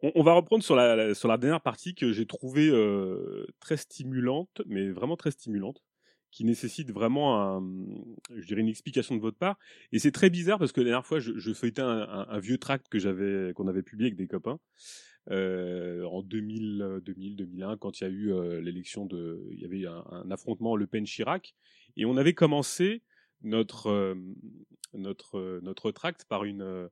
On, va reprendre sur la, sur la dernière partie que j'ai trouvée très stimulante, mais vraiment très stimulante, qui nécessite vraiment un, je dirais une explication de votre part. Et c'est très bizarre parce que la dernière fois, je, je feuilletais un, vieux tract que j'avais, qu'on avait publié avec des copains. en 2000, 2000, 2001, quand il y a eu l'élection de, il y avait un, un affrontement Le Pen-Chirac, et on avait commencé notre notre notre tract par une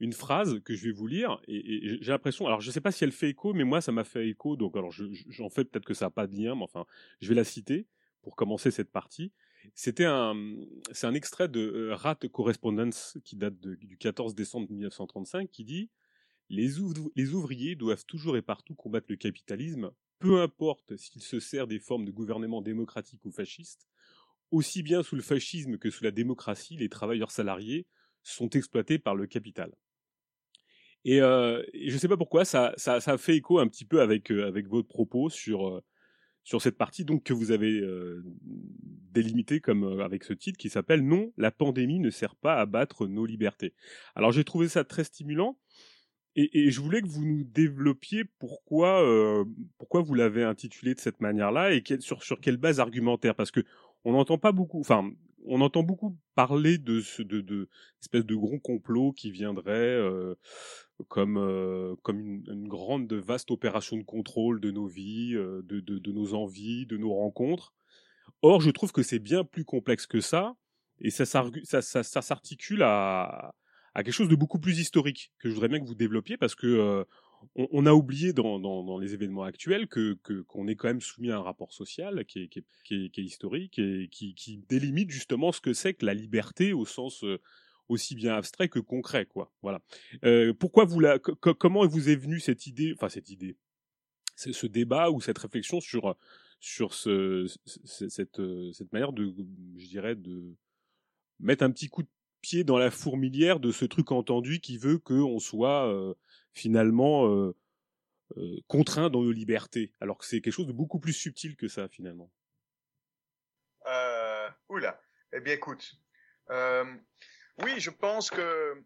une phrase que je vais vous lire et, j'ai l'impression, alors je sais pas si elle fait écho, mais moi ça m'a fait écho, donc alors j'en fais peut-être que ça n'a pas de lien, mais enfin je vais la citer pour commencer cette partie. C'était un, c'est un extrait de euh, Rat Correspondence qui date du 14 décembre 1935 qui dit les, les ouvriers doivent toujours et partout combattre le capitalisme, peu importe s'il se sert des formes de gouvernement démocratique ou fasciste. Aussi bien sous le fascisme que sous la démocratie, les travailleurs salariés sont exploités par le capital. Et, euh, je ne sais pas pourquoi, ça, ça, ça, fait écho un petit peu avec, euh, avec votre propos sur, euh, sur cette partie donc que vous avez euh, délimitée comme avec ce titre qui s'appelle Non, la pandémie ne sert pas à battre nos libertés. Alors j'ai trouvé ça très stimulant. Et, et, je voulais que vous nous développiez pourquoi, pourquoi vous l'avez intitulé de cette manière-là et sur, sur quelle base argumentaire? Parce que on n'entend pas beaucoup, enfin, on entend beaucoup parler de ce de, de espèce de gros complot qui viendrait euh, comme euh, comme une, grande vaste opération de contrôle de nos vies, euh, de, nos envies, de nos rencontres. Or, je trouve que c'est bien plus complexe que ça, et ça, s'articule à quelque chose de beaucoup plus historique que je voudrais bien que vous développiez parce que on, a oublié dans, les événements actuels que qu'on est quand même soumis à un rapport social qui est, qui est, historique et qui, qui, délimite justement ce que c'est que la liberté au sens euh, aussi bien abstrait que concret, quoi. Voilà. Euh, pourquoi vous la, comment vous est venue cette idée, enfin cette idée, ce, débat ou cette réflexion sur sur ce, cette cette manière de, je dirais, de mettre un petit coup de pied dans la fourmilière de ce truc entendu qui veut qu'on soit euh, finalement euh, euh, contraint dans nos libertés, alors que c'est quelque chose de beaucoup plus subtil que ça finalement. Euh, oula, eh bien écoute, euh, oui, je pense que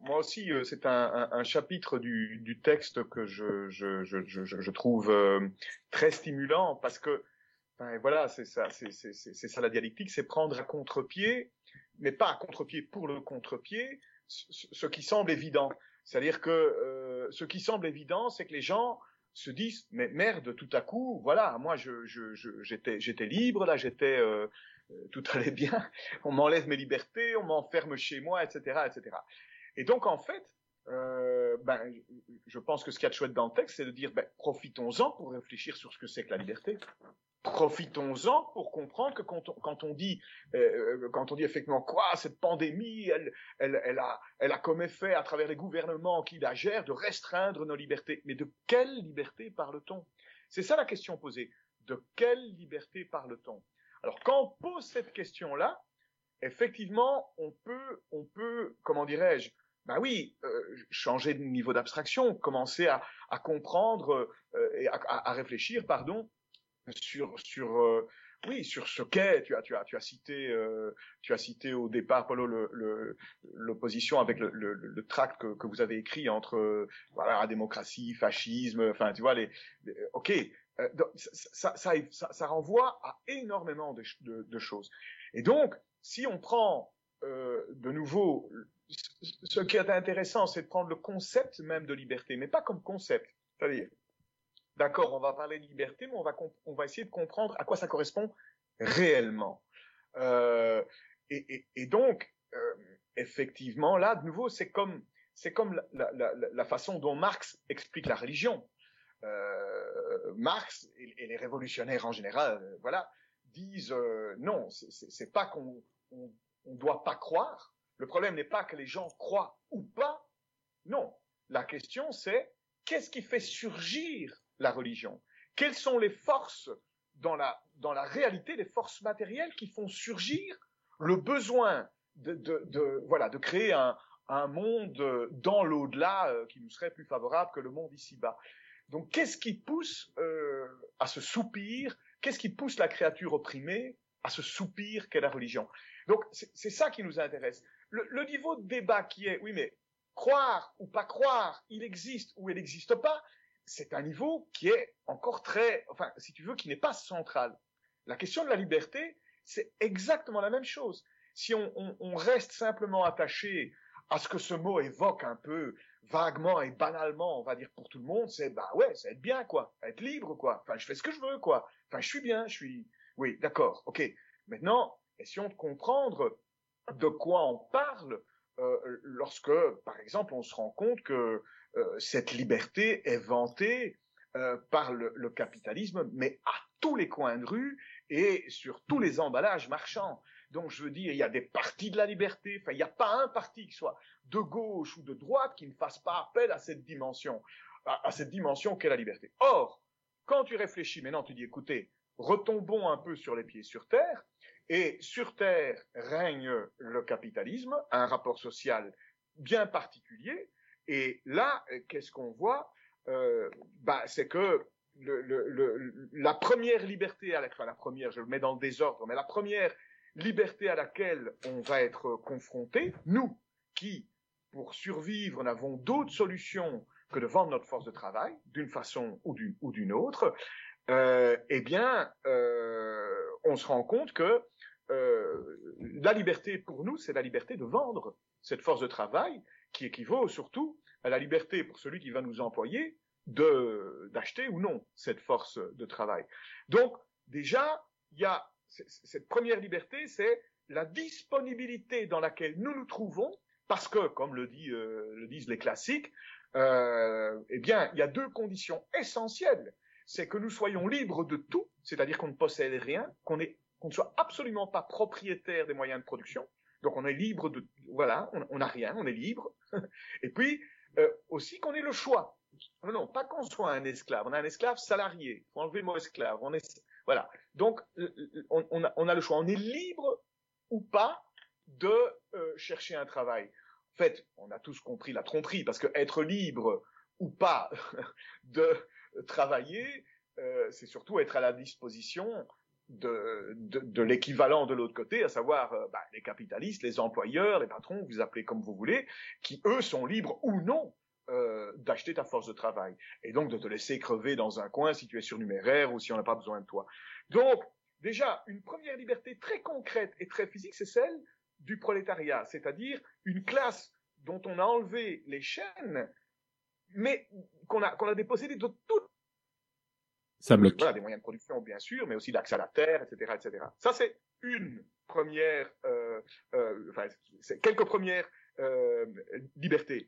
moi aussi, c'est un, chapitre du, texte que je trouve très stimulant parce que, ben, voilà, c'est ça, c'est ça la dialectique, c'est prendre à contre-pied, mais pas à contre-pied pour le contre-pied, ce qui semble évident. C'est-à-dire que euh, ce qui semble évident, c'est que les gens se disent mais merde, tout à coup, voilà, moi je j'étais j'étais libre là, j'étais euh, euh, tout allait bien, on m'enlève mes libertés, on m'enferme chez moi, etc., etc. Et donc en fait, euh, ben, je pense que ce qu'il y a de chouette dans le texte, c'est de dire, ben, profitons-en pour réfléchir sur ce que c'est que la liberté. Profitons-en pour comprendre que quand on, dit euh, euh, quand on dit effectivement quoi cette pandémie elle, elle, elle, a, elle a comme effet à travers les gouvernements qui la gèrent de restreindre nos libertés. Mais de quelle liberté parle-t-on? C'est ça la question posée. De quelle liberté parle-t-on? Alors quand on pose cette question là effectivement on peut on peut comment dirais-je ben oui, euh, changer de niveau d'abstraction, commencer à, à comprendre et à, à, réfléchir, pardon, sur sur euh, oui sur ce qu'est tu as tu as tu as cité euh, tu as cité au départ Paulo l'opposition le, avec le, le, le tract que, que, vous avez écrit entre voilà démocratie fascisme enfin tu vois les, ok euh, ça, ça, ça, ça, renvoie à énormément de, de, de, choses. Et donc si on prend de nouveau ce qui est intéressant c'est de prendre le concept même de liberté mais pas comme concept c'est-à-dire D'accord, on va parler de liberté, mais on va, essayer de comprendre à quoi ça correspond réellement. Euh, et, donc, euh, effectivement, là, de nouveau, c'est comme, la, façon dont Marx explique la religion. Euh, Marx et, les révolutionnaires en général, voilà, disent non, c'est pas qu'on on, on doit pas croire. Le problème n'est pas que les gens croient ou pas. Non, la question c'est qu'est-ce qui fait surgir la religion? Quelles sont les forces dans la, dans la réalité, les forces matérielles qui font surgir le besoin de, de, voilà, de créer un, un monde dans l'au-delà euh, qui nous serait plus favorable que le monde ici-bas? Donc, qu'est-ce qui pousse euh, à ce soupir? Qu'est-ce qui pousse la créature opprimée à ce soupir qu'est la religion? Donc, c'est ça qui nous intéresse. Le, niveau de débat qui est, oui, mais croire ou pas croire, il existe ou il n'existe pas, c'est un niveau qui est encore très, enfin, si tu veux, qui n'est pas central. La question de la liberté, c'est exactement la même chose. Si on, reste simplement attaché à ce que ce mot évoque un peu vaguement et banalement, on va dire pour tout le monde, c'est bah ouais, c'est être bien quoi, être libre quoi. Enfin, je fais ce que je veux quoi. Enfin, je suis bien, je suis. Oui, d'accord, ok. Maintenant, essayons de comprendre de quoi on parle euh, lorsque, par exemple, on se rend compte que euh, cette liberté est vantée euh, par le, le, capitalisme, mais à tous les coins de rue et sur tous les emballages marchands. Donc, je veux dire, il y a des partis de la liberté. Enfin, il n'y a pas un parti qui soit de gauche ou de droite qui ne fasse pas appel à cette dimension, à, à cette dimension qu'est la liberté. Or, quand tu réfléchis maintenant, tu dis, écoutez, retombons un peu sur les pieds sur terre. Et sur Terre règne le capitalisme, un rapport social bien particulier. Et là, qu'est-ce qu'on voit? Euh, bah, C'est que la première liberté, à la, première, je le mets dans le désordre, mais la première liberté à laquelle on va être confronté, nous qui, pour survivre, n'avons d'autre solution que de vendre notre force de travail, d'une façon ou d'une autre, euh, eh bien, euh, on se rend compte que la liberté pour nous, c'est la liberté de vendre cette force de travail, qui équivaut surtout à la liberté pour celui qui va nous employer de d'acheter ou non cette force de travail. Donc déjà, il y a cette première liberté, c'est la disponibilité dans laquelle nous nous trouvons, parce que, comme le, euh, disent les classiques, euh, eh bien, il y a deux conditions essentielles. C'est que nous soyons libres de tout, c'est-à-dire qu'on ne possède rien, qu'on est qu'on ne soit absolument pas propriétaire des moyens de production. Donc on est libre de, voilà, on n'a rien, on est libre. Et puis euh, aussi qu'on ait le choix. Non, non, pas qu'on soit un esclave. On a un esclave salarié. Il faut enlever le mot esclave. On est, voilà. Donc euh, on, a, le choix. On est libre ou pas de euh, chercher un travail. En fait, on a tous compris la tromperie parce que être libre ou pas de travailler, c'est surtout être à la disposition de, de, de l'équivalent de l'autre côté, à savoir euh, bah, les capitalistes, les employeurs, les patrons, vous appelez comme vous voulez, qui eux sont libres ou non euh, d'acheter ta force de travail et donc de te laisser crever dans un coin si tu es surnuméraire ou si on n'a pas besoin de toi. Donc déjà une première liberté très concrète et très physique, c'est celle du prolétariat, c'est-à-dire une classe dont on a enlevé les chaînes, mais qu'on a qu'on a dépossédé de toute ça bloque. Voilà, des moyens de production, bien sûr, mais aussi l'accès à la terre, etc., etc. Ça, c'est une première, euh, euh, enfin, c'est quelques premières euh, libertés.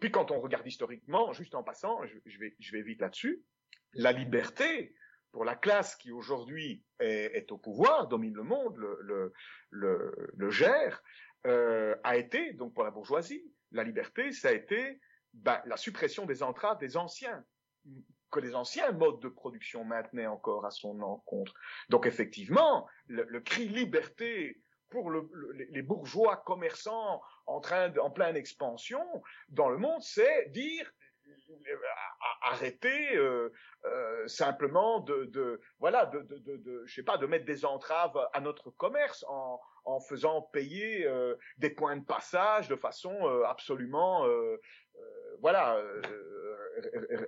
Puis quand on regarde historiquement, juste en passant, je, je vais, je vais vite là-dessus, la liberté pour la classe qui aujourd'hui est, est, au pouvoir, domine le monde, le, le, le, le gère, a été, donc pour la bourgeoisie, la liberté, ça a été ben, la suppression des entraves des anciens que les anciens modes de production maintenaient encore à son encontre. Donc effectivement, le, cri liberté pour le, le, les bourgeois commerçants en train pleine expansion dans le monde, c'est dire arrêter euh, euh, simplement de, voilà de, mettre des entraves à notre commerce en, en faisant payer euh, des points de passage de façon euh, absolument euh, voilà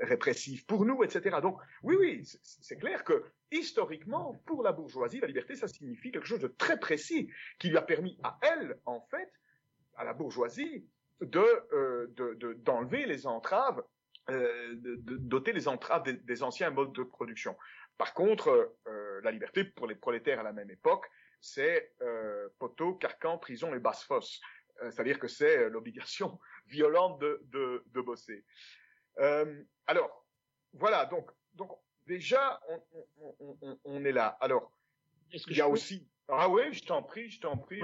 répressive pour nous, etc. Donc oui, oui, c'est clair que historiquement, pour la bourgeoisie, la liberté, ça signifie quelque chose de très précis qui lui a permis à elle, en fait, à la bourgeoisie, de d'enlever de, de, les entraves, euh, de, doter les entraves des, anciens modes de production. Par contre, euh, la liberté pour les prolétaires à la même époque, c'est euh, poteau, carcan, prison et basse-fosse. C'est-à-dire que c'est l'obligation violente de, de bosser. Euh, alors, voilà, donc, donc déjà, on, on, on, on est là. Alors, il y a aussi... Ah oui, je t'en prie, je t'en prie.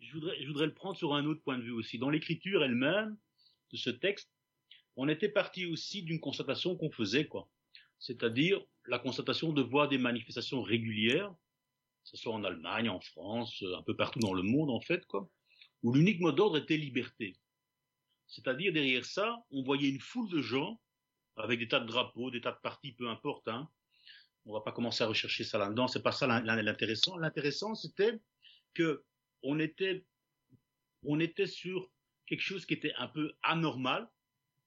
Je, voudrais, je voudrais le prendre sur un autre point de vue aussi. Dans l'écriture elle-même de ce texte, on était parti aussi d'une constatation qu'on faisait, quoi. C'est-à-dire la constatation de voir des manifestations régulières, que ce soit en Allemagne, en France, un peu partout dans le monde, en fait, quoi, où l'unique mot d'ordre était liberté. C'est-à-dire derrière ça, on voyait une foule de gens avec des tas de drapeaux, des tas de partis, peu importe. Hein. On va pas commencer à rechercher ça là-dedans. C'est pas ça l'intéressant. L'intéressant, c'était que on était, on était sur quelque chose qui était un peu anormal.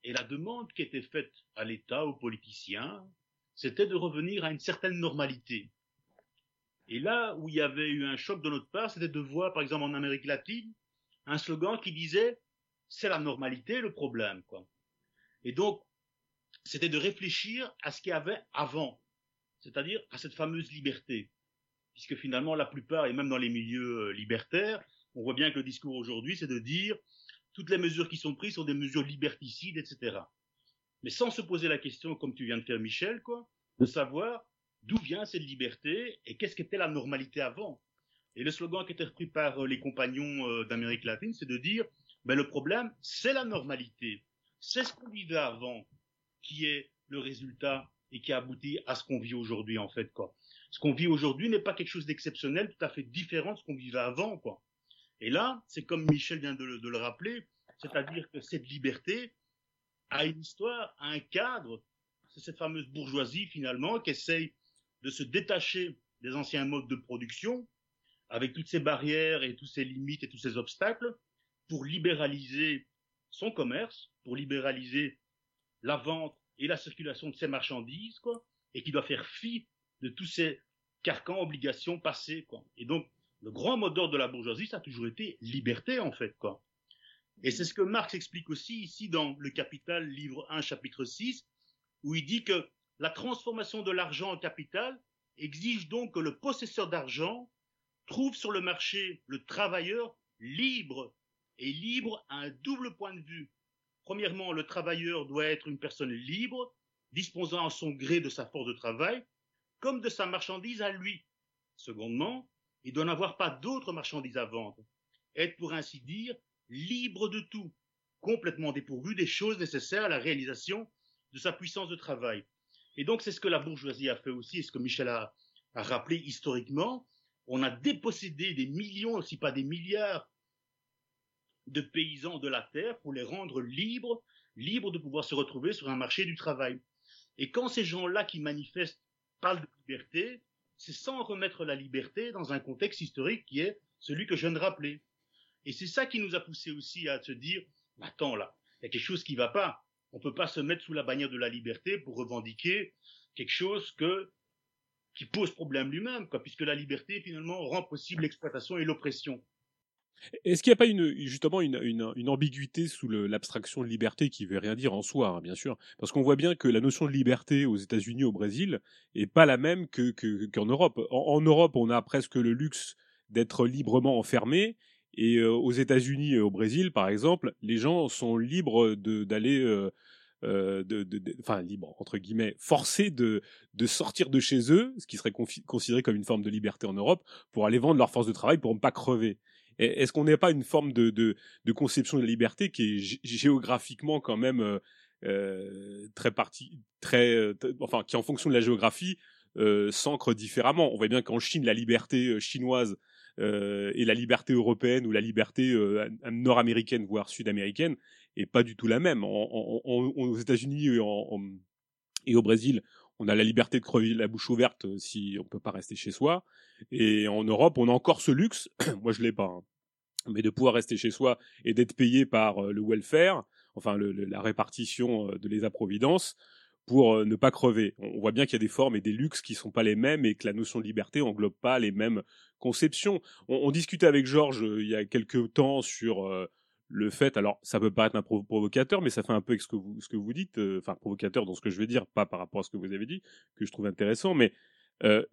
Et la demande qui était faite à l'État, aux politiciens, c'était de revenir à une certaine normalité. Et là où il y avait eu un choc de notre part, c'était de voir, par exemple, en Amérique latine, un slogan qui disait c'est la normalité le problème, quoi. Et donc, c'était de réfléchir à ce qu'il y avait avant, c'est-à-dire à cette fameuse liberté. Puisque finalement, la plupart, et même dans les milieux euh, libertaires, on voit bien que le discours aujourd'hui, c'est de dire toutes les mesures qui sont prises sont des mesures liberticides, etc. Mais sans se poser la question, comme tu viens de faire, Michel, quoi, de savoir d'où vient cette liberté et qu'est-ce qu'était la normalité avant. Et le slogan qui était repris par euh, les compagnons euh, d'Amérique latine, c'est de dire, ben, le problème, c'est la normalité. C'est ce qu'on vivait avant qui est le résultat et qui aboutit à ce qu'on vit aujourd'hui, en fait, quoi. Ce qu'on vit aujourd'hui n'est pas quelque chose d'exceptionnel, tout à fait différent de ce qu'on vivait avant, quoi. Et là, c'est comme Michel vient de le rappeler, c'est-à-dire que cette liberté a une histoire, a un cadre. C'est cette fameuse bourgeoisie, finalement, qui essaye de se détacher des anciens modes de production, avec toutes ces barrières et toutes ces limites et tous ces obstacles, pour libéraliser son commerce, pour libéraliser la vente et la circulation de ces marchandises, quoi, et qui doit faire fi de tous ces carcans, obligations passées, quoi. Et donc, le grand moteur de la bourgeoisie, ça a toujours été liberté, en fait, quoi. Et c'est ce que Marx explique aussi ici dans Le Capital, livre 1, chapitre 6, où il dit que la transformation de l'argent en capital exige donc que le possesseur d'argent trouve sur le marché le travailleur libre et libre à un double point de vue. Premièrement, le travailleur doit être une personne libre, disposant à son gré de sa force de travail, comme de sa marchandise à lui. Secondement, il doit n'avoir pas d'autres marchandises à vendre, être pour ainsi dire libre de tout, complètement dépourvu des choses nécessaires à la réalisation de sa puissance de travail. Et donc c'est ce que la bourgeoisie a fait aussi, et ce que Michel a, a rappelé historiquement. On a dépossédé des millions, si pas des milliards, de paysans de la terre pour les rendre libres, libres de pouvoir se retrouver sur un marché du travail. Et quand ces gens-là qui manifestent parlent de liberté, c'est sans remettre la liberté dans un contexte historique qui est celui que je viens de rappeler. Et c'est ça qui nous a poussé aussi à se dire, attends là, il y a quelque chose qui ne va pas. On ne peut pas se mettre sous la bannière de la liberté pour revendiquer quelque chose qui pose problème lui-même, puisque la liberté finalement rend possible l'exploitation et l'oppression. Est-ce qu'il n'y a pas une, justement une, une, ambiguïté sous l'abstraction de liberté qui ne veut rien dire en soi, hein, bien sûr? Parce qu'on voit bien que la notion de liberté aux États-Unis, au Brésil, est pas la même qu'en que, Europe. En, Europe, on a presque le luxe d'être librement enfermé. Et euh, aux États-Unis et au Brésil, par exemple, les gens sont libres d'aller euh, euh, enfin libre entre guillemets, forcés de, de sortir de chez eux, ce qui serait considéré comme une forme de liberté en Europe, pour aller vendre leur force de travail pour ne pas crever. Est-ce qu'on n'est pas une forme de, de, de, conception de la liberté qui est géographiquement quand même euh, euh très parti, très, euh, enfin qui en fonction de la géographie euh, s'ancre différemment? On voit bien qu'en Chine, la liberté euh, chinoise euh, et la liberté européenne ou la liberté nord-américaine voire sud-américaine est pas du tout la même. Aux États-Unis et, et au Brésil, on a la liberté de crever la bouche ouverte euh, si on peut pas rester chez soi. Et en Europe, on a encore ce luxe, moi je l'ai pas, hein, mais de pouvoir rester chez soi et d'être payé par euh, le welfare, enfin la répartition euh, de l'ESA-providence, pour ne pas crever. On voit bien qu'il y a des formes et des luxes qui sont pas les mêmes et que la notion de liberté englobe pas les mêmes conceptions. On, discutait avec Georges il y a quelques temps sur le fait, alors ça peut paraître un provocateur, mais ça fait un peu avec ce que vous, ce que vous dites, euh, enfin provocateur dans ce que je vais dire, pas par rapport à ce que vous avez dit, que je trouve intéressant, mais euh,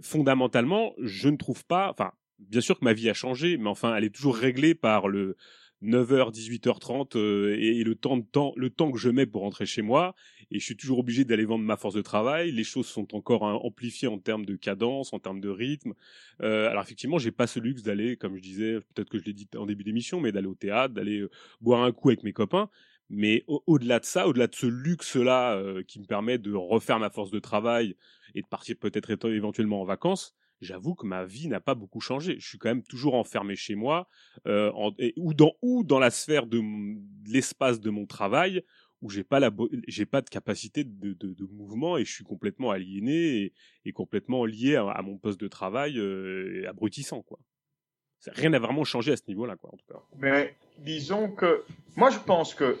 fondamentalement, je ne trouve pas, enfin, bien sûr que ma vie a changé, mais enfin, elle est toujours réglée par le, 9h, 18h30 euh, et, le temps de temps, le temps que je mets pour rentrer chez moi. Et je suis toujours obligé d'aller vendre ma force de travail. Les choses sont encore hein, amplifiées en termes de cadence, en termes de rythme. Euh, alors effectivement, j'ai pas ce luxe d'aller, comme je disais, peut-être que je l'ai dit en début d'émission, mais d'aller au théâtre, d'aller euh, boire un coup avec mes copains. Mais au-delà de ça, au-delà de ce luxe-là qui me permet de refaire ma force de travail et de partir peut-être éventuellement en vacances, j'avoue que ma vie n'a pas beaucoup changé. Je suis quand même toujours enfermé chez moi, euh, ou dans ou dans la sphère de, l'espace de mon travail, où j'ai pas la pas de capacité de, de, mouvement et je suis complètement aliéné et, complètement lié à, mon poste de travail euh, abrutissant quoi. Rien n'a vraiment changé à ce niveau-là, quoi, en tout cas. Mais disons que moi, je pense que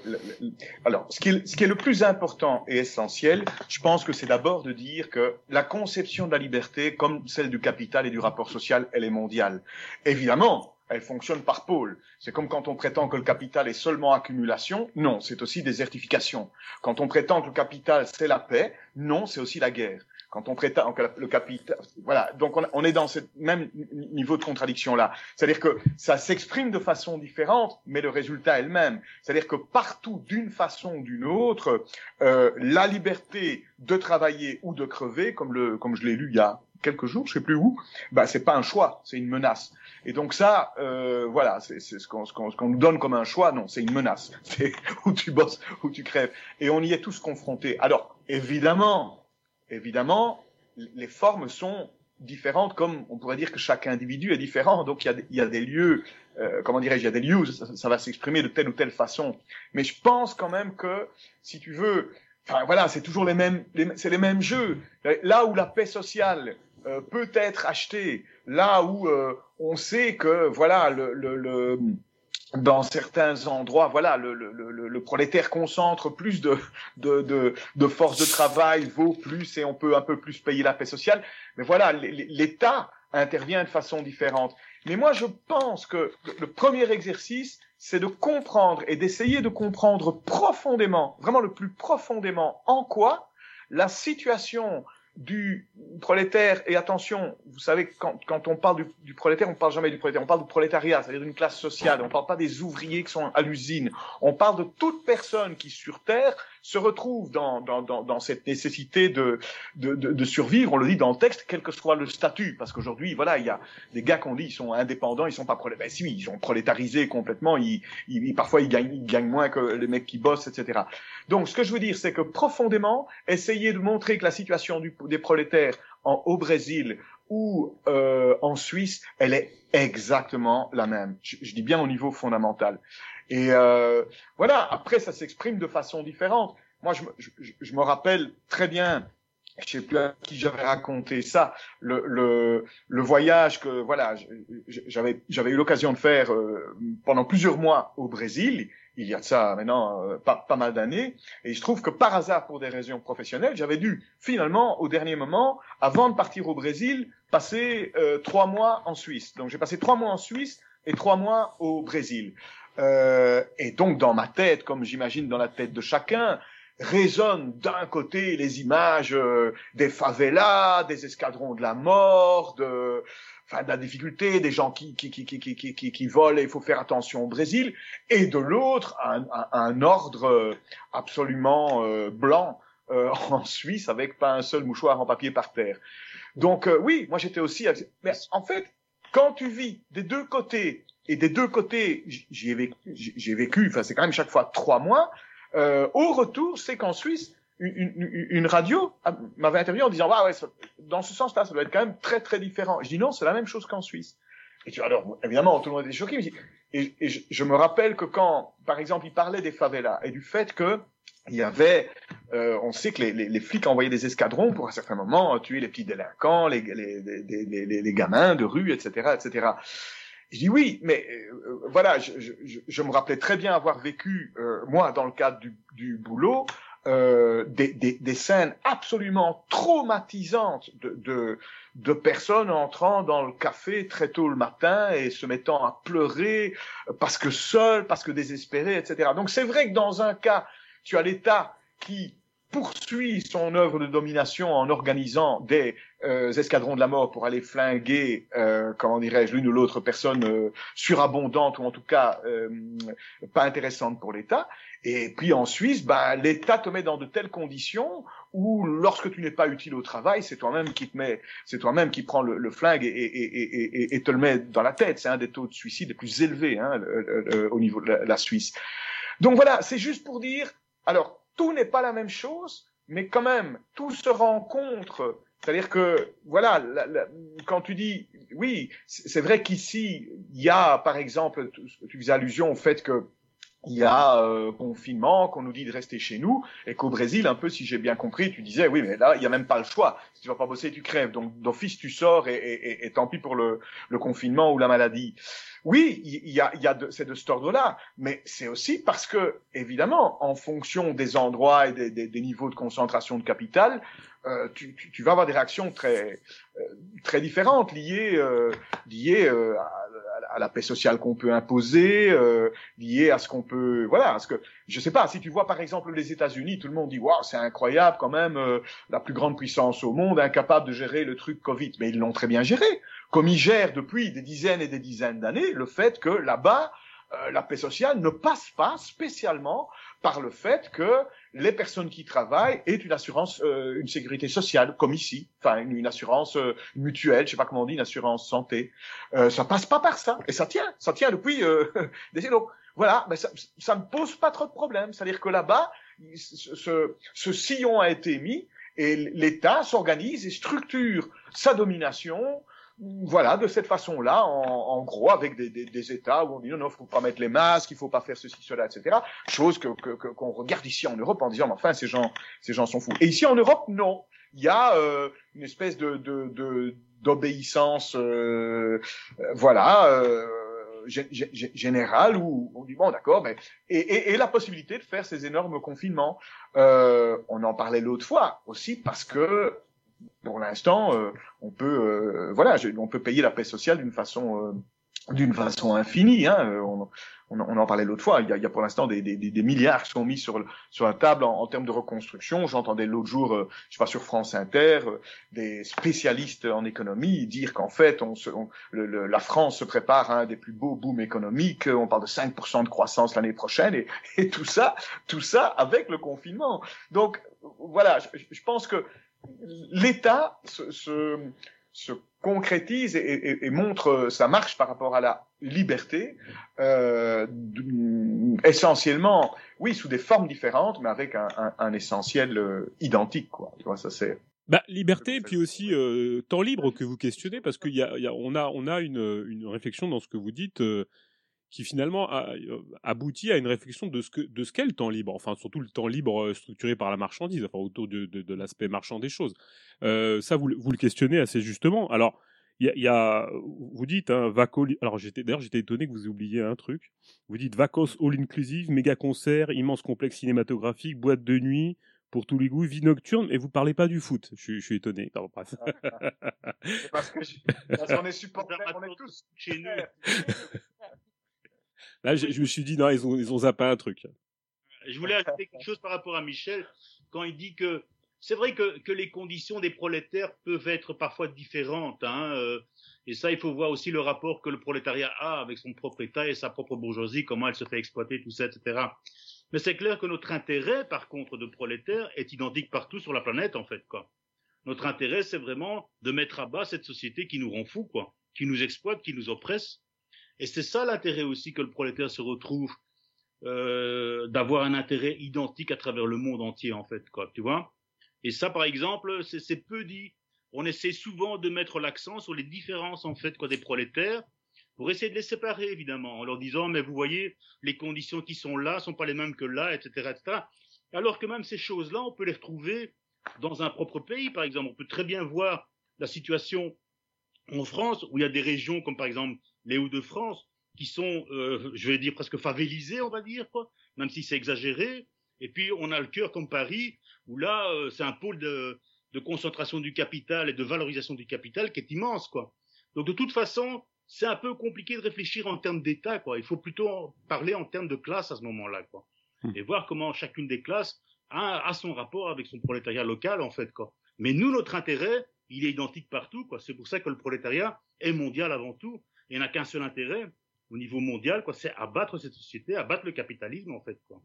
alors ce qui, est, ce qui est le plus important et essentiel, je pense que c'est d'abord de dire que la conception de la liberté, comme celle du capital et du rapport social, elle est mondiale. Évidemment, elle fonctionne par pôle. C'est comme quand on prétend que le capital est seulement accumulation. Non, c'est aussi désertification. Quand on prétend que le capital c'est la paix, non, c'est aussi la guerre. Quand on que le capital, voilà, donc on, est dans ce même niveau de contradiction là. C'est-à-dire que ça s'exprime de façon différente, mais le résultat est le même. C'est-à-dire que partout, d'une façon ou d'une autre, euh, la liberté de travailler ou de crever, comme le, comme je l'ai lu il y a quelques jours, je sais plus où, bah c'est pas un choix, c'est une menace. Et donc ça, euh, voilà, c'est ce qu'on ce nous donne comme un choix, non, c'est une menace. C'est où tu bosses, où tu crèves. Et on y est tous confrontés. Alors, évidemment, évidemment, les formes sont différentes, comme on pourrait dire que chaque individu est différent. Donc il y a, des lieux, euh, comment dirais-je, il y a des lieux où ça, va s'exprimer de telle ou telle façon. Mais je pense quand même que, si tu veux, enfin voilà, c'est toujours les mêmes, c'est les mêmes jeux. Là où la paix sociale euh, peut être achetée, là où euh, on sait que voilà le, le, le dans certains endroits, voilà, le, le, le, prolétaire concentre plus de, de, de, de force de travail, vaut plus et on peut un peu plus payer la paix sociale. Mais voilà, l'État intervient de façon différente. Mais moi, je pense que le premier exercice, c'est de comprendre et d'essayer de comprendre profondément, vraiment le plus profondément, en quoi la situation du prolétaire, et attention, vous savez, quand, quand on parle du, du, prolétaire, on parle jamais du prolétaire, on parle du prolétariat, c'est-à-dire d'une classe sociale, on parle pas des ouvriers qui sont à l'usine, on parle de toute personne qui, sur Terre, se retrouve dans, dans, dans, dans cette nécessité de, de, de, de, survivre, on le dit dans le texte, quel que soit le statut, parce qu'aujourd'hui, voilà, il y a des gars qu'on dit, ils sont indépendants, ils sont pas prolétaires, ben, si, ils sont prolétarisés complètement, ils, ils, parfois ils gagnent, ils gagnent moins que les mecs qui bossent, etc. Donc, ce que je veux dire, c'est que profondément, essayer de montrer que la situation du, des prolétaires en, au Brésil ou euh, en Suisse, elle est exactement la même. Je, dis bien au niveau fondamental. Et euh, voilà, après, ça s'exprime de façon différente. Moi, je, je, je, me rappelle très bien, je sais plus à qui j'avais raconté ça, le, le, le voyage que voilà, j'avais j'avais eu l'occasion de faire euh, pendant plusieurs mois au Brésil il y a de ça maintenant euh, pas, pas, mal d'années. Et se trouve que par hasard, pour des raisons professionnelles, j'avais dû finalement, au dernier moment, avant de partir au Brésil, passer euh, trois mois en Suisse. Donc j'ai passé trois mois en Suisse et trois mois au Brésil. Euh, et donc dans ma tête, comme j'imagine dans la tête de chacun, résonnent d'un côté les images euh, des favelas, des escadrons de la mort, de enfin de la difficulté, des gens qui qui qui qui qui qui, qui volent et il faut faire attention au Brésil, et de l'autre un, un, un, ordre euh, absolument euh, blanc euh, en Suisse avec pas un seul mouchoir en papier par terre. Donc oui, moi j'étais aussi. Mais en fait, quand tu vis des deux côtés et des deux côtés, j'ai vécu, j'ai vécu. Enfin, c'est quand même chaque fois trois mois. au retour, c'est qu'en Suisse, une, radio m'avait interviewé en disant ah ouais, dans ce sens-là, ça doit être quand même très très différent. Je dis non, c'est la même chose qu'en Suisse. Et tu alors évidemment tout le monde était choqué. Et, et je, je, me rappelle que quand, par exemple, il parlait des favelas et du fait que il y avait, euh, on sait que les, les, les, flics envoyaient des escadrons pour à un certain moment tuer les petits délinquants, les, les, gamins de rue, etc., etc. Je dis oui, mais euh, voilà, je, je, je, me rappelais très bien avoir vécu, euh, moi, dans le cadre du, du boulot, euh, des, des, des, scènes absolument traumatisantes de, de, de, personnes entrant dans le café très tôt le matin et se mettant à pleurer parce que seules, parce que désespérées, etc. Donc c'est vrai que dans un cas, tu as l'État qui poursuit son œuvre de domination en organisant des euh, escadrons de la mort pour aller flinguer, euh, comment dirais-je, l'une ou l'autre personne euh, surabondante ou en tout cas euh, pas intéressante pour l'État. Et puis en Suisse, ben, l'État te met dans de telles conditions où lorsque tu n'es pas utile au travail, c'est toi-même qui te met, c'est toi-même qui prend le, le flingue et, et, et, et, te le met dans la tête. C'est un des taux de suicide les plus élevés hein, au niveau de la, la Suisse. Donc voilà, c'est juste pour dire. Alors tout n'est pas la même chose, mais quand même, tout se rencontre. C'est-à-dire que, voilà, quand tu dis, oui, c'est vrai qu'ici, il y a, par exemple, tu faisais allusion au fait que il y a euh, confinement, qu'on nous dit de rester chez nous, et qu'au Brésil, un peu, si j'ai bien compris, tu disais, oui, mais là, il n'y a même pas le choix. Si tu vas pas bosser, tu crèves. Donc, d'office, tu sors, et, et, et, tant pis pour le, le, confinement ou la maladie. Oui, il y a, y a de, c'est de cet ordre-là, mais c'est aussi parce que, évidemment, en fonction des endroits et des, des, des niveaux de concentration de capital, euh, tu, tu, tu, vas avoir des réactions très, euh, très différentes liées, euh, liées euh, à à la paix sociale qu'on peut imposer, euh, liée à ce qu'on peut, voilà, ce que je sais pas. Si tu vois par exemple les États-Unis, tout le monde dit waouh, c'est incroyable quand même, euh, la plus grande puissance au monde, incapable de gérer le truc Covid, mais ils l'ont très bien géré, comme ils gèrent depuis des dizaines et des dizaines d'années le fait que là-bas euh, la paix sociale ne passe pas spécialement par le fait que les personnes qui travaillent aient une assurance, euh, une sécurité sociale, comme ici, enfin une, une assurance euh, mutuelle, je sais pas comment on dit, une assurance santé. Euh, ça passe pas par ça, et ça tient, ça tient depuis euh, des donc voilà, mais ça, ça ne pose pas trop de problèmes. C'est-à-dire que là-bas, ce, ce sillon a été mis et l'État s'organise et structure sa domination voilà, de cette façon-là, en, en, gros, avec des, des, des, États où on dit non, non, faut pas mettre les masques, il faut pas faire ceci, cela, etc. Chose que qu'on regarde ici en Europe en disant, mais enfin, ces gens, ces gens sont fous. Et ici en Europe, non, il y a euh, une espèce de d'obéissance, euh, euh, voilà. Euh, générale où on dit bon d'accord mais et, et, et, la possibilité de faire ces énormes confinements euh, on en parlait l'autre fois aussi parce que pour l'instant, euh, on peut, euh, voilà, on peut payer la paix sociale d'une façon, euh, d'une façon infinie. Hein. On, on, on, en parlait l'autre fois. Il y a, il y a pour l'instant des, des, des, milliards qui sont mis sur, sur la table en, en termes de reconstruction. J'entendais l'autre jour, euh, je sais pas sur France Inter, euh, des spécialistes en économie dire qu'en fait, on se, on, le, la France se prépare à un des plus beaux booms économiques. On parle de 5% de croissance l'année prochaine et, et, tout ça, tout ça avec le confinement. Donc voilà, je, je pense que l'État se, se, se, concrétise et, et, et, montre sa marche par rapport à la liberté, euh, essentiellement, oui, sous des formes différentes, mais avec un, un, un essentiel euh, identique, quoi. Tu vois, ça c'est. Bah, liberté, puis aussi euh, temps libre que vous questionnez, parce qu'il y a, y a, on a, on a une, une réflexion dans ce que vous dites euh, qui finalement a, euh, aboutit à une réflexion de ce que de ce qu'est le temps libre, enfin surtout le temps libre euh, structuré par la marchandise, enfin autour de, de, de l'aspect marchand des choses. Euh, ça, vous, vous le questionnez assez justement. Alors, il y a, y a, vous dites hein, Vaco, alors j'étais d'ailleurs j'étais étonné que vous oubliez un truc. Vous dites Vacos all inclusive, méga concert, immense complexe cinématographique, boîte de nuit pour tous les goûts, vie nocturne, et vous parlez pas du foot. Je, suis, je suis étonné. Non, parce que parce qu'on est supporters, on est tous chez nous. Là, je, me suis dit, non, ils ont, ils ont zappé un truc. Je voulais ajouter quelque chose par rapport à Michel, quand il dit que c'est vrai que, que les conditions des prolétaires peuvent être parfois différentes. Hein, euh, et ça, il faut voir aussi le rapport que le prolétariat a avec son propre État et sa propre bourgeoisie, comment elle se fait exploiter, tout ça, etc. Mais c'est clair que notre intérêt, par contre, de prolétaires est identique partout sur la planète, en fait. Quoi. Notre intérêt, c'est vraiment de mettre à bas cette société qui nous rend fous, quoi, qui nous exploite, qui nous oppresse et c'est ça l'intérêt aussi que le prolétaire se retrouve, euh, d'avoir un intérêt identique à travers le monde entier, en fait, quoi, tu vois. Et ça, par exemple, c'est peu dit. On essaie souvent de mettre l'accent sur les différences, en fait, quoi, des prolétaires, pour essayer de les séparer, évidemment, en leur disant, mais vous voyez, les conditions qui sont là sont pas les mêmes que là, etc., etc. Alors que même ces choses-là, on peut les retrouver dans un propre pays, par exemple. On peut très bien voir la situation en France, où il y a des régions comme par exemple les Hauts-de-France, qui sont, euh, je vais dire, presque favelisés, on va dire, quoi, même si c'est exagéré. Et puis, on a le cœur comme Paris, où là, euh, c'est un pôle de, de, concentration du capital et de valorisation du capital qui est immense, quoi. Donc, de toute façon, c'est un peu compliqué de réfléchir en termes d'État, quoi. Il faut plutôt parler en termes de classe à ce moment-là, quoi. Mmh. Et voir comment chacune des classes a, a, son rapport avec son prolétariat local, en fait, quoi. Mais nous, notre intérêt, il est identique partout, quoi. C'est pour ça que le prolétariat est mondial avant tout il n'y en a qu'un seul intérêt au niveau mondial, quoi, c'est abattre cette société, abattre le capitalisme, en fait, quoi.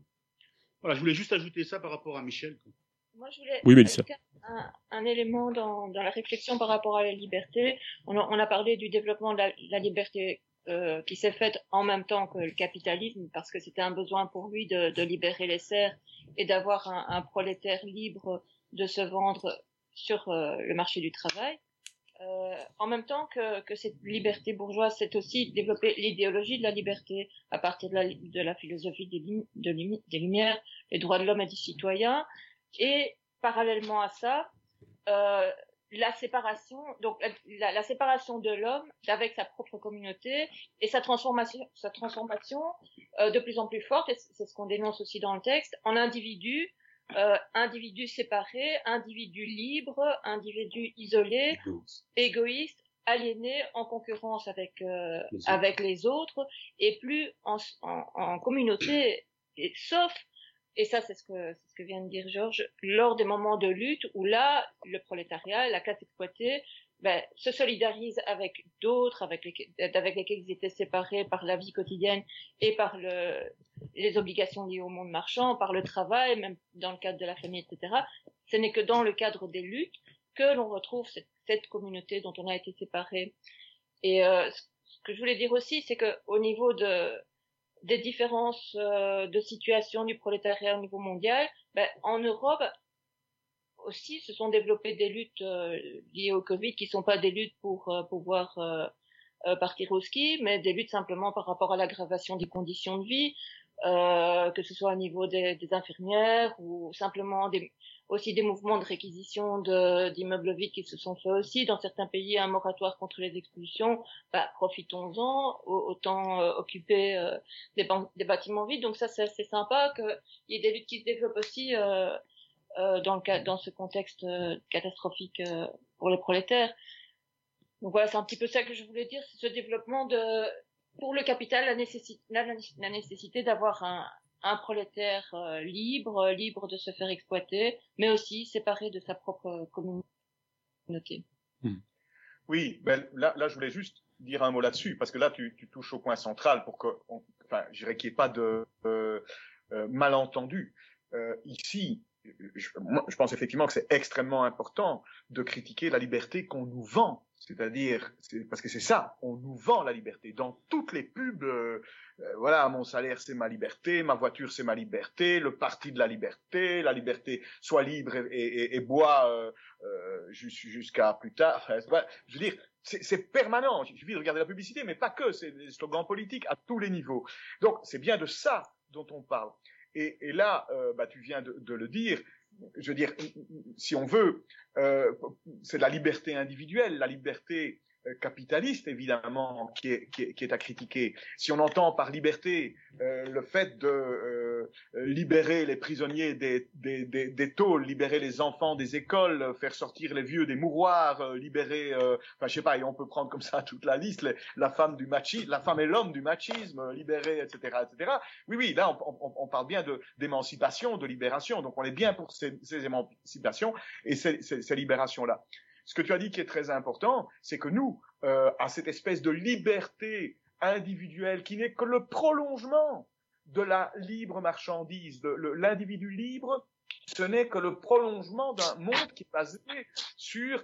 Voilà, je voulais juste ajouter ça par rapport à Michel. Quoi. Moi, je voulais oui, Mélissa. Un, un, élément dans, dans, la réflexion par rapport à la liberté. On a, on a parlé du développement de la, la liberté euh, qui s'est faite en même temps que le capitalisme, parce que c'était un besoin pour lui de, de libérer les serfs et d'avoir un, un, prolétaire libre de se vendre sur euh, le marché du travail. Euh, en même temps que, que cette liberté bourgeoise, c'est aussi développer l'idéologie de la liberté à partir de la, de la philosophie des, de, des Lumières, les droits de l'homme et du citoyen, et parallèlement à ça, euh, la séparation, donc la, la séparation de l'homme avec sa propre communauté et sa transformation, sa transformation euh, de plus en plus forte, et c'est ce qu'on dénonce aussi dans le texte, en individu euh, individu séparé, individu libre, individu isolé, égoïste, aliéné, en concurrence avec euh, les avec les autres, et plus en, en, en communauté, et, sauf et ça c'est ce que c'est ce que vient de dire Georges, lors des moments de lutte où là le prolétariat, la classe exploitée ben, se solidarisent avec d'autres, avec, avec lesquels ils étaient séparés par la vie quotidienne et par le, les obligations liées au monde marchand, par le travail, même dans le cadre de la famille, etc. Ce n'est que dans le cadre des luttes que l'on retrouve cette, cette, communauté dont on a été séparé. Et euh, ce que je voulais dire aussi, c'est que au niveau de des différences euh, de situation du prolétariat au niveau mondial, ben, en Europe, aussi se sont développées des luttes euh, liées au Covid qui sont pas des luttes pour euh, pouvoir euh, partir au ski, mais des luttes simplement par rapport à l'aggravation des conditions de vie, que ce soit au niveau des, des infirmières ou simplement des, aussi des mouvements de réquisition d'immeubles vides qui se sont faits aussi. Dans certains pays, un moratoire contre les expulsions, bah, profitons-en, autant occuper des, des, bâtiments vides. Donc ça, c'est sympa qu'il y ait des luttes qui se développent aussi euh, euh, dans, le, dans ce contexte euh, catastrophique euh, pour les prolétaires. Donc voilà, c'est un petit peu ça que je voulais dire, c'est ce développement de, pour le capital, la nécessité, la, la nécessité d'avoir un, un prolétaire libre, libre de se faire exploiter, mais aussi séparé de sa propre communauté. Hmm. Oui, ben là, là, je voulais juste dire un mot là-dessus, parce que là, tu, tu, touches au point central pour que, enfin, je dirais qu'il n'y ait pas de euh, euh, malentendu. Euh, ici, je, pense effectivement que c'est extrêmement important de critiquer la liberté qu'on nous vend. C'est-à-dire, parce que c'est ça, on nous vend la liberté. Dans toutes les pubs, euh, euh, voilà, mon salaire c'est ma liberté, ma voiture c'est ma liberté, le parti de la liberté, la liberté soit libre et, et, bois euh, jusqu'à plus tard. Je veux dire, c'est permanent. Il suffit de regarder la publicité, mais pas que. C'est des slogans politiques à tous les niveaux. Donc, c'est bien de ça dont on parle. Et, là, euh, bah, tu viens de, le dire, je veux dire, si on veut, euh, c'est la liberté individuelle, la liberté capitaliste évidemment qui est, qui, est, qui est, à critiquer. Si on entend par liberté euh, le fait de euh, libérer les prisonniers des, des, des, des, tôles, libérer les enfants des écoles, faire sortir les vieux des mouroirs, euh, libérer, euh, enfin je sais pas, et on peut prendre comme ça toute la liste, la femme du machisme, la femme et l'homme du machisme, libérer, etc., etc. Oui, oui, là on, on, on parle bien d'émancipation, de libération, donc on est bien pour ces, ces émancipations et ces, ces, ces libérations là ce que tu as dit qui est très important, c'est que nous, euh, à cette espèce de liberté individuelle qui n'est que le prolongement de la libre marchandise, de l'individu libre, ce n'est que le prolongement d'un monde qui est basé sur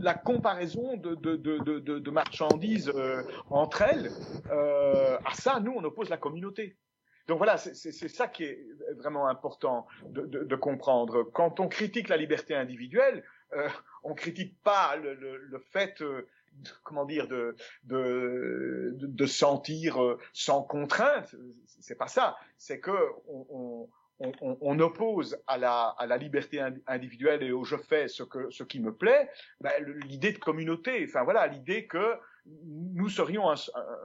la comparaison de, marchandises euh, entre elles. Euh, à ça, nous, on oppose la communauté. Donc voilà, c'est ça qui est vraiment important de, comprendre. Quand on critique la liberté individuelle, euh, on critique pas le, fait, euh, de, comment dire, de, de, sentir euh, sans contrainte. C'est pas ça. C'est que on, on, on, on, oppose à la, à la liberté individuelle et au je fais ce que ce qui me plaît, ben, l'idée de communauté. Enfin voilà, l'idée que nous serions, un,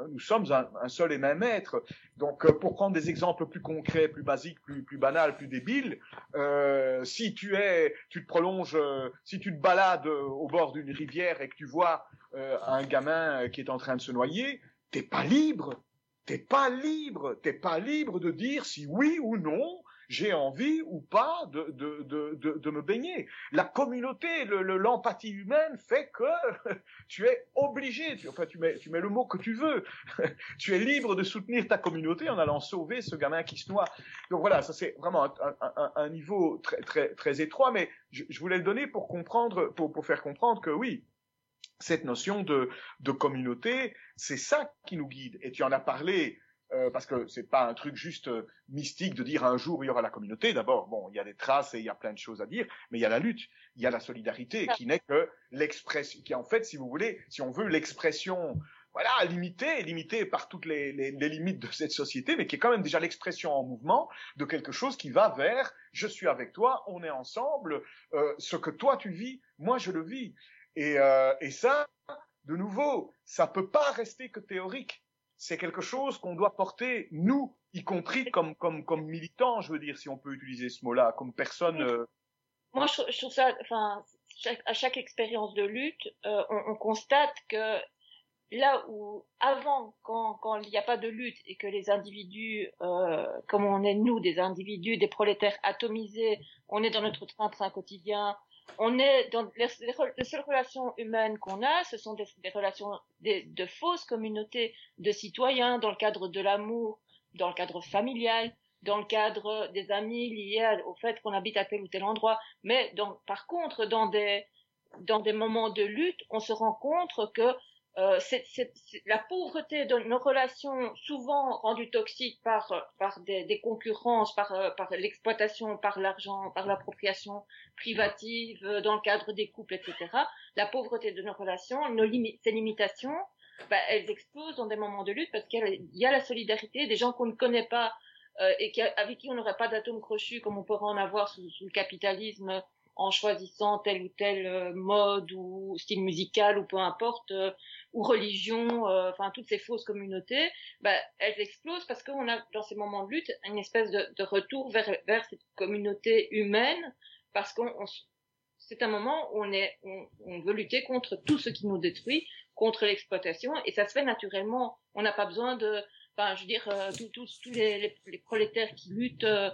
nous sommes un, seul et même être. Donc, euh, pour prendre des exemples plus concrets, plus basiques, plus, banals, plus débiles, euh, si tu es, tu te prolonges, euh, si tu te balades au bord d'une rivière et que tu vois un gamin qui est en train de se noyer, t'es pas libre. T'es pas libre. T'es pas libre de dire si oui ou non j'ai envie ou pas de, de, de, de, me baigner. La communauté, l'empathie le, humaine fait que tu es obligé, tu, enfin tu mets, tu mets le mot que tu veux, tu es libre de soutenir ta communauté en allant sauver ce gamin qui se noie. Donc voilà, ça c'est vraiment un, un, un, niveau très, très, très étroit, mais je, je voulais le donner pour comprendre, pour, pour faire comprendre que oui, cette notion de, de communauté, c'est ça qui nous guide. Et tu en as parlé euh, parce que c'est pas un truc juste euh, mystique de dire un jour il y aura la communauté. D'abord, bon, il y a des traces et il y a plein de choses à dire, mais il y a la lutte, il y a la solidarité, qui n'est que l'expression, qui en fait, si vous voulez, si on veut l'expression, voilà, limitée, limitée par toutes les, les, les, limites de cette société, mais qui est quand même déjà l'expression en mouvement de quelque chose qui va vers je suis avec toi, on est ensemble, euh, ce que toi tu vis, moi je le vis. Et, euh, et ça, de nouveau, ça peut pas rester que théorique c'est quelque chose qu'on doit porter, nous, y compris comme, comme, comme militants, je veux dire, si on peut utiliser ce mot-là, comme personne. Euh... Moi, je, je, trouve ça, enfin, chaque, à chaque expérience de lutte, euh, on, on, constate que là où, avant, quand, quand il n'y a pas de lutte et que les individus, euh, comme on est nous, des individus, des prolétaires atomisés, on est dans notre train-train quotidien, on est dans les, les, seules relations humaines qu'on a, ce sont des, relations de, fausses communautés de citoyens dans le cadre de l'amour, dans le cadre familial, dans le cadre des amis liés au fait qu'on habite à tel ou tel endroit. Mais par contre, dans des dans des moments de lutte, on se rend compte que euh, c'est, la pauvreté de nos relations, souvent rendues toxiques par, par des, des concurrences, par, par l'exploitation, par l'argent, par l'appropriation privative, dans le cadre des couples, etc. La pauvreté de nos relations, nos ces limitations, bah, elles explosent dans des moments de lutte parce qu'il y a la solidarité, des gens qu'on ne connaît pas euh, et avec qui on n'aurait pas d'atome crochu comme on pourrait en avoir sous, sous le capitalisme en choisissant tel ou tel mode ou style musical ou peu importe euh, ou religion, euh, enfin toutes ces fausses communautés, bah, elles explosent parce qu'on a dans ces moments de lutte une espèce de, de retour vers, vers cette communauté humaine parce qu'on c'est un moment où on est on, on, veut lutter contre tout ce qui nous détruit, contre l'exploitation et ça se fait naturellement. On n'a pas besoin de, enfin je veux dire euh, tous tous les, les, les, prolétaires qui luttent euh,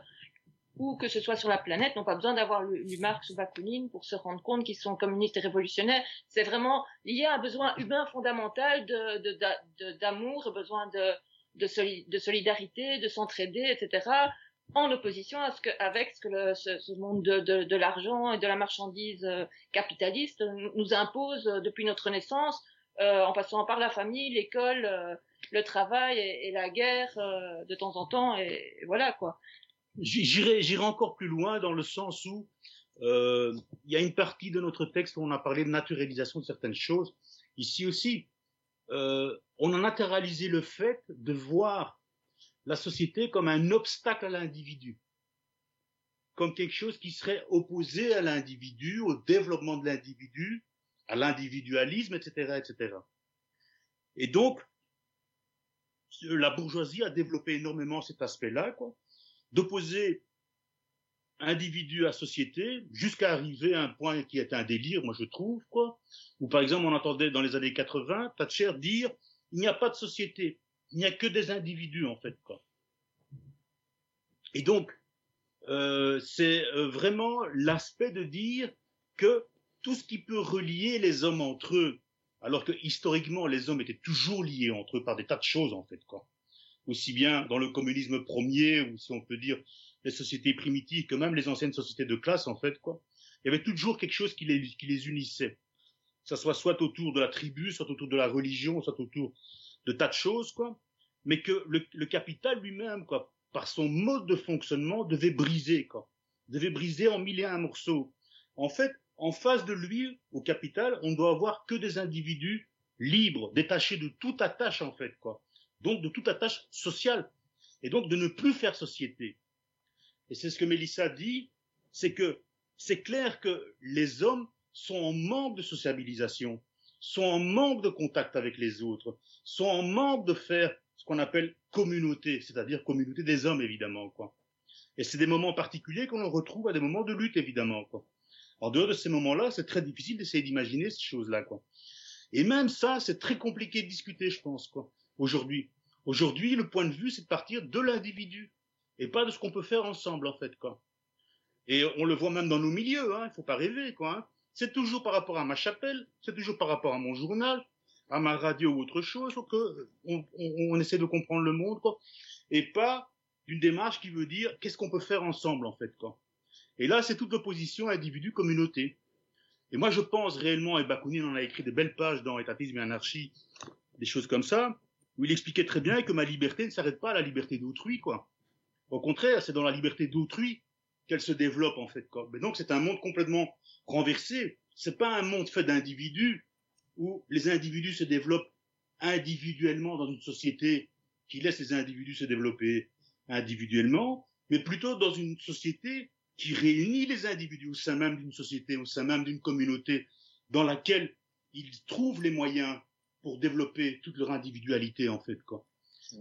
ou que ce soit sur la planète, n'ont pas besoin d'avoir lu, lu Marx ou Bakounine pour se rendre compte qu'ils sont communistes et révolutionnaires. C'est vraiment lié à un besoin humain fondamental de, de, de, d'amour, besoin de, de, soli, de solidarité, de s'entraider, etc., en opposition à ce que, avec ce que le, ce, ce monde de, de, de l'argent et de la marchandise capitaliste nous impose depuis notre naissance, euh, en passant par la famille, l'école, euh, le travail et, et la guerre euh, de temps en temps, et voilà quoi. J'irai, j'irai encore plus loin dans le sens où euh, il y a une partie de notre texte où on a parlé de naturalisation de certaines choses. Ici aussi, euh, on a naturalisé le fait de voir la société comme un obstacle à l'individu, comme quelque chose qui serait opposé à l'individu, au développement de l'individu, à l'individualisme, etc., etc. Et donc, la bourgeoisie a développé énormément cet aspect-là, quoi d'opposer individu à société jusqu'à arriver à un point qui est un délire, moi je trouve, quoi. Ou par exemple, on entendait dans les années 80 Thatcher dire il n'y a pas de société, il n'y a que des individus en fait, quoi. Et donc, euh, c'est vraiment l'aspect de dire que tout ce qui peut relier les hommes entre eux, alors que historiquement les hommes étaient toujours liés entre eux par des tas de choses en fait, quoi aussi bien dans le communisme premier, ou si on peut dire les sociétés primitives, que même les anciennes sociétés de classe, en fait, quoi. Il y avait toujours quelque chose qui les, qui les unissait. Ça soit soit autour de la tribu, soit autour de la religion, soit autour de tas de choses, quoi. Mais que le, le capital lui-même, quoi, par son mode de fonctionnement, devait briser, quoi. Devait briser en mille et un morceaux. En fait, en face de lui, au capital, on doit avoir que des individus libres, détachés de toute attache, en fait, quoi donc de toute attache sociale, et donc de ne plus faire société. Et c'est ce que Mélissa dit, c'est que c'est clair que les hommes sont en manque de sociabilisation, sont en manque de contact avec les autres, sont en manque de faire ce qu'on appelle communauté, c'est-à-dire communauté des hommes évidemment quoi. Et c'est des moments particuliers qu'on retrouve à des moments de lutte évidemment quoi. En dehors de ces moments-là, c'est très difficile d'essayer d'imaginer ces choses-là quoi. Et même ça, c'est très compliqué de discuter, je pense quoi aujourd'hui. Aujourd'hui, le point de vue, c'est de partir de l'individu et pas de ce qu'on peut faire ensemble, en fait, quoi. Et on le voit même dans nos milieux, hein, il faut pas rêver, quoi. Hein. C'est toujours par rapport à ma chapelle, c'est toujours par rapport à mon journal, à ma radio ou autre chose, que on, on, on essaie de comprendre le monde, quoi. Et pas d'une démarche qui veut dire qu'est-ce qu'on peut faire ensemble, en fait, quoi. Et là, c'est toute l'opposition individu-communauté. Et moi, je pense réellement, et Bakounine en a écrit de belles pages dans Étatisme et Anarchie, des choses comme ça, où il expliquait très bien que ma liberté ne s'arrête pas à la liberté d'autrui, quoi. Au contraire, c'est dans la liberté d'autrui qu'elle se développe, en fait. Mais donc, c'est un monde complètement renversé. C'est pas un monde fait d'individus où les individus se développent individuellement dans une société qui laisse les individus se développer individuellement, mais plutôt dans une société qui réunit les individus au sein même d'une société, au sein même d'une communauté, dans laquelle ils trouvent les moyens pour développer toute leur individualité, en fait, quoi.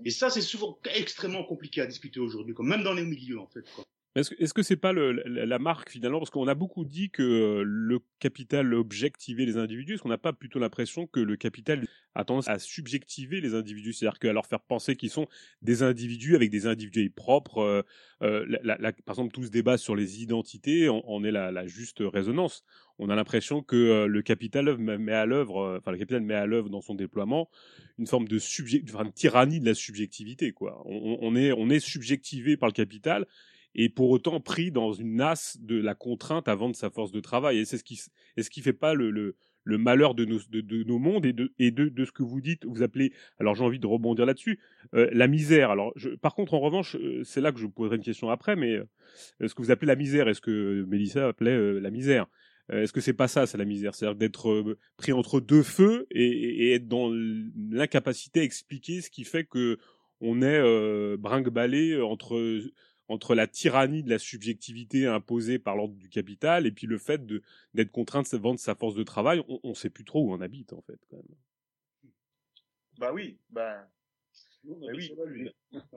Et ça, c'est souvent extrêmement compliqué à discuter aujourd'hui, même dans les milieux, en fait, quoi. Est-ce que est-ce que c'est pas le, la, la marque finalement parce qu'on a beaucoup dit que euh, le capital objectivait les individus, est-ce qu'on n'a pas plutôt l'impression que le capital a tendance à subjectiver les individus, c'est-à-dire qu'à leur faire penser qu'ils sont des individus avec des individus propres. Euh, euh, la, la, par exemple, tout ce débat sur les identités en, en est la, juste résonance. On a l'impression que euh, le capital met à l'œuvre, enfin le capital met à l'œuvre dans son déploiement une forme de, subject, enfin, de tyrannie de la subjectivité. Quoi. On, on, est on est subjectivé par le capital et pour autant pris dans une nasse de la contrainte à vendre sa force de travail. Et c'est ce qui, est ce qui fait pas le, le, le malheur de nos, de, nos mondes et, de, et de, de ce que vous dites, vous appelez, alors j'ai envie de rebondir là-dessus, euh, la misère. Alors, je, par contre, en revanche, euh, c'est là que je vous poserai une question après, mais euh, ce que vous appelez la misère, est-ce que Mélissa appelait euh, la misère? Euh, Est-ce que c'est pas ça, c'est la misère? C'est-à-dire d'être pris entre deux feux et, et être dans l'incapacité à expliquer ce qui fait que on est euh, brinque-ballé entre entre la tyrannie de la subjectivité imposée par l'ordre du capital et puis le fait de d'être contraint de vendre sa force de travail, on, on sait plus trop où on habite en fait quand même. Bah oui, ben bah, oui.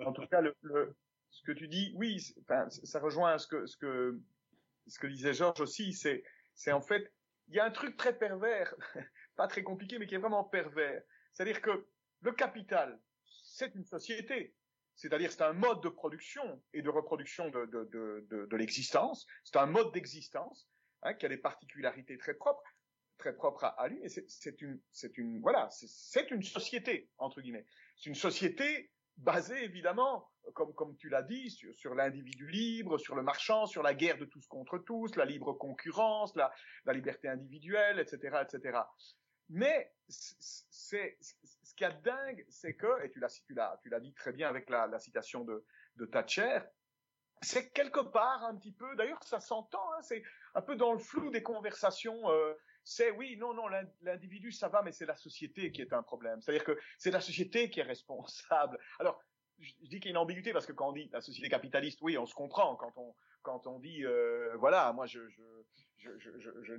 En tout cas, le, le, ce que tu dis, oui, enfin, ça rejoint ce que ce que ce que disait Georges aussi, c'est c'est en fait il y a un truc très pervers, pas très compliqué, mais qui est vraiment pervers. C'est-à-dire que le capital, c'est une société. C'est-à-dire c'est un mode de production et de reproduction de, l'existence. C'est un mode d'existence hein, qui a des particularités très propres, très propres à, lui. Et c'est une, voilà, c'est une société entre guillemets. C'est une société basée évidemment, comme tu l'as dit, sur, sur l'individu libre, sur le marchand, sur la guerre de tous contre tous, la libre concurrence, la, la liberté individuelle, etc., etc. Mais c'est ce qu'il y a dingue, c'est que, et tu l'as tu tu l'as dit très bien avec la, citation de, de Thatcher, c'est quelque part un petit peu, d'ailleurs ça s'entend, hein, c'est un peu dans le flou des conversations. Euh, c'est oui, non, non, l'individu ça va, mais c'est la société qui est un problème. C'est-à-dire que c'est la société qui est responsable. Alors je dis qu'il y a une ambiguïté parce que quand on dit la société capitaliste, oui, on se comprend. Quand on quand on dit euh, voilà, moi je je, je, je, je,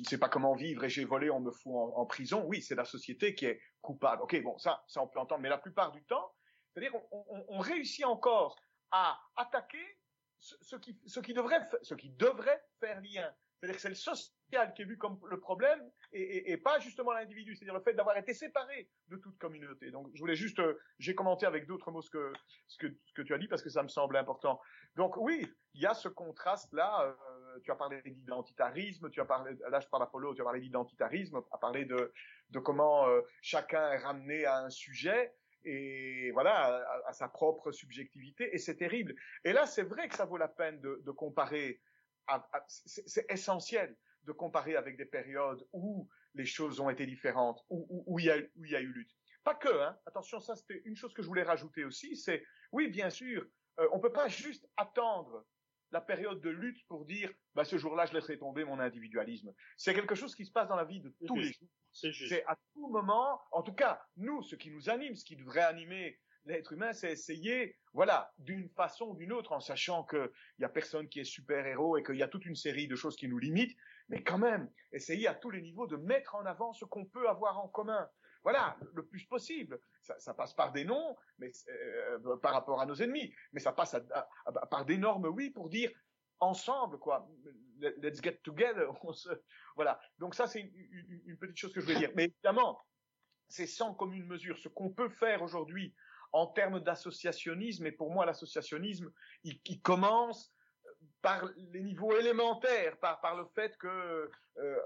ne sais pas comment vivre et j'ai volé, on me fout en, prison. Oui, c'est la société qui est coupable. Ok, bon, ça, ça on peut entendre, mais la plupart du temps, c'est-à-dire on, réussit encore à attaquer ce, ce, qui, ce, qui devrait, ce qui devrait faire lien. C'est-à-dire que c'est le social qui est vu comme le problème et, pas justement l'individu. C'est-à-dire le fait d'avoir été séparé de toute communauté. Donc je voulais juste, euh, j'ai commenté avec d'autres mots ce que, ce, que, tu as dit parce que ça me semble important. Donc oui, il y a ce contraste-là. Euh, tu as parlé d'identitarisme, tu as parlé, là je parle d'Apollo, tu as parlé d'identitarisme, à parler de, de comment euh, chacun est ramené à un sujet et voilà à, à, sa propre subjectivité et c'est terrible. Et là c'est vrai que ça vaut la peine de comparer c'est essentiel de comparer avec des périodes où les choses ont été différentes, où, où, où, il, y a, où il y a eu lutte. Pas que, hein. attention, ça c'était une chose que je voulais rajouter aussi, c'est, oui, bien sûr, euh, on peut pas juste attendre la période de lutte pour dire, bah, ce jour-là, je laisserai tomber mon individualisme. C'est quelque chose qui se passe dans la vie de tous les jours. C'est à tout moment, en tout cas, nous, ce qui nous anime, ce qui devrait animer l'être humain, c'est essayer, voilà, d'une façon ou d'une autre, en sachant qu'il n'y a personne qui est super-héros et qu'il y a toute une série de choses qui nous limitent, mais quand même, essayer à tous les niveaux de mettre en avant ce qu'on peut avoir en commun. Voilà, le plus possible. Ça, passe par des noms, mais euh, par rapport à nos ennemis, mais ça passe par des normes, oui, pour dire ensemble, quoi. Let's get together. Voilà. Donc ça, c'est une, une, une, petite chose que je voulais dire. Mais évidemment, c'est sans commune mesure. Ce qu'on peut faire aujourd'hui en termes d'associationnisme, et pour moi l'associationnisme, il, commence par les niveaux élémentaires, par, le fait que euh,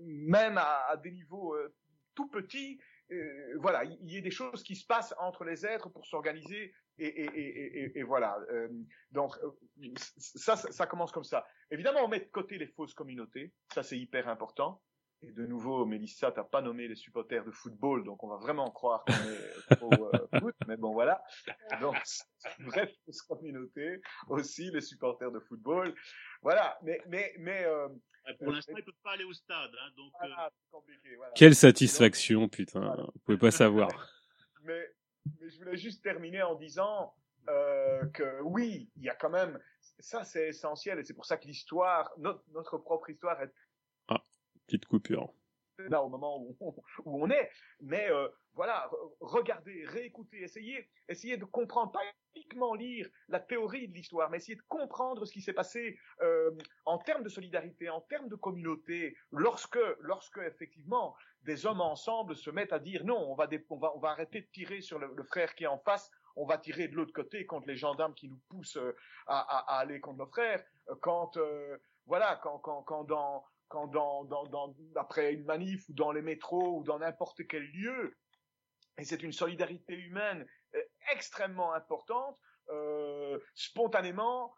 même à, des niveaux euh, tout petits, euh, voilà, il y ait des choses qui se passent entre les êtres pour s'organiser et, voilà. Donc ça, ça, commence comme ça. Évidemment, on met de côté les fausses communautés, ça c'est hyper important. Et de nouveau, Mélissa, t'as pas nommé les supporters de football, donc on va vraiment croire qu'on est au euh, foot, mais bon voilà. Donc, bref, communauté, aussi les supporters de football. Voilà, mais, mais, mais, euh, pour l'instant, ils peuvent pas aller au stade, hein, donc. Voilà, compliqué, voilà. Quelle satisfaction, putain. Vous pouvez pas savoir. mais, mais je voulais juste terminer en disant, euh, que oui, il y a quand même, ça c'est essentiel et c'est pour ça que l'histoire, notre, notre, propre histoire est... Petite coupure. Là au moment où on, est, mais euh, voilà, regardez, réécoutez, essayez, essayez de comprendre, pas uniquement lire la théorie de l'histoire, mais essayez de comprendre ce qui s'est passé euh, en termes de solidarité, en termes de communauté, lorsque, lorsque effectivement des hommes ensemble se mettent à dire non, on va, arrêter de tirer sur le, frère qui est en face, on va tirer de l'autre côté contre les gendarmes qui nous poussent euh, à, aller contre nos frères. Quand voilà, quand dans quand dans, après une manif ou dans les métros ou dans n'importe quel lieu, et c'est une solidarité humaine extrêmement importante, euh, spontanément,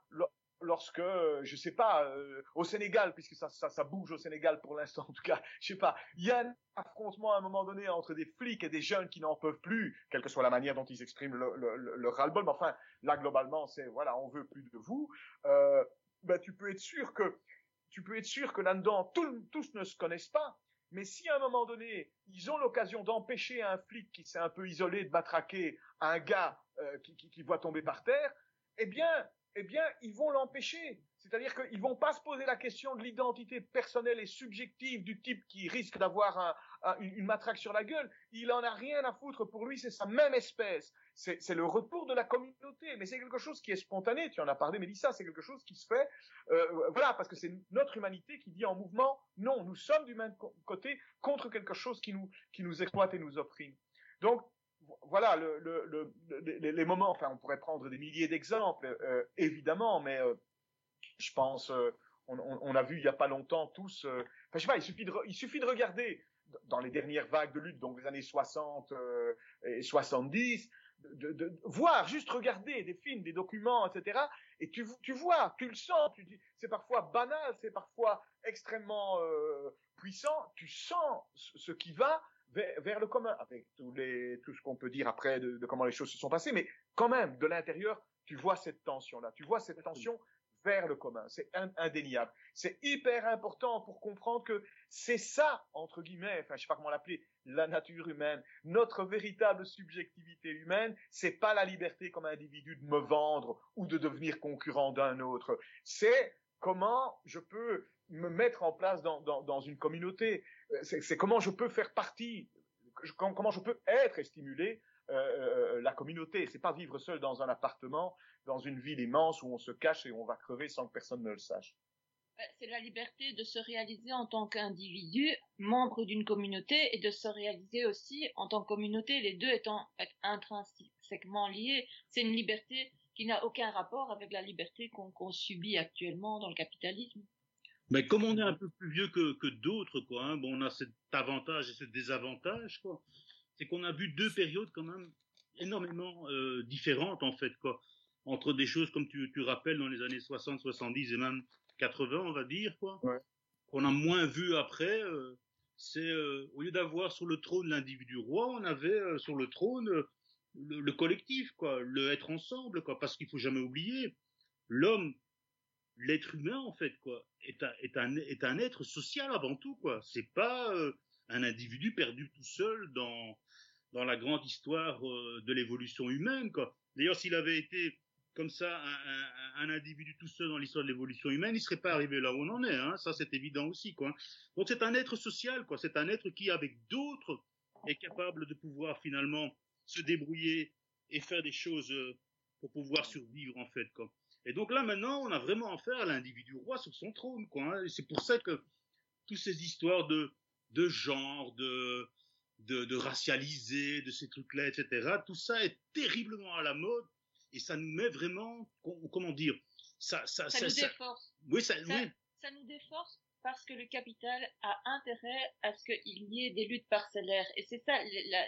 lorsque, euh, je sais pas, euh, au Sénégal, puisque ça, ça, bouge au Sénégal pour l'instant, en tout cas, je sais pas, il y a un affrontement à un moment donné entre des flics et des jeunes qui n'en peuvent plus, quelle que soit la manière dont ils expriment le, le, le, ras-le-bol, mais enfin, là, globalement, c'est, voilà, on veut plus de vous, euh, ben, tu peux être sûr que, tu peux être sûr que là-dedans, tous ne se connaissent pas, mais si à un moment donné, ils ont l'occasion d'empêcher un flic qui s'est un peu isolé de matraquer un gars euh, qui, voit tomber par terre, eh bien, eh bien, ils vont l'empêcher. C'est-à-dire qu'ils vont pas se poser la question de l'identité personnelle et subjective du type qui risque d'avoir un, un, une matraque sur la gueule. Il en a rien à foutre. Pour lui, c'est sa même espèce. C'est le retour de la communauté. Mais c'est quelque chose qui est spontané. Tu en as parlé, Mélissa. C'est quelque chose qui se fait. Euh, voilà, parce que c'est notre humanité qui dit en mouvement, non, nous sommes du même côté contre quelque chose qui nous, exploite et nous opprime. Donc, voilà le, le, le, les moments. Enfin, on pourrait prendre des milliers d'exemples, euh, évidemment, mais euh, je pense, on, a vu il y a pas longtemps tous. Enfin, je sais pas, il suffit de, il suffit de regarder dans les dernières vagues de lutte, donc les années 60 euh, et 70, de, de, voir, juste regarder des films, des documents, etc. Et tu, tu vois, tu le sens, tu dis, c'est parfois banal, c'est parfois extrêmement puissant. Tu sens ce qui va, vers, vers, le commun, avec tous les, tout ce qu'on peut dire après de, de, comment les choses se sont passées, mais quand même, de l'intérieur, tu vois cette tension-là, tu vois cette tension vers le commun, c'est indéniable. C'est hyper important pour comprendre que c'est ça, entre guillemets, enfin je sais pas comment l'appeler, la nature humaine, notre véritable subjectivité humaine, c'est pas la liberté comme individu de me vendre ou de devenir concurrent d'un autre, c'est comment je peux me mettre en place dans, dans, une communauté. Euh, c'est comment je peux faire partie, comment je peux être stimulé euh, euh, la communauté. C'est pas vivre seul dans un appartement, dans une ville immense où on se cache et on va crever sans que personne ne le sache. C'est la liberté de se réaliser en tant qu'individu, membre d'une communauté, et de se réaliser aussi en tant que communauté, les deux étant intrinsèquement liés. C'est une liberté qui n'a aucun rapport avec la liberté qu'on qu subit actuellement dans le capitalisme. Mais comme on est un peu plus vieux que, que d'autres, quoi, hein, bon, on a cet avantage et ce désavantage, quoi. C'est qu'on a vu deux périodes quand même énormément euh, différentes, en fait, quoi. Entre des choses, comme tu, tu rappelles, dans les années 60, 70 et même 80, on va dire, quoi. Ouais. Qu'on a moins vu après, euh, c'est, euh, au lieu d'avoir sur le trône l'individu roi, on avait euh, sur le trône le, le, collectif, quoi, le être ensemble, quoi, parce qu'il faut jamais oublier, l'homme l'être humain en fait quoi est un, est un est un être social avant tout quoi c'est pas un individu perdu tout seul dans dans la grande histoire de l'évolution humaine quoi d'ailleurs s'il avait été comme ça un, individu tout seul dans l'histoire de l'évolution humaine il serait pas arrivé là où on en est hein ça c'est évident aussi quoi donc c'est un être social quoi c'est un être qui avec d'autres est capable de pouvoir finalement se débrouiller et faire des choses euh, pour pouvoir survivre en fait quoi et donc là, maintenant, on a vraiment affaire à l'individu roi sur son trône, quoi. Hein. C'est pour ça que toutes ces histoires de, genre, de racialiser, de ces trucs-là, etc., tout ça est terriblement à la mode et ça nous met vraiment, comment dire, ça, ça, ça, ça nous déforce. Oui, ça, ça, oui. ça nous déforce parce que le capital a intérêt à ce qu'il y ait des luttes parcellaires. Et c'est ça la,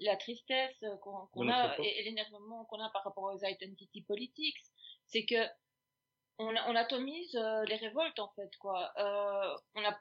la tristesse qu'on qu a et, et l'énervement qu'on a par rapport aux identity politics c'est que on, on atomise euh, les révoltes en fait quoi. Euh, on a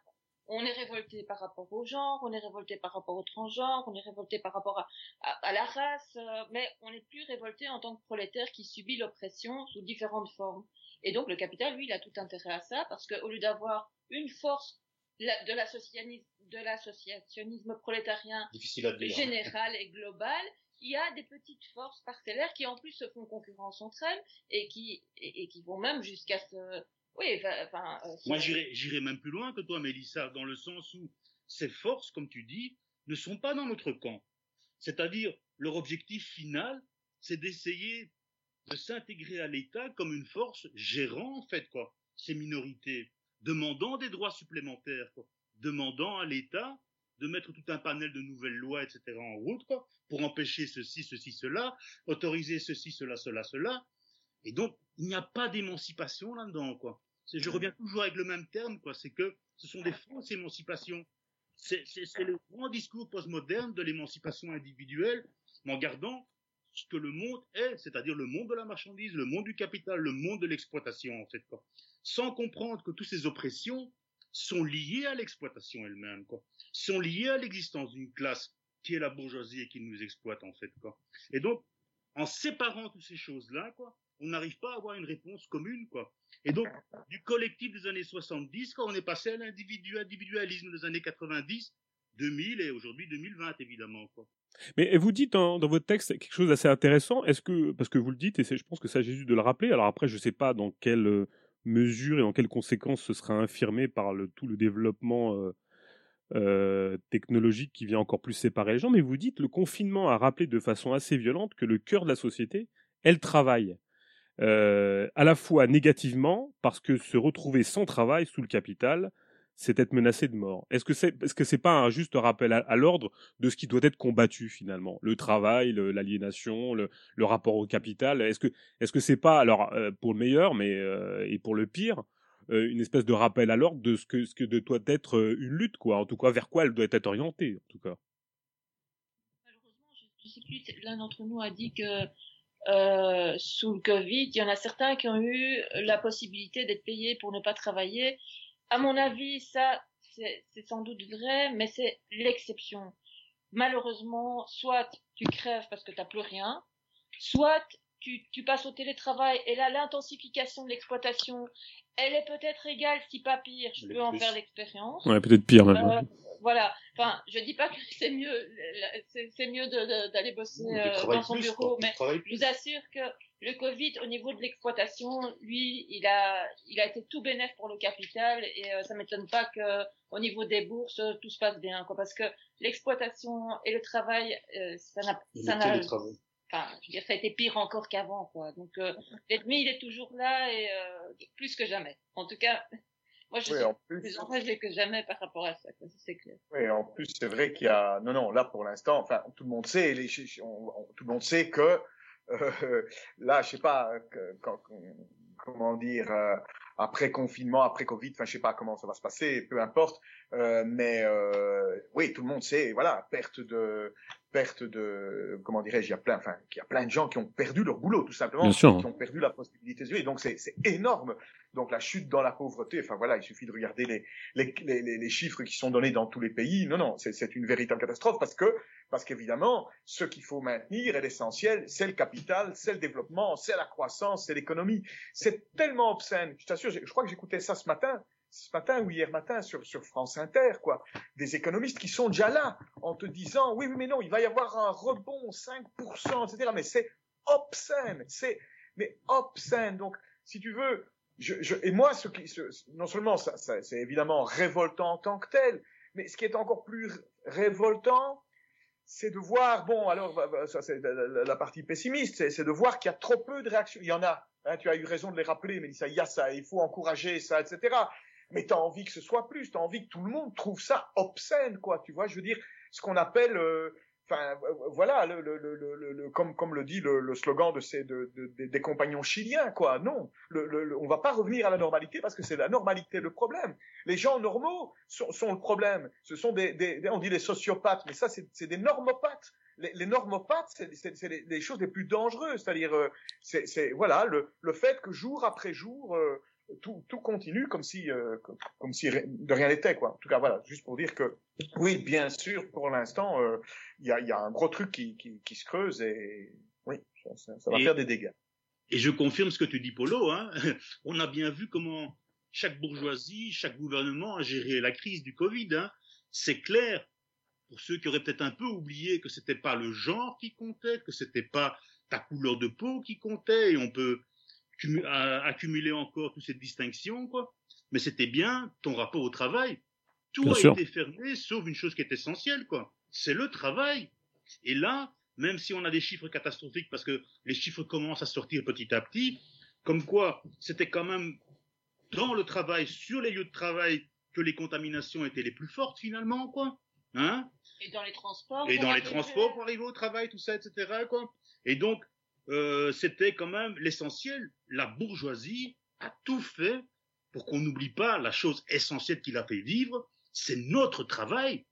on est révolté par rapport au genre, on est révolté par rapport au transgenre, on est révolté par rapport à, à, la race, euh, mais on n'est plus révolté en tant que prolétaire qui subit l'oppression sous différentes formes. Et donc le capital, lui, il a tout intérêt à ça, parce qu'au lieu d'avoir une force de l'associationnisme prolétarien général et global, il y a des petites forces parcellaires qui en plus se font concurrence entre elles et qui, et qui vont même jusqu'à se, oui, enfin. Euh, Moi, j'irais même plus loin que toi, Mélissa, dans le sens où ces forces, comme tu dis, ne sont pas dans notre camp. C'est-à-dire, leur objectif final, c'est d'essayer de s'intégrer à l'État comme une force gérant, en fait, quoi, ces minorités, demandant des droits supplémentaires, quoi, demandant à l'État de mettre tout un panel de nouvelles lois, etc., en route, quoi, pour empêcher ceci, ceci, cela, autoriser ceci, cela, cela, cela. Et donc, il n'y a pas d'émancipation là-dedans, quoi. Je reviens toujours avec le même terme, quoi. C'est que ce sont des fausses émancipations. C'est le grand discours postmoderne de l'émancipation individuelle, en gardant ce que le monde est, c'est-à-dire le monde de la marchandise, le monde du capital, le monde de l'exploitation, en fait, quoi. Sans comprendre que toutes ces oppressions sont liées à l'exploitation elle-même, quoi. Sont liées à l'existence d'une classe qui est la bourgeoisie et qui nous exploite, en fait, quoi. Et donc, en séparant toutes ces choses-là, quoi, on n'arrive pas à avoir une réponse commune, quoi. Et donc, du collectif des années 70, quand on est passé à l'individualisme des années 90, 2000 et aujourd'hui 2020, évidemment, quoi. Mais vous dites dans, votre texte quelque chose d'assez intéressant. Est-ce que, parce que vous le dites, et je pense que ça Jésus de le rappeler. Alors après, je ne sais pas dans quelle euh, mesure et en quelles conséquences ce sera infirmé par tout le développement euh, euh, technologique qui vient encore plus séparer les gens. Mais vous dites le confinement a rappelé de façon assez violente que le cœur de la société est le travail. Euh, à la fois négativement, parce que se retrouver sans travail sous le capital, c'est être menacé de mort. Est-ce que c'est est-ce que c'est pas un juste rappel à, l'ordre de ce qui doit être combattu finalement? Le travail, l'aliénation, le, rapport au capital? Est-ce que est-ce que c'est pas alors euh, pour le meilleur, mais euh, et pour le pire, une espèce de rappel à l'ordre de ce que ce doit être une lutte quoi? En tout cas, vers quoi elle doit être orientée en tout cas? Malheureusement, je, sais plus. L'un d'entre nous a dit que euh, sous le Covid, il y en a certains qui ont eu la possibilité d'être payés pour ne pas travailler. À mon avis, ça, c'est sans doute vrai, mais c'est l'exception. Malheureusement, soit tu crèves parce que tu n'as plus rien, soit tu, tu passes au télétravail et là, l'intensification de l'exploitation, elle est peut-être égale, si pas pire, je peux en faire l'expérience. Ouais, peut-être pire même. Euh, voilà. Enfin, je dis pas que c'est mieux, c'est mieux d'aller bosser euh, dans son bureau, mais je vous assure que le Covid, au niveau de l'exploitation, lui, il a, il a été tout bénéf pour le capital et euh, ça m'étonne pas que au niveau des bourses, tout se passe bien, quoi, parce que l'exploitation et le travail, euh, ça n'a, ça n'a, enfin, je veux dire, ça a été pire encore qu'avant, quoi. Donc, euh, l'ennemi, il est toujours là et euh, plus que jamais. En tout cas, moi, je suis plus enragé que jamais par rapport à ça, c'est clair. Oui, en plus, c'est vrai qu'il y a, non, non, là, pour l'instant, enfin, tout le monde sait, les... tout le monde sait que, euh, là, je sais pas, quand, comment dire, euh, après confinement, après Covid, enfin je sais pas comment ça va se passer, peu importe, euh, mais oui, tout le monde sait, voilà, perte de perte de comment dirais-je, il y a plein, enfin, il y a plein de gens qui ont perdu leur boulot tout simplement, qui ont perdu la possibilité de vivre, donc c'est c'est énorme. Donc la chute dans la pauvreté, enfin voilà, il suffit de regarder les les, les, les chiffres qui sont donnés dans tous les pays. Non non, c'est c'est une véritable catastrophe parce que parce qu'évidemment, ce qu'il faut maintenir est l'essentiel, c'est le capital, c'est le développement, c'est la croissance, c'est l'économie. C'est tellement obscène. Je t'assure, je crois que j'écoutais ça ce matin, ce matin ou hier matin sur, France Inter, quoi. Des économistes qui sont déjà là en te disant, oui, mais non, il va y avoir un rebond, 5%, etc. Mais c'est obscène. C'est, mais obscène. Donc, si tu veux, et moi, ce qui, non seulement c'est évidemment révoltant en tant que tel, mais ce qui est encore plus révoltant, c'est de voir, bon, alors, ça c'est la partie pessimiste, c'est de voir qu'il y a trop peu de réactions. Il y en a, hein, tu as eu raison de les rappeler, mais il y a ça, il faut encourager ça, etc. Mais tu as envie que ce soit plus, tu as envie que tout le monde trouve ça obscène, quoi, tu vois, je veux dire, ce qu'on appelle euh, Enfin, voilà, le, le, le, le, comme, comme le dit le, slogan de ces, de, de, des compagnons chiliens, quoi. Non, le, on va pas revenir à la normalité parce que c'est la normalité le problème. Les gens normaux sont, le problème. Ce sont des, des, on dit les sociopathes, mais ça, c'est des normopathes. Les, les normopathes, c'est les, choses les plus dangereuses. C'est-à-dire, euh, c'est voilà, le, le fait que jour après jour, euh, tout, tout continue comme si, euh, comme, si de rien n'était, quoi. En tout cas, voilà, juste pour dire que, oui, bien sûr, pour l'instant, euh, il y, a, y, a, un gros truc qui, qui, qui se creuse et oui, ça, ça va faire des dégâts. Et je confirme ce que tu dis, Polo. Hein. On a bien vu comment chaque bourgeoisie, chaque gouvernement a géré la crise du Covid. Hein. C'est clair. Pour ceux qui auraient peut-être un peu oublié que c'était pas le genre qui comptait, que c'était pas ta couleur de peau qui comptait, et on peut accumuler encore toutes ces distinctions, quoi. Mais c'était bien ton rapport au travail. Tout a été fermé, sauf une chose qui est essentielle, quoi. C'est le travail. Et là, même si on a des chiffres catastrophiques, parce que les chiffres commencent à sortir petit à petit, comme quoi c'était quand même dans le travail, sur les lieux de travail, que les contaminations étaient les plus fortes finalement, quoi. Hein Et dans les transports. Et dans les transports pour arriver au travail, tout ça, etc. Quoi. Et donc, euh, c'était quand même l'essentiel. La bourgeoisie a tout fait pour qu'on n'oublie pas la chose essentielle qui l'a fait vivre, c'est notre travail.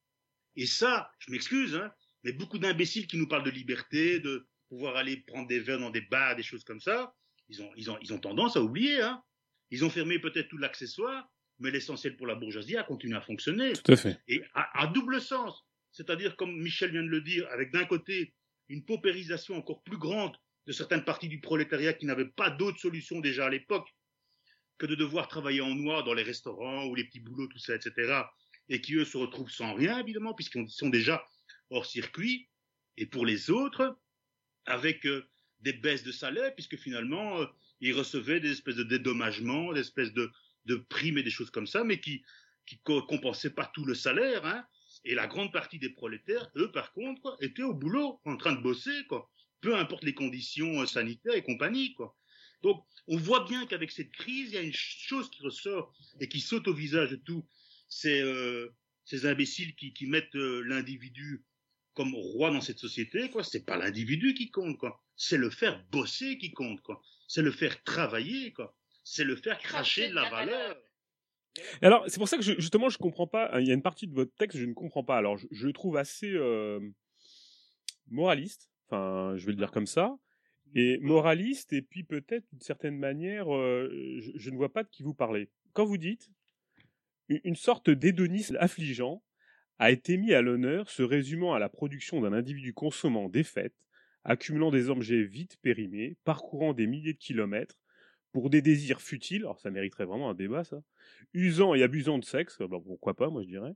Et ça, je m'excuse, hein, mais beaucoup d'imbéciles qui nous parlent de liberté, de pouvoir aller prendre des verres dans des bars, des choses comme ça, ils ont, ils ont, ils ont tendance à oublier. Hein. Ils ont fermé peut-être tout l'accessoire, mais l'essentiel pour la bourgeoisie a continué à fonctionner. Tout à fait. Et à, à double sens. C'est-à-dire, comme Michel vient de le dire, avec d'un côté une paupérisation encore plus grande de certaines parties du prolétariat qui n'avaient pas d'autre solution déjà à l'époque que de devoir travailler en noir dans les restaurants ou les petits boulots, tout ça, etc. Et qui, eux, se retrouvent sans rien, évidemment, puisqu'ils sont déjà hors circuit. Et pour les autres, avec euh, des baisses de salaire, puisque finalement, euh, ils recevaient des espèces de dédommagements, des espèces de, de primes et des choses comme ça, mais qui qui compensaient pas tout le salaire. Hein. Et la grande partie des prolétaires, eux, par contre, étaient au boulot, en train de bosser, quoi peu importe les conditions euh, sanitaires et compagnie, quoi. Donc, on voit bien qu'avec cette crise, il y a une chose qui ressort et qui saute au visage de tout. C'est euh, ces imbéciles qui, qui mettent euh, l'individu comme roi dans cette société, quoi. C'est pas l'individu qui compte, quoi. C'est le faire bosser qui compte, quoi. C'est le faire travailler, quoi. C'est le faire cracher de la valeur. Alors, c'est pour ça que je, justement, je comprends pas. Hein, il y a une partie de votre texte, je ne comprends pas. Alors, je, je le trouve assez euh, moraliste Enfin, je vais le dire comme ça. Et moraliste, et puis peut-être d'une certaine manière, euh, je, ne vois pas de qui vous parlez. Quand vous dites une sorte d'hédonisme affligeant a été mis à l'honneur, se résumant à la production d'un individu consommant des fêtes, accumulant des objets vite périmés, parcourant des milliers de kilomètres, pour des désirs futiles, alors ça mériterait vraiment un débat ça, usant et abusant de sexe, bah, pourquoi pas moi je dirais,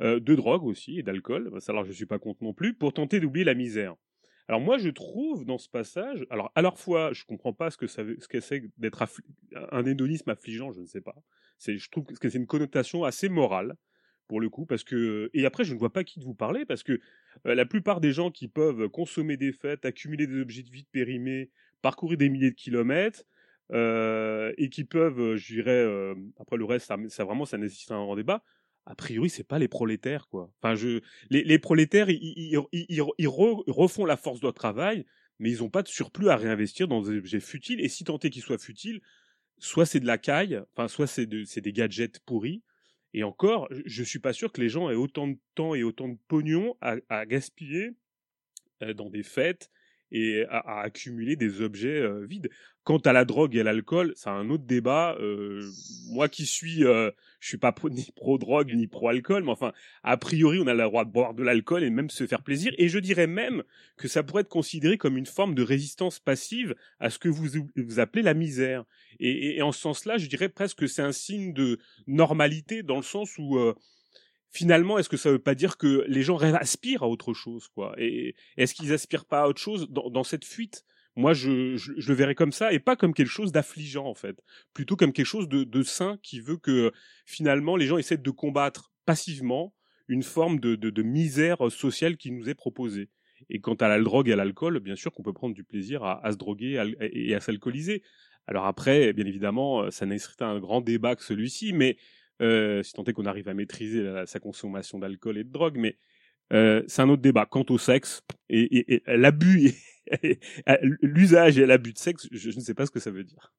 euh, de drogue aussi et d'alcool, ça alors je suis pas contre non plus, pour tenter d'oublier la misère. Alors moi, je trouve dans ce passage, alors à la fois, je comprends pas ce que ça ce que c'est d'être un hédonisme affligeant, je ne sais pas. C'est, je trouve que c'est une connotation assez morale pour le coup, parce que et après, je ne vois pas qui de vous parler, parce que euh, la plupart des gens qui peuvent consommer des fêtes, accumuler des objets de vie périmés, parcourir des milliers de kilomètres. Euh, et qui peuvent, je dirais, euh, après le reste, ça, ça vraiment, ça nécessite un grand débat a priori, c'est pas les prolétaires, quoi. Enfin, je, les, les prolétaires, ils, ils, ils, ils refont la force de travail, mais ils n'ont pas de surplus à réinvestir dans des objets futiles. Et si tant est qu'ils soient futiles, soit c'est de la caille, enfin, soit c'est de, des gadgets pourris. Et encore, je suis pas sûr que les gens aient autant de temps et autant de pognon à, à gaspiller euh, dans des fêtes et à, accumuler des objets euh, vides. Quant à la drogue et à l'alcool, c'est un autre débat. Euh, moi qui suis, euh, je suis pas ni pro drogue ni pro alcool, mais enfin, a priori, on a le droit de boire de l'alcool et même se faire plaisir. Et je dirais même que ça pourrait être considéré comme une forme de résistance passive à ce que vous, vous appelez la misère. Et, et en ce sens-là, je dirais presque que c'est un signe de normalité dans le sens où euh, finalement, est-ce que ça veut pas dire que les gens aspirent à autre chose, quoi? Et est-ce qu'ils aspirent pas à autre chose dans, cette fuite? Moi, je, je, le verrais comme ça et pas comme quelque chose d'affligeant en fait, plutôt comme quelque chose de, de sain qui veut que finalement les gens essaient de combattre passivement une forme de, de, de misère sociale qui nous est proposée. Et quant à la drogue et à l'alcool, bien sûr qu'on peut prendre du plaisir à, à se droguer et à s'alcooliser. Alors après, bien évidemment, ça nécessiterait un grand débat que celui-ci, mais euh, si tant est qu'on arrive à maîtriser sa consommation d'alcool et de drogue, mais euh, c'est un autre débat. Quant au sexe et, et, et l'abus, l'usage et l'abus de sexe, je, ne sais pas ce que ça veut dire.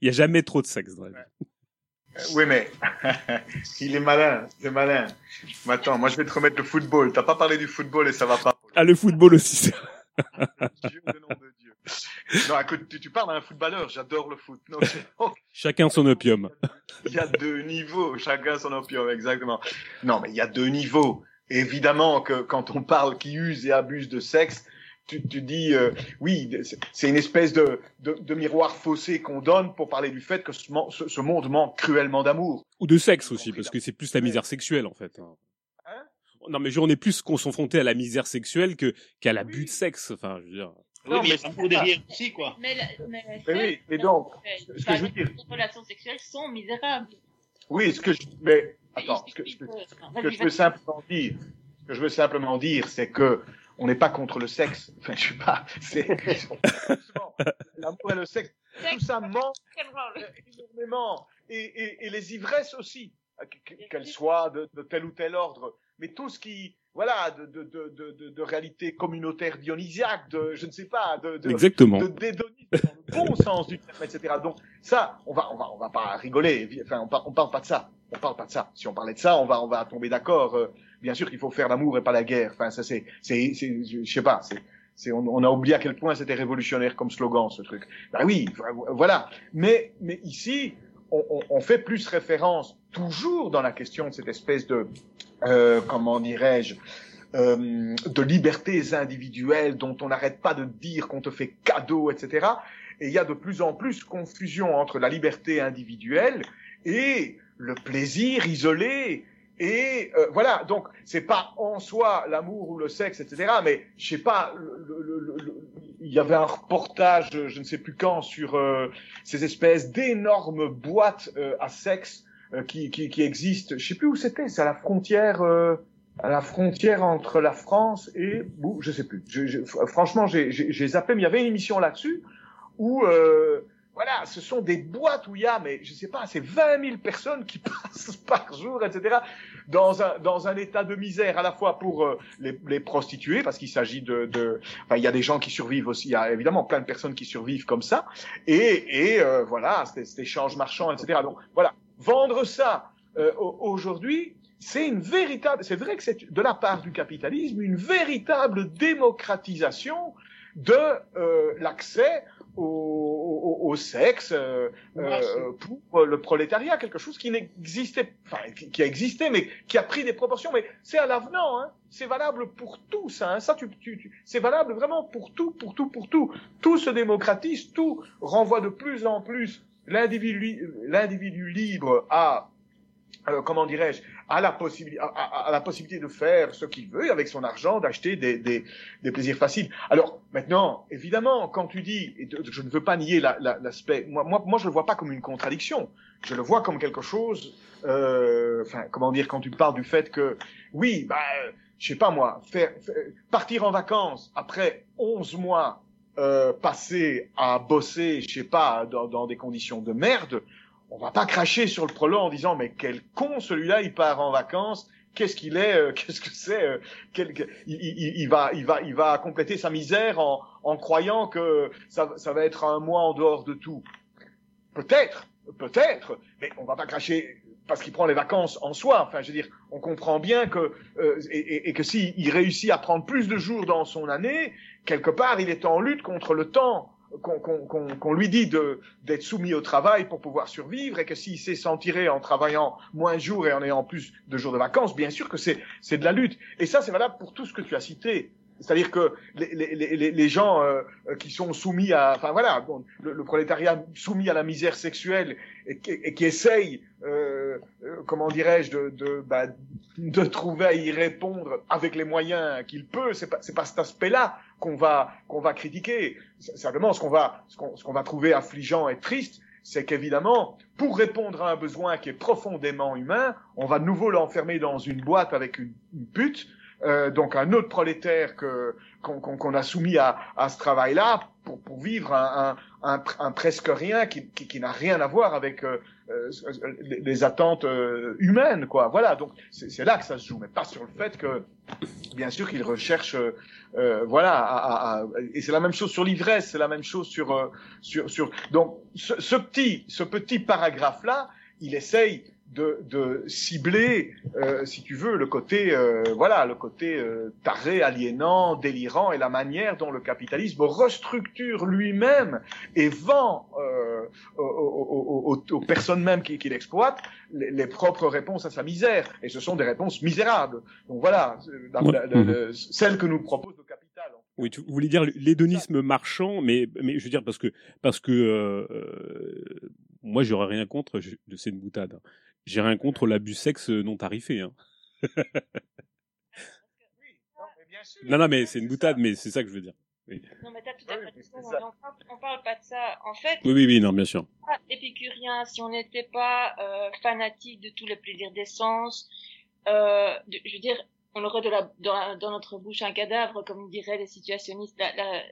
Il n'y a jamais trop de sexe dans la vie. Euh, oui, mais il est malin, c'est malin. Mais attends, moi je vais te remettre le football. T'as pas parlé du football et ça va pas. Ah, le football aussi. Dieu, non, écoute, tu, tu parles d'un footballeur, j'adore le foot. Non, chacun son opium. il y a deux niveaux, chacun son opium, exactement. Non, mais il y a deux niveaux. Évidemment que quand on parle qui use et abuse de sexe, tu, tu dis euh, oui, c'est une espèce de, de, de miroir faussé qu'on donne pour parler du fait que ce, ce monde manque cruellement d'amour. Ou de sexe aussi, parce que c'est plus la misère sexuelle en fait. Hein, non, mais on est plus confronté à la misère sexuelle que qu'à l'abus de sexe. Enfin, je veux dire. Non, mais il y a l'amour derrière aussi, quoi. Mais, mais, mais oui, mais donc, ce que je veux dire. Les relations sexuelles sont misérables. Oui, ce que je, mais, attends, ce que, ce que, ce que je veux simplement dire, ce que je veux simplement dire, c'est que on n'est pas contre le sexe. Enfin, je sais pas. C'est l'amour et le sexe. Tout ça manque énormément. Et, et, et les ivresses aussi, qu'elles soient de, de, tel ou tel ordre. Mais tout ce qui, voilà, de, de, de, de, de réalité communautaire dionysiaque, de, je ne sais pas, de, de, Exactement. de dédonisme dans le bon sens du terme, etc. Donc ça, on va, on va, on va pas rigoler. Enfin, on, par, on parle pas de ça. On parle pas de ça. Si on parlait de ça, on va, on va tomber d'accord. Euh, bien sûr qu'il faut faire l'amour et pas la guerre. Enfin, ça c'est, c'est, je sais pas, c'est, c'est, on, on, a oublié à quel point c'était révolutionnaire comme slogan ce truc. Ben oui, voilà. Mais, mais ici, on, on, fait plus référence toujours dans la question de cette espèce de, euh, comment dirais-je, euh, de libertés individuelles dont on n'arrête pas de dire qu'on te fait cadeau, etc. Et il y a de plus en plus confusion entre la liberté individuelle et le plaisir isolé et euh, voilà, donc c'est pas en soi l'amour ou le sexe, etc. Mais je sais pas, le, le, le, il y avait un reportage, je ne sais plus quand, sur euh, ces espèces d'énormes boîtes euh, à sexe euh, qui, qui, qui, existent. Je sais plus où c'était, c'est à la frontière, euh, à la frontière entre la France et, je sais plus. Je, je, franchement, j'ai zappé, mais il y avait une émission là-dessus où voilà, ce sont des boîtes où il y a, mais je sais pas, c'est 20 000 personnes qui passent par jour, etc., dans un, dans un état de misère, à la fois pour euh, les, les, prostituées, parce qu'il s'agit de, de, enfin, il y a des gens qui survivent aussi, il y a évidemment plein de personnes qui survivent comme ça, et, et euh, voilà, cet échange marchand, etc. Donc, voilà, vendre ça euh, aujourd'hui, c'est une véritable, c'est vrai que c'est de la part du capitalisme une véritable démocratisation de euh, l'accès au, au, au, sexe euh, euh, pour le prolétariat, quelque chose qui n'existait, enfin qui, a existé, mais qui a pris des proportions. Mais c'est à l'avenant, hein. c'est valable pour tous. Hein. Ça, tu, tu, tu c'est valable vraiment pour tout, pour tout, pour tout. Tout se démocratise, tout renvoie de plus en plus l'individu, l'individu libre à euh, comment dirais-je, à la possibilité, à, à, la possibilité de faire ce qu'il veut avec son argent, d'acheter des, des, des, plaisirs faciles. Alors maintenant, évidemment, quand tu dis, je ne veux pas nier l'aspect, la, moi, moi, moi, je le vois pas comme une contradiction. Je le vois comme quelque chose. Euh, enfin, comment dire, quand tu parles du fait que, oui, bah, je sais pas moi, faire, faire partir en vacances après 11 mois euh, passés à bosser, je sais pas, dans, dans des conditions de merde on va pas cracher sur le prolo en disant mais quel con celui-là, il part en vacances, qu'est-ce qu'il est, euh, qu'est-ce que c'est, euh, il, va, il va, il va compléter sa misère en, en croyant que ça, ça va être un mois en dehors de tout. Peut-être, peut-être, mais on va pas cracher parce qu'il prend les vacances en soi. Enfin, je veux dire, on comprend bien que euh, et, que s'il réussit à prendre plus de jours dans son année, quelque part, il est en lutte contre le temps qu'on qu qu lui dit d'être soumis au travail pour pouvoir survivre et que s'il sait s'en tirer en travaillant moins de jours et en ayant plus de jours de vacances, bien sûr que c'est de la lutte. Et ça, c'est valable pour tout ce que tu as cité. C'est-à-dire que les, gens euh, qui sont soumis à, enfin voilà, le, prolétariat soumis à la misère sexuelle et, qui essaye, euh, euh, comment dirais-je, de, de, bah, de trouver à y répondre avec les moyens qu'il peut. C'est pas, c'est pas cet aspect-là qu'on va qu'on va critiquer. Simplement, ce qu'on va ce qu'on, va trouver affligeant et triste, c'est qu'évidemment, pour répondre à un besoin qui est profondément humain, on va de nouveau l'enfermer dans une boîte avec une pute euh, donc un autre prolétaire que qu'on qu a soumis à, à ce travail-là pour, pour vivre un, un, un, presque rien qui, qui, qui n'a rien à voir avec euh, euh, les, attentes euh, humaines, quoi. Voilà, donc c'est là que ça se joue, mais pas sur le fait que, bien sûr, qu'il recherche, euh, voilà, à, à, et c'est la même chose sur l'ivresse, c'est la même chose sur sur sur. Donc ce, petit ce petit paragraphe là, il essaye de, de cibler, euh, si tu veux, le côté, euh, voilà, le côté euh, taré, aliénant, délirant et la manière dont le capitalisme restructure lui-même et vend euh, aux, aux, aux, personnes mêmes qu'il qui exploite les, les, propres réponses à sa misère. Et ce sont des réponses misérables. Donc voilà, la, la, la, celle que nous propose le capital. Oui, tu voulais dire l'hédonisme marchand, mais mais je veux dire parce que parce que euh, moi j'aurais rien contre, c'est une boutade. Hein. J'ai rien contre l'abus sexe non tarifé. Hein. non, non, mais c'est une boutade, mais c'est ça que je veux dire. Oui. Non, mais t'as tout à fait raison. On, on parle pas de ça. En fait, oui, oui, oui, non, bien sûr. Épicurien, si on n'était pas euh, fanatique de tous les plaisirs d'essence, euh, de, je veux dire, on aurait de la, dans, dans, notre bouche un cadavre, comme diraient les situationnistes. La, la,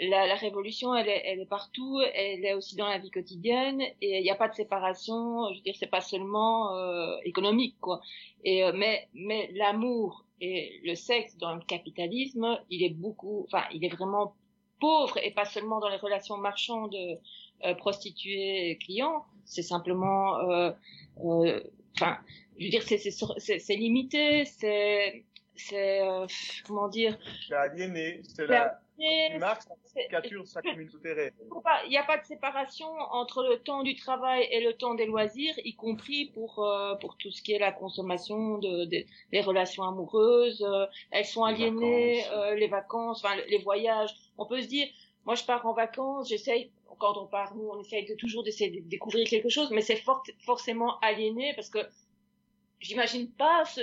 la, la révolution, elle est, elle est, partout, elle est aussi dans la vie quotidienne, et il n'y a pas de séparation. Je veux dire, c'est pas seulement euh, économique, quoi. Et euh, mais mais l'amour et le sexe dans le capitalisme, il est beaucoup, enfin, il est vraiment pauvre, et pas seulement dans les relations marchandes euh, prostituées clients. C'est simplement, euh, euh, enfin je veux dire, c'est limité, c'est, c'est, euh, comment dire? C'est aliéné, c'est la marque caricature sa communauté Il n'y a pas de séparation entre le temps du travail et le temps des loisirs, y compris pour euh, pour tout ce qui est la consommation de, de les relations amoureuses. Euh, elles sont aliénées, les vacances, euh, les, vacances enfin, les voyages. On peut se dire, moi je pars en vacances, j'essaye quand on part, nous, on essaye de toujours d'essayer de découvrir quelque chose, mais c'est for forcément aliéné parce que j'imagine pas ce,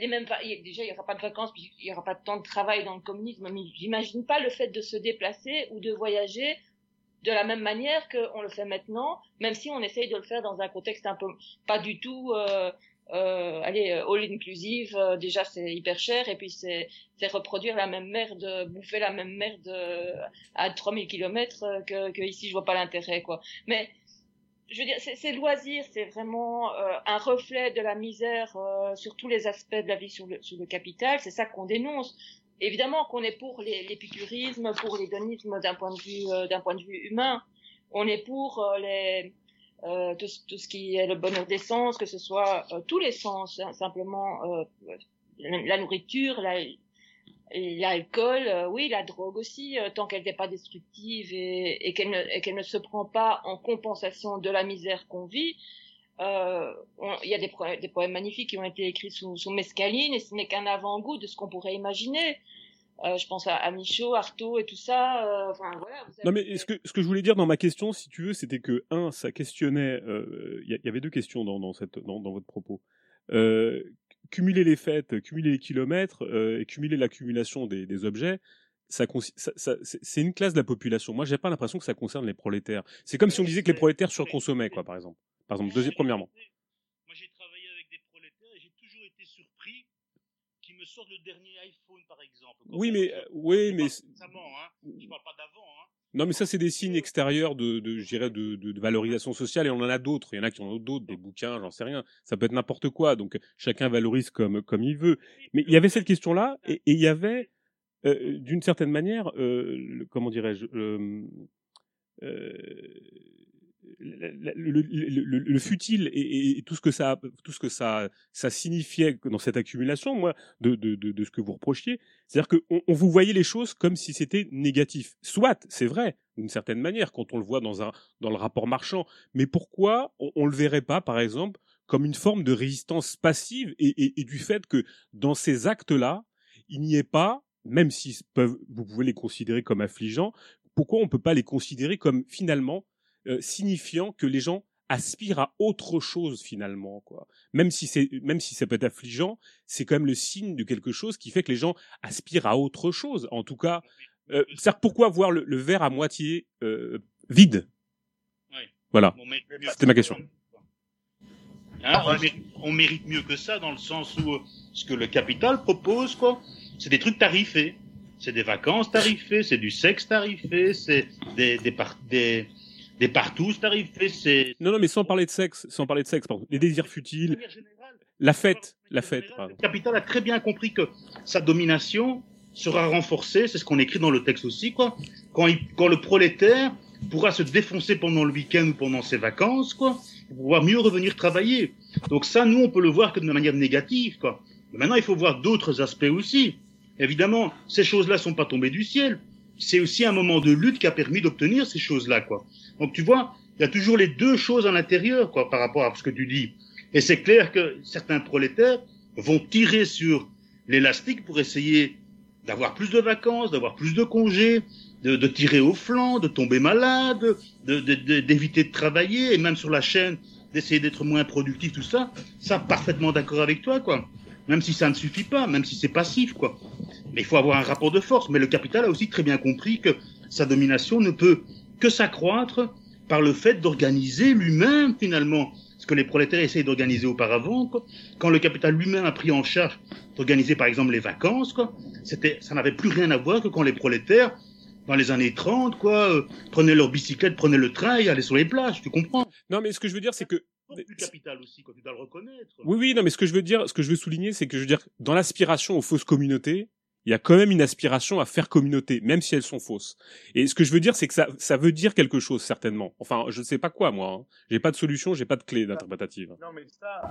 les mêmes déjà il y aura pas de vacances puis il y aura pas de temps de travail dans le communisme mais j'imagine pas le fait de se déplacer ou de voyager de la même manière qu'on le fait maintenant même si on essaye de le faire dans un contexte un peu pas du tout euh, euh, allez all inclusive euh, déjà c'est hyper cher et puis c'est reproduire la même merde bouffer la même merde euh, à 3000 kilomètres euh, que, que ici je vois pas l'intérêt quoi. Mais je veux dire, ces loisirs, c'est vraiment euh, un reflet de la misère euh, sur tous les aspects de la vie sur le, sur le capital. C'est ça qu'on dénonce. Évidemment qu'on est pour l'épicurisme, pour l'hédonisme d'un point de vue euh, point de vue humain. On est pour euh, les tout, tout, ce qui est le bonheur des sens, que ce soit tous les sens, hein, simplement la nourriture, la, L'alcool, euh, oui, la drogue aussi, euh, tant qu'elle n'est pas destructive et, et qu'elle ne, se prend pas en compensation de la misère qu'on vit. Euh, il y a des, des, poèmes magnifiques qui ont été écrits sous, sous mescaline et ce n'est qu'un avant-goût de ce qu'on pourrait imaginer. Je pense à, à, Michaud, Artaud et tout ça. Enfin, voilà, non, mais ce que, ce que je voulais dire dans ma question, si tu veux, c'était que, un, ça questionnait. Il y, avait deux questions dans, dans, cette, dans, dans votre propos. Euh, cumuler les fêtes, cumuler les kilomètres euh, et cumuler l'accumulation des, des, objets, ça, ça, ça c'est une classe de la population. Moi, j'ai pas l'impression que ça concerne les prolétaires. C'est comme si on disait que les prolétaires surconsommaient, quoi, par exemple. Par exemple, deuxième, premièrement. Moi, j'ai travaillé avec des prolétaires et j'ai toujours été surpris qu'ils me sortent le dernier iPhone, par exemple. Quand oui, mais, euh, oui, mais. Hein. Je parle pas d'avant, hein. Non, mais ça, c'est des signes extérieurs de, de je dirais, de, de, valorisation sociale, et on en a d'autres. Il y en a qui en ont d'autres, des bouquins, j'en sais rien. Ça peut être n'importe quoi. Donc, chacun valorise comme, comme il veut. Mais il y avait cette question-là, et, il y avait, euh, d'une certaine manière, euh, comment dirais-je, euh, le, le, le, le, futile et, tout ce que ça tout ce que ça ça signifiait dans cette accumulation moi de de, de, ce que vous reprochiez c'est-à-dire que on, vous voyait les choses comme si c'était négatif. Soit c'est vrai d'une certaine manière quand on le voit dans un dans le rapport marchand mais pourquoi on, on le verrait pas par exemple comme une forme de résistance passive et, du fait que dans ces actes là il n'y ait pas même si vous pouvez les considérer comme affligeants pourquoi on peut pas les considérer comme finalement euh, signifiant que les gens aspirent à autre chose finalement quoi. Même si c'est même si ça peut être affligeant, c'est quand même le signe de quelque chose qui fait que les gens aspirent à autre chose. En tout cas, euh, c'est pourquoi voir le, le, verre à moitié euh, vide? Oui. Voilà. C'était ma question. Hein, on, mérite, on, mérite, mieux que ça dans le sens où ce que le capital propose quoi, c'est des trucs tarifés. C'est des vacances tarifées, c'est du sexe tarifé, c'est des, des, des des partout, c'est c'est. Non, non, mais sans parler de sexe, sans parler de sexe, pardon. Les désirs futiles. La fête, la fête. Le capital a très bien compris que sa domination sera renforcée, c'est ce qu'on écrit dans le texte aussi, quoi. Quand, il, quand le prolétaire pourra se défoncer pendant le week-end ou pendant ses vacances, quoi, pour pouvoir mieux revenir travailler. Donc ça, nous, on peut le voir que de manière négative, quoi. Mais maintenant, il faut voir d'autres aspects aussi. Évidemment, ces choses-là sont pas tombées du ciel. C'est aussi un moment de lutte qui a permis d'obtenir ces choses-là, quoi. Donc tu vois, il y a toujours les deux choses à l'intérieur, quoi, par rapport à ce que tu dis. Et c'est clair que certains prolétaires vont tirer sur l'élastique pour essayer d'avoir plus de vacances, d'avoir plus de congés, de, de, tirer au flanc, de tomber malade, d'éviter de, de, travailler, et même sur la chaîne, d'essayer d'être moins productif, tout ça, ça, parfaitement d'accord avec toi, quoi. Même si ça ne suffit pas, même si c'est passif, quoi. Mais il faut avoir un rapport de force. Mais le capital a aussi très bien compris que sa domination ne peut que s'accroître par le fait d'organiser lui-même, finalement, ce que les prolétaires essayent d'organiser auparavant. Quoi. Quand le capital lui-même a pris en charge d'organiser, par exemple, les vacances, quoi, c'était, ça n'avait plus rien à voir que quand les prolétaires dans les années 30, quoi, euh, prenaient leur bicyclette, prenaient le train et allaient sur les plages, tu comprends? Non, mais ce que je veux dire, c'est que du capital aussi, quand tu dois le reconnaître. Oui, oui, non, mais ce que je veux dire, ce que je veux souligner, c'est que je veux dire, dans l'aspiration aux fausses communautés, il y a quand même une aspiration à faire communauté, même si elles sont fausses. Et ce que je veux dire, c'est que ça, ça veut dire quelque chose, certainement. Enfin, je ne sais pas quoi, moi. Hein. J'ai pas de solution, j'ai pas de clé d'interprétative. Non, mais ça,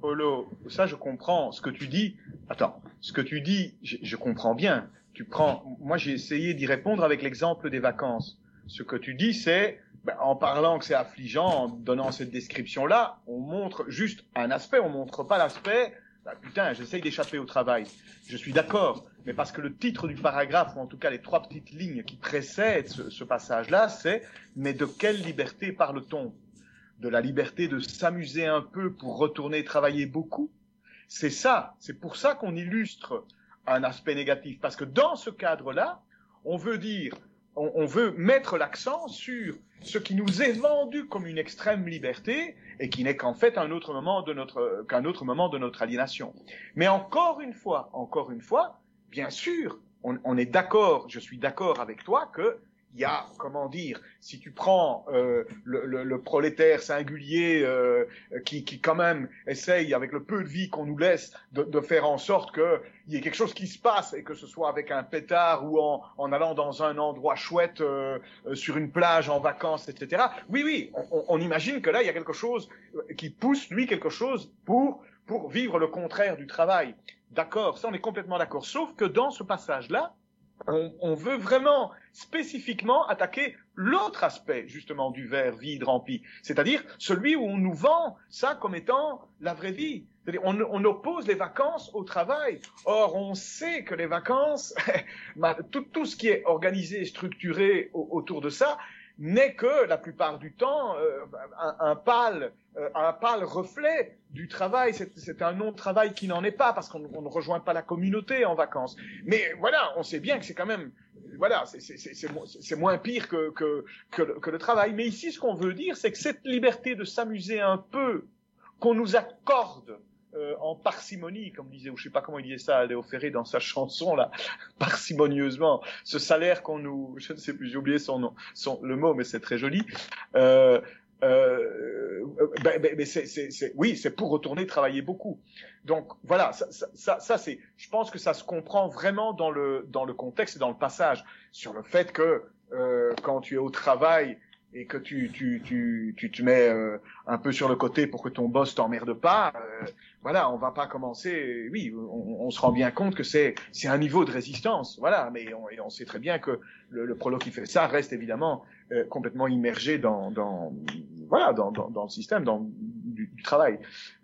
Polo, ça, je comprends. Ce que tu dis, attends, ce que tu dis, je, je comprends bien. Tu prends, moi, j'ai essayé d'y répondre avec l'exemple des vacances. Ce que tu dis, c'est, ben, en parlant que c'est affligeant, en donnant cette description-là, on montre juste un aspect, on montre pas l'aspect, ben, putain, j'essaye d'échapper au travail. Je suis d'accord, mais parce que le titre du paragraphe, ou en tout cas les trois petites lignes qui précèdent ce, ce passage-là, c'est mais de quelle liberté parle-t-on? De la liberté de s'amuser un peu pour retourner travailler beaucoup? C'est ça, c'est pour ça qu'on illustre un aspect négatif, parce que dans ce cadre-là, on veut dire, on, on veut mettre l'accent sur ce qui nous est vendu comme une extrême liberté et qui n'est qu'en fait un autre moment de notre qu'un autre moment de notre aliénation. Mais encore une fois, encore une fois, bien sûr, on, on est d'accord, je suis d'accord avec toi que il y a, comment dire, si tu prends euh, le, le, le, prolétaire singulier euh, qui, qui quand même essaye, avec le peu de vie qu'on nous laisse, de, de faire en sorte qu'il y ait quelque chose qui se passe, et que ce soit avec un pétard ou en, en allant dans un endroit chouette, euh, sur une plage, en vacances, etc. Oui, oui, on, on imagine que là, il y a quelque chose qui pousse, lui, quelque chose pour, pour vivre le contraire du travail. D'accord, ça on est complètement d'accord. Sauf que dans ce passage-là, on, on, veut vraiment spécifiquement attaquer l'autre aspect justement du verre vide rempli, c'est-à-dire celui où on nous vend ça comme étant la vraie vie. On, on, oppose les vacances au travail. Or, on sait que les vacances, tout, tout, ce qui est organisé structuré autour de ça, n'est que la plupart du temps euh, un, un, pâle euh, un pâle reflet du travail. C'est un non-travail qui n'en est pas parce qu'on ne rejoint pas la communauté en vacances. Mais voilà, on sait bien que c'est quand même voilà, c'est moins pire que, que, que, le, que le travail. Mais ici, ce qu'on veut dire, c'est que cette liberté de s'amuser un peu qu'on nous accorde euh, en parcimonie, comme disait, ou je sais pas comment il disait ça, Léo Ferré dans sa chanson là, parcimonieusement, ce salaire qu'on nous, je ne sais plus, j'ai oublié son nom, son, le mot, mais c'est très joli. Euh, euh, ben, ben, ben c'est, oui, c'est pour retourner travailler beaucoup. Donc voilà, ça, ça, ça c'est, je pense que ça se comprend vraiment dans le dans le contexte et dans le passage sur le fait que euh, quand tu es au travail et que tu tu tu tu te mets euh, un peu sur le côté pour que ton boss t'emmerde pas, euh, voilà, on va pas commencer. Oui, on, on se rend bien compte que c'est c'est un niveau de résistance, voilà, mais on, et on sait très bien que le, le prolo qui fait ça reste évidemment euh, complètement immergé dans dans voilà dans dans, dans le système, dans du, du, travail.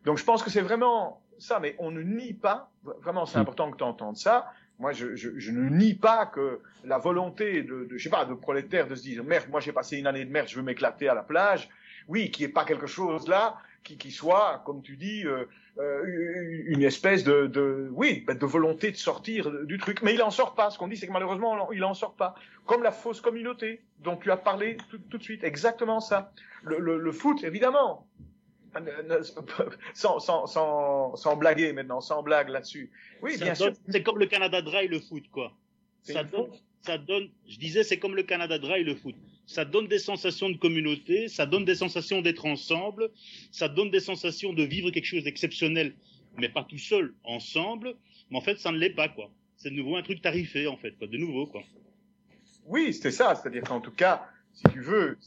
Donc je pense que c'est vraiment ça, mais on ne nie pas. Vraiment, c'est important que tu entendes ça moi, je, ne nie pas que la volonté de, de je sais pas, de prolétaires de se dire merde, moi j'ai passé une année de merde, je veux m'éclater à la plage. Oui, qui est pas quelque chose là qui, qui soit, comme tu dis, euh, euh, une espèce de, oui, de volonté de sortir du truc. Mais il en sort pas. Ce qu'on dit, c'est que malheureusement, il en sort pas. Comme la fausse communauté dont tu as parlé tout, de suite. Exactement ça. Le foot, évidemment, sans, sans, sans, sans blaguer maintenant, sans blague là-dessus. Oui, ça bien donne, sûr. C'est comme le Canada Dry, le foot, quoi. Ça donne, ça donne, je disais, c'est comme le Canada Dry, le foot. Ça donne des sensations de communauté, ça donne des sensations d'être ensemble, ça donne des sensations de vivre quelque chose d'exceptionnel, mais pas tout seul, ensemble. Mais en fait, ça ne l'est pas, quoi. C'est de nouveau un truc tarifé, en fait, quoi. De nouveau, quoi. Oui, c'était ça. C'est-à-dire qu'en tout cas, si tu veux,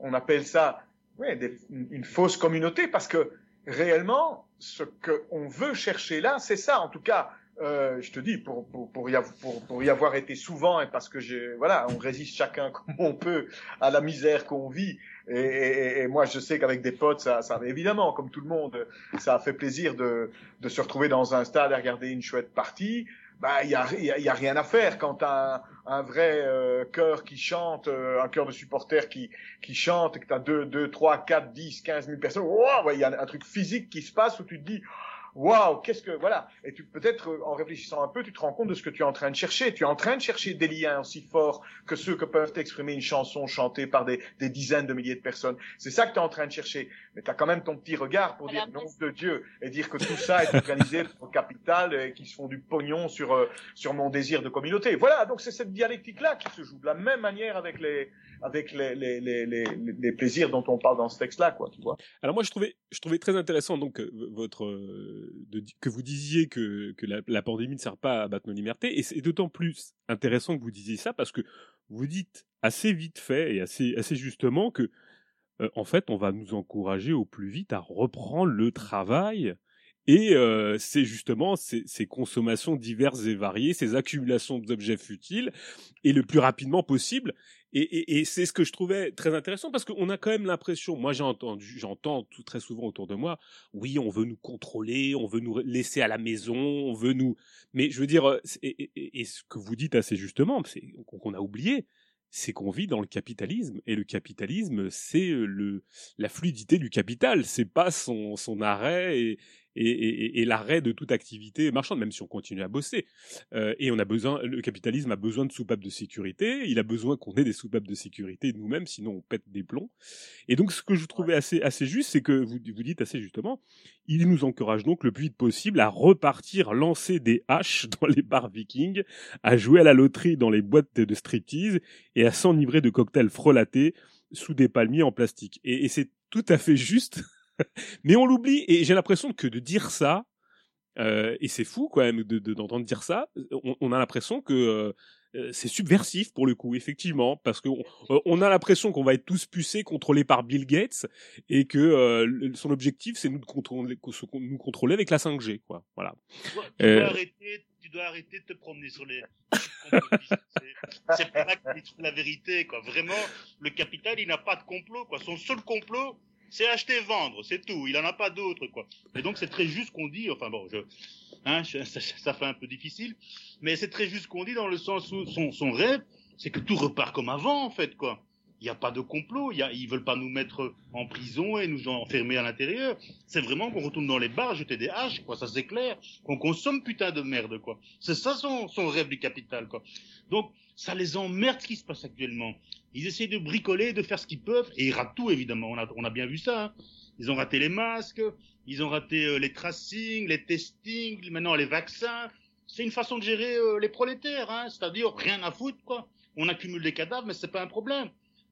on, appelle ça ouais, une fausse communauté parce que réellement, ce qu'on veut chercher là, c'est ça. En tout cas, euh, je te dis, pour, pour, pour, y avoir, été souvent, et parce que j'ai, voilà, on résiste chacun comme on peut à la misère qu'on vit. Et, et, et, moi, je sais qu'avec des potes, ça, ça, évidemment, comme tout le monde, ça a fait plaisir de, de se retrouver dans un stade et regarder une chouette partie. Bah, il y a, y a, rien à faire quand un, un vrai euh, chœur qui chante, euh, un chœur de supporters qui, qui chante, et que t'as deux, deux, trois, quatre, dix, quinze mille personnes. il y a un truc physique qui se passe où tu te dis waouh, qu'est-ce que voilà. Et tu peut-être euh, en réfléchissant un peu, tu te rends compte de ce que tu es en train de chercher. Tu es en train de chercher des liens aussi forts que ceux que peuvent exprimer une chanson chantée par des, des dizaines de milliers de personnes. C'est ça que tu es en train de chercher. Mais tu as quand même ton petit regard pour dire nom de Dieu et dire que tout ça est organisé au capital et qu'ils se font du pognon sur euh, sur mon désir de communauté. Voilà, donc c'est cette dialectique là qui se joue de la même manière avec les avec les, les, les, les, plaisirs dont on parle dans ce texte-là, quoi, tu vois. Alors moi, je trouvais, je trouvais très intéressant donc votre que vous disiez que, que la, pandémie ne sert pas à battre nos libertés, et c'est d'autant plus intéressant que vous disiez ça parce que vous dites assez vite fait et assez, assez justement que, euh, en fait, on va nous encourager au plus vite à reprendre le travail. Et euh, c'est justement ces, ces, consommations diverses et variées, ces accumulations d'objets futiles, et le plus rapidement possible. Et, c'est ce que je trouvais très intéressant parce qu'on a quand même l'impression, moi j'entends tout très souvent autour de moi, oui, on veut nous contrôler, on veut nous laisser à la maison, on veut nous, mais je veux dire, euh, et, ce que vous dites assez justement, c'est qu'on a oublié, c'est qu'on vit dans le capitalisme et le capitalisme c'est le la fluidité du capital c'est pas son son arrêt et, et, l'arrêt de toute activité marchande, même si on continue à bosser. Euh, et on a besoin, le capitalisme a besoin de soupapes de sécurité. Il a besoin qu'on ait des soupapes de sécurité nous-mêmes, sinon on pète des plombs. Et donc, ce que je trouvais assez assez juste, c'est que vous vous dites assez justement, il nous encourage donc le plus vite possible à repartir lancer des haches dans les bars vikings, à jouer à la loterie dans les boîtes de striptease et à s'enivrer de cocktails frelatés sous des palmiers en plastique. et c'est tout à fait juste mais on l'oublie et j'ai l'impression que de dire ça, euh, et c'est fou quand même d'entendre de, dire ça, on, a l'impression que euh, euh, c'est subversif pour le coup, effectivement, parce qu'on on a l'impression qu'on va être tous pucés, contrôlés par Bill Gates, et que son objectif c'est nous de contrôler, nous contrôler avec la 5G, quoi. Voilà. Tu dois, arrêter, tu dois arrêter de te promener sur les. c'est pas la vérité, quoi. Vraiment, le capital, il n'a pas de complot, quoi. Son seul complot, c'est acheter, vendre, c'est tout. Il en a pas d'autre, quoi. Et donc c'est très juste qu'on dit. Enfin bon, je, hein, ça, fait un peu difficile, mais c'est très juste qu'on dit dans le sens où son, son rêve, c'est que tout repart comme avant, en fait, quoi. Il n'y a pas de complot. Y a, ils veulent pas nous mettre en prison et nous enfermer à l'intérieur. C'est vraiment qu'on retourne dans les bars, jeter des haches, quoi. Ça c'est clair. Qu'on consomme putain de merde, quoi. C'est ça son, son rêve du capital, quoi. Donc ça les emmerde ce qui se passe actuellement. Ils essayent de bricoler, de faire ce qu'ils peuvent, et ils ratent tout évidemment. On a, on a bien vu ça. Hein. Ils ont raté les masques, ils ont raté euh, les tracings, les testings, maintenant les vaccins. C'est une façon de gérer euh, les prolétaires, hein. c'est-à-dire rien à foutre quoi. On accumule des cadavres, mais c'est pas un problème.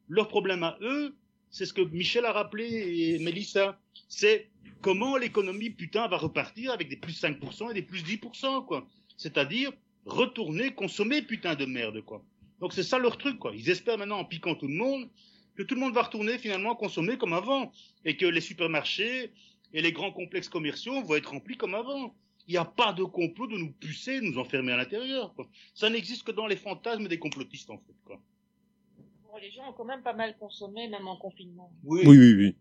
Leur problème à eux, c'est ce que Michel a rappelé et Mélissa, c'est comment l'économie putain va repartir avec des plus 5% et des plus 10% quoi. C'est-à-dire retourner consommer putain de merde quoi. Donc c'est ça leur truc, quoi. Ils espèrent maintenant, en piquant tout le monde, que tout le monde va retourner finalement consommer comme avant, et que les supermarchés et les grands complexes commerciaux vont être remplis comme avant. Il n'y a pas de complot de nous pucer, de nous enfermer à l'intérieur. Ça n'existe que dans les fantasmes des complotistes, en fait. Quoi. Les gens ont quand même pas mal consommé, même en confinement. Oui, oui, oui. oui.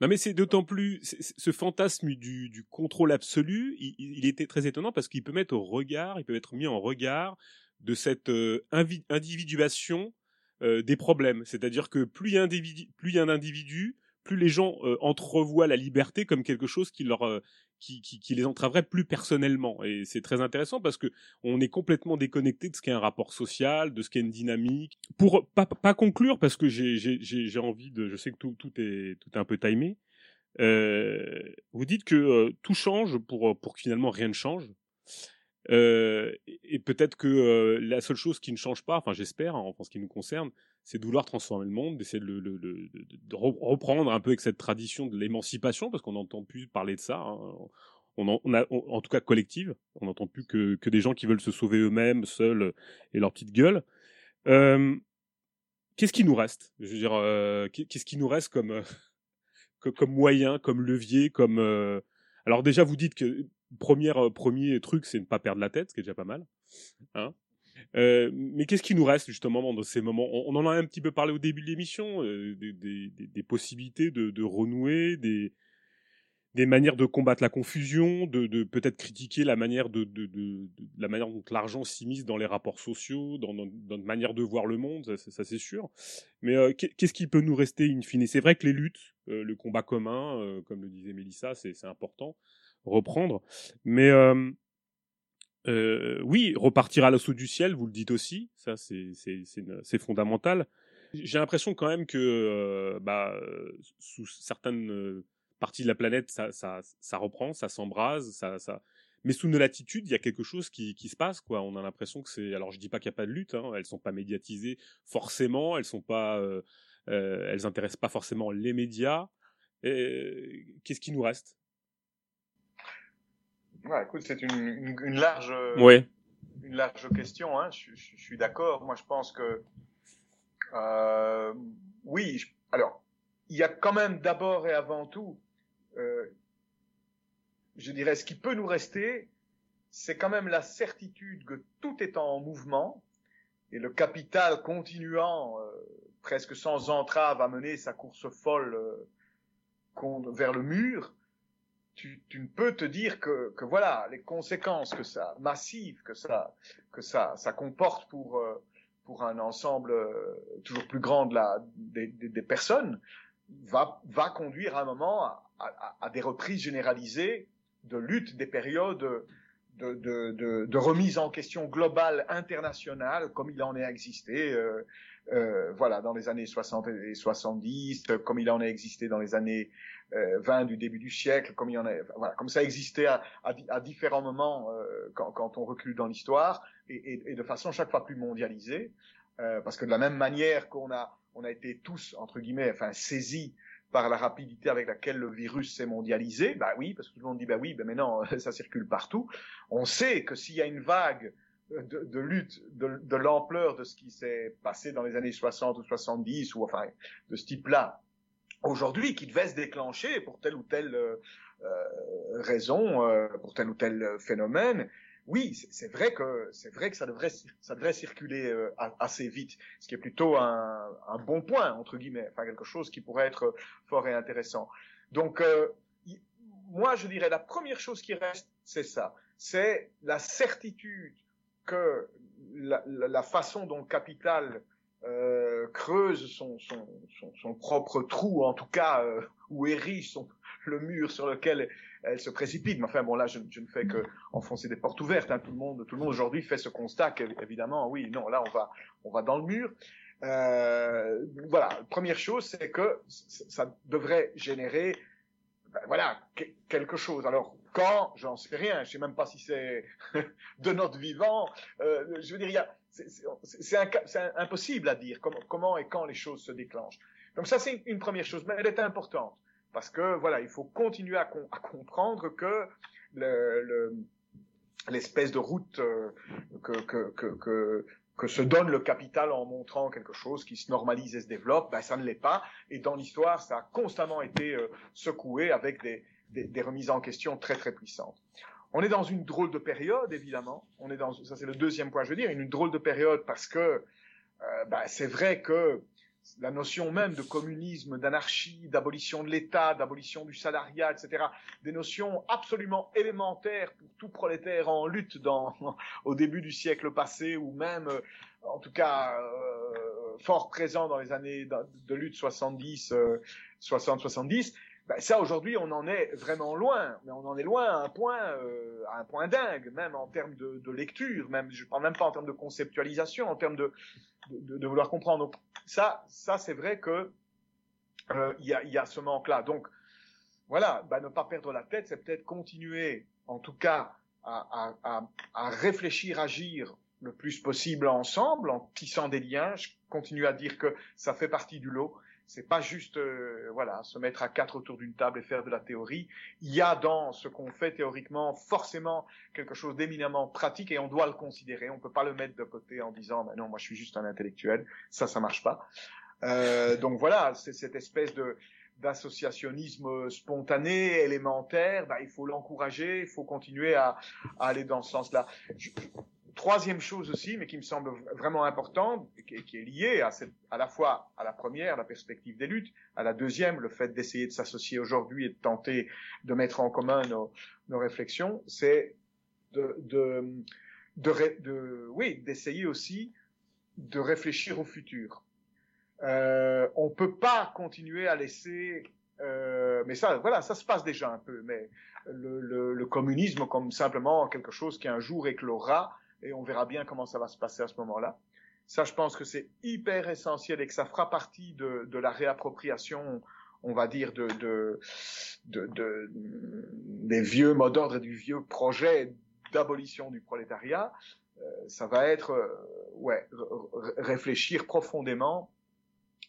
Non mais c'est d'autant plus ce fantasme du, du contrôle absolu, il, il, était très étonnant parce qu'il peut mettre au regard, il peut être mis en regard de cette euh, individuation euh, des problèmes. C'est-à-dire que plus il y a, plus il y a un individu, plus les gens euh, entrevoient la liberté comme quelque chose qui leur qui, qui, qui, les entraverait plus personnellement. Et c'est très intéressant parce que on est complètement déconnecté de ce qu'est un rapport social, de ce qu'est une dynamique. Pour pas, pas conclure, parce que j'ai envie de, je sais que tout, tout est tout est un peu timé. Euh, vous dites que tout change pour pour que finalement rien ne change. Euh, et peut-être que euh, la seule chose qui ne change pas, enfin j'espère, hein, en ce qui nous concerne, c'est de vouloir transformer le monde, d'essayer de, le, de, de, reprendre un peu avec cette tradition de l'émancipation, parce qu'on n'entend plus parler de ça. Hein. On, en, on a, en tout cas collective, on n'entend plus que, que des gens qui veulent se sauver eux-mêmes, seuls, et leur petite gueule. Euh, qu'est-ce qui nous reste? Je veux dire, euh, qu'est-ce qui nous reste comme, comme moyen, comme levier, comme. Alors déjà, vous dites que première, premier truc, c'est ne pas perdre la tête, ce qui est déjà pas mal. Hein mais qu'est-ce qui nous reste justement dans ces moments? On, en a un petit peu parlé au début de l'émission, des, des, des, possibilités de, renouer, des, des manières de combattre la confusion, de, peut-être critiquer la manière, de, la manière dont l'argent s'immisce dans les rapports sociaux, dans, notre manière de voir le monde, ça, c'est sûr. Mais euh, qu'est-ce qui peut nous rester in fine? C'est vrai que les luttes, euh, le combat commun, euh, comme le disait Mélissa, c'est important, reprendre. Mais oui, repartir à l'assaut du ciel, vous le dites aussi, ça c'est fondamental. J'ai l'impression quand même que bah, sous certaines partie de la planète, ça, ça, reprend, ça s'embrase, ça, ça. Mais sous nos latitudes, il y a quelque chose qui, qui se passe, quoi. On a l'impression que c'est. Alors, je dis pas qu'il n'y a pas de lutte. Hein. Elles sont pas médiatisées forcément. Elles sont pas. Elles intéressent pas forcément les médias. Qu'est-ce qui nous reste? Ouais, écoute, c'est une, une, large. Ouais. Une large question. Hein. Je, je, suis d'accord. Moi, je pense que. Euh, oui. alors, il y a quand même d'abord et avant tout euh, je dirais, ce qui peut nous rester, c'est quand même la certitude que tout est en mouvement et le capital continuant euh, presque sans entrave à mener sa course folle euh, vers le mur, tu, ne peux te dire que, voilà les conséquences que ça massives que ça que ça ça comporte pour euh, pour un ensemble toujours plus grand de la des, personnes va va conduire à un moment à, des reprises généralisées de lutte des périodes de, de, de, de, remise en question globale internationale comme il en est existé euh, euh, voilà dans les années 60 et 70 comme il en a existé dans les années euh, 20 du début du siècle comme il en a voilà comme ça existait à, à, à différents moments euh, quand, quand, on recule dans l'histoire et, et, et, de façon chaque fois plus mondialisée euh, parce que de la même manière qu'on a on a été tous entre guillemets enfin saisis par la rapidité avec laquelle le virus s'est mondialisé, bah oui, parce que tout le monde dit bah oui, bah maintenant ça circule partout. On sait que s'il y a une vague de, de lutte de, de l'ampleur de ce qui s'est passé dans les années 60 ou 70 ou enfin de ce type-là aujourd'hui qui devait se déclencher pour telle ou telle euh, euh raison, euh, pour tel ou tel phénomène, oui, c'est vrai que c'est vrai que ça devrait ça devrait circuler euh, assez vite, ce qui est plutôt un, un, bon point entre guillemets, enfin quelque chose qui pourrait être fort et intéressant. Donc euh, moi je dirais la première chose qui reste, c'est ça, c'est la certitude que la, façon dont le capital euh, creuse son, propre trou, en tout cas, euh, ou érige son, le mur sur lequel elle se précipite. Mais enfin, bon, là, je, je ne fais que enfoncer des portes ouvertes. Hein. Tout le monde, tout le monde aujourd'hui fait ce constat qu'évidemment, oui, non, là, on va, on va dans le mur. Euh, voilà, première chose, c'est que ça devrait générer, ben, voilà, quelque chose. Alors, quand, j'en sais rien. Je sais même pas si c'est de notre vivant. Euh, je veux dire, c'est impossible à dire comment, et quand les choses se déclenchent. Donc ça, c'est une première chose, mais elle est importante. Parce que voilà, il faut continuer à, comprendre que l'espèce le, de route euh, que, que se donne le capital en montrant quelque chose qui se normalise et se développe, ben ça ne l'est pas. Et dans l'histoire, ça a constamment été euh, secoué avec des, des, remises en question très très puissantes. On est dans une drôle de période, évidemment. On est dans, ça c'est le deuxième point, je veux dire, une drôle de période parce que euh, ben, c'est vrai que la notion même de communisme, d'anarchie, d'abolition de l'État, d'abolition du salariat, etc., des notions absolument élémentaires pour tout prolétaire en lutte dans, au début du siècle passé, ou même, euh, en tout cas, euh, fort présent dans les années de, lutte 70, 60-70, ben ça aujourd'hui on en est vraiment loin, mais on en est loin à un point, euh, à un point dingue, même en termes de, lecture, même je parle même pas en termes de conceptualisation, en termes de, vouloir comprendre. Donc ça, ça c'est vrai que euh, il y, a, ce manque-là. Donc voilà, ben, ne pas perdre la tête, c'est peut-être continuer, en tout cas, à réfléchir, agir le plus possible ensemble, en tissant des liens. Je continue à dire que ça fait partie du lot c'est pas juste euh, voilà se mettre à quatre autour d'une table et faire de la théorie. Il y a dans ce qu'on fait théoriquement forcément quelque chose d'éminemment pratique et on doit le considérer. On peut pas le mettre de côté en disant bah non moi je suis juste un intellectuel. Ça ça marche pas. Euh, donc voilà c'est cette espèce de d'associationnisme spontané, élémentaire, bah, il faut l'encourager, il faut continuer à, à, aller dans ce sens-là. Troisième chose aussi, mais qui me semble vraiment importante, qui, qui est liée à, la fois à la première, la perspective des luttes, à la deuxième, le fait d'essayer de s'associer aujourd'hui et de tenter de mettre en commun nos, réflexions, c'est d'essayer aussi de réfléchir au futur. Euh, on peut pas continuer à laisser, euh, mais ça, voilà, ça se passe déjà un peu, mais le, communisme comme simplement quelque chose qui un jour éclora et on verra bien comment ça va se passer à ce moment-là. Ça, je pense que c'est hyper essentiel et que ça fera partie de, de la réappropriation, on va dire, de, de, de, de des vieux mots d'ordre et du vieux projet d'abolition du prolétariat. Euh, ça va être, euh, ouais, réfléchir profondément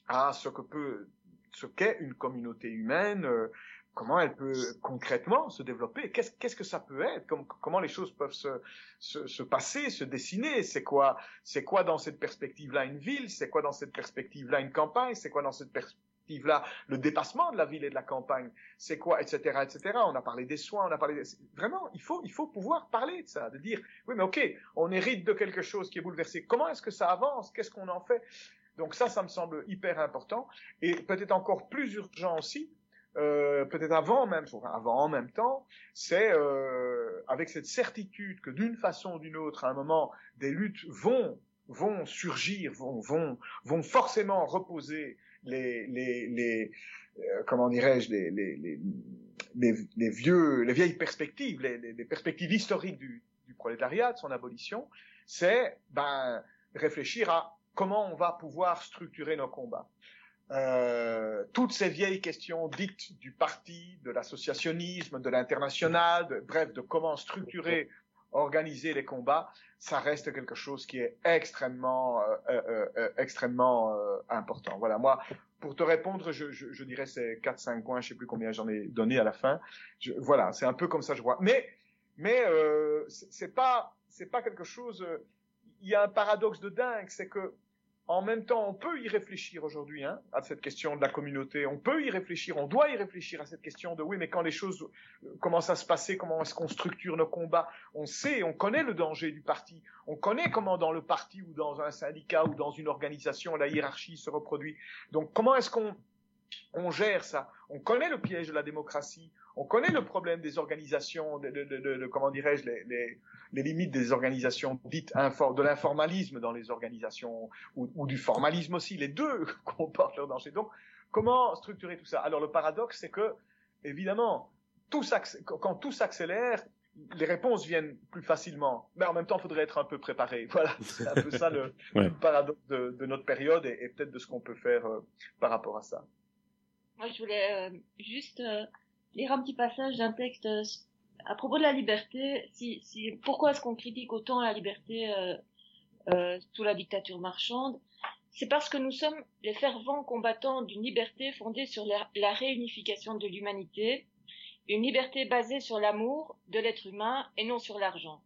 à ce que peut, ce qu'est une communauté humaine, euh, comment elle peut concrètement se développer, qu'est-ce que ça peut être, comment, les choses peuvent se, se, se passer, se dessiner, c'est quoi, c'est quoi dans cette perspective-là une ville, c'est quoi dans cette perspective-là une campagne, c'est quoi dans cette perspective-là le dépassement de la ville et de la campagne, c'est quoi, etc., etc. On a parlé des soins, on a parlé des... vraiment, il faut, il faut pouvoir parler de ça, de dire, oui, mais ok, on hérite de quelque chose qui est bouleversé. Comment est-ce que ça avance? Qu'est-ce qu'on en fait? Donc ça, ça me semble hyper important. Et peut-être encore plus urgent aussi, euh, peut-être avant même, avant en même temps, c'est euh, avec cette certitude que d'une façon ou d'une autre, à un moment, des luttes vont vont surgir, vont vont vont forcément reposer les les les euh, comment dirais-je les les, les les, les vieux les vieilles perspectives, les, les perspectives historiques du, du prolétariat, de son abolition, c'est ben réfléchir à comment on va pouvoir structurer nos combats. Euh, toutes ces vieilles questions dites du parti, de l'associationnisme, de l'international, bref, de comment structurer, organiser les combats, ça reste quelque chose qui est extrêmement, euh, euh, euh extrêmement euh, important. Voilà, moi, pour te répondre, je, je, je dirais ces quatre, cinq points, je sais plus combien j'en ai donné à la fin. Je, voilà, c'est un peu comme ça je vois. Mais, mais c'est pas, c'est pas quelque chose. Il y a un paradoxe de dingue, c'est que en même temps, on peut y réfléchir aujourd'hui hein, à cette question de la communauté. On peut y réfléchir, on doit y réfléchir à cette question de oui, mais quand les choses euh, commencent à se passer, comment est-ce qu'on structure nos combats On sait, on connaît le danger du parti. On connaît comment dans le parti ou dans un syndicat ou dans une organisation la hiérarchie se reproduit. Donc comment est-ce qu'on on gère ça? On connaît le piège de la démocratie. On connaît le problème des organisations, de, de, de, de comment dirais-je, les, les, les, limites des organisations dites de l'informalisme dans les organisations ou, ou, du formalisme aussi. Les deux comportent leur danger. Donc, comment structurer tout ça? Alors, le paradoxe, c'est que, évidemment, tout quand tout s'accélère, les réponses viennent plus facilement. Mais en même temps, il faudrait être un peu préparé. Voilà, c'est un peu ça le, ouais. le paradoxe de, de, notre période et, et peut-être de ce qu'on peut faire euh, par rapport à ça. Moi, je voulais euh, juste euh, lire un petit passage d'un texte euh, à propos de la liberté. Si, pourquoi est-ce qu'on critique autant la liberté euh, euh, sous la dictature marchande? C'est parce que nous sommes les fervents combattants d'une liberté fondée sur la, la réunification de l'humanité, une liberté basée sur l'amour de l'être humain et non sur l'argent,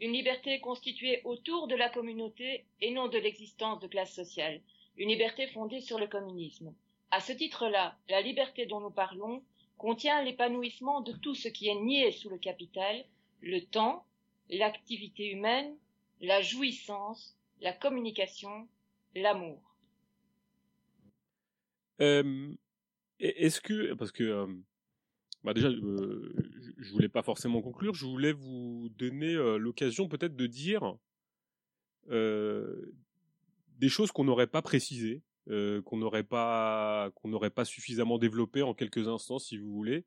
une liberté constituée autour de la communauté et non de l'existence de classe sociale, une liberté fondée sur le communisme. À ce titre-là, la liberté dont nous parlons contient l'épanouissement de tout ce qui est nié sous le capital, le temps, l'activité humaine, la jouissance, la communication, l'amour. Euh, Est-ce que, parce que, euh, bah déjà, euh, je voulais pas forcément conclure, je voulais vous donner euh, l'occasion peut-être de dire des choses qu'on n'aurait pas précisées euh, qu'on n'aurait pas qu'on n'aurait pas suffisamment développé en quelques instants si vous voulez.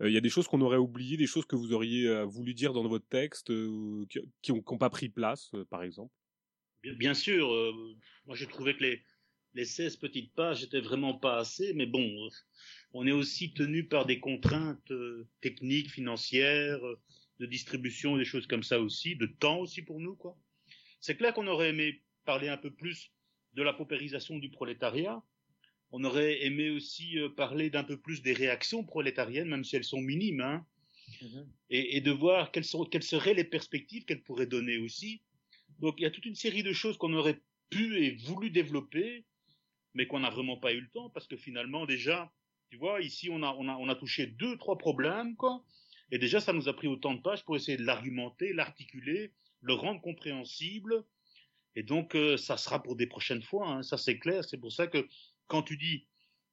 Il euh, y a des choses qu'on aurait oubliées, des choses que vous auriez euh, voulu dire dans votre texte qui n'ont pas pris place, par exemple. Bien, sûr, moi j'ai trouvé que les les 16 petites pages étaient vraiment pas assez, mais bon, on est aussi tenu par des contraintes techniques, financières, de distribution, des choses comme ça aussi, de temps aussi pour nous, quoi. C'est clair qu'on aurait aimé parler un peu plus de la paupérisation du prolétariat, on aurait aimé aussi euh, parler d'un peu plus des réactions prolétariennes, même si elles sont minimes, hein, mm-hmm. et, et, de voir quelles, sont, quelles seraient les perspectives qu'elles pourraient donner aussi. Donc il y a toute une série de choses qu'on aurait pu et voulu développer, mais qu'on n'a vraiment pas eu le temps, parce que finalement déjà, tu vois, ici on a, on a, on a touché deux, trois problèmes, quoi, et déjà ça nous a pris autant de pages pour essayer de l'argumenter, l'articuler, le rendre compréhensible, et donc euh, ça sera pour des prochaines fois, hein, ça c'est clair, c'est pour ça que quand tu dis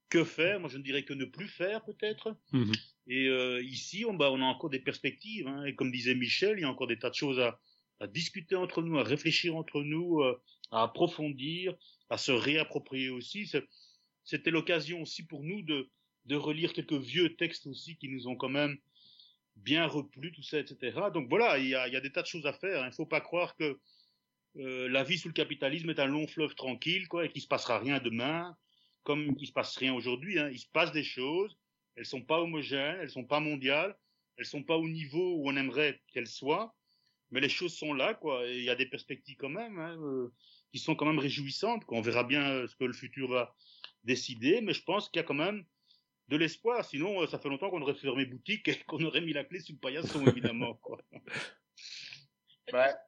que faire, moi je ne dirais que ne plus faire peut-être. Mmh et euh, ici, on, bah, on a encore des perspectives. Hein, et comme disait Michel, il y a encore des tas de choses à, à discuter entre nous, à réfléchir entre nous, euh, à approfondir, à se réapproprier aussi. C'était l'occasion aussi pour nous de, de relire quelques vieux textes aussi qui nous ont quand même bien replu, tout ça, etc. Donc voilà, il y a, il y a des tas de choses à faire. Hein. Il ne faut pas croire que euh, la vie sous le capitalisme est un long fleuve tranquille, quoi, et qu'il se passera rien demain comme il se passe rien aujourd'hui. Hein. Il se passe des choses. Elles sont pas homogènes, elles sont pas mondiales, elles sont pas au niveau où on aimerait qu'elles soient. Mais les choses sont là, quoi. il y a des perspectives quand même hein, euh, qui sont quand même réjouissantes. Quoi. On verra bien euh, ce que le futur va décider, mais je pense qu'il y a quand même de l'espoir. Sinon, euh, ça fait longtemps qu'on aurait fermé boutique et qu'on aurait mis la clé sous le paillasson, évidemment. Quoi.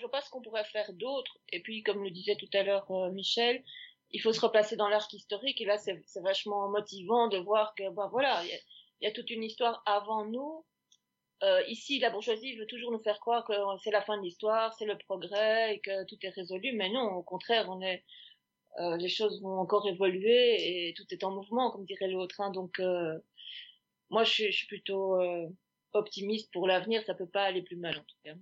Je pense qu'on pourrait faire d'autres. Et puis, comme le disait tout à l'heure Michel, il faut se replacer dans l'arc historique. Et là c'est vachement motivant de voir que ben voilà il y, a, toute une histoire avant nous. Euh, ici la bourgeoisie veut toujours nous faire croire que c'est la fin de l'histoire c'est le progrès et que tout est résolu. Mais non au contraire on est euh, les choses vont encore évoluer et tout est en mouvement comme dirait l'autre hein, donc euh, moi je suis, je suis plutôt euh, optimiste pour l'avenir. Ça peut pas aller plus mal en tout cas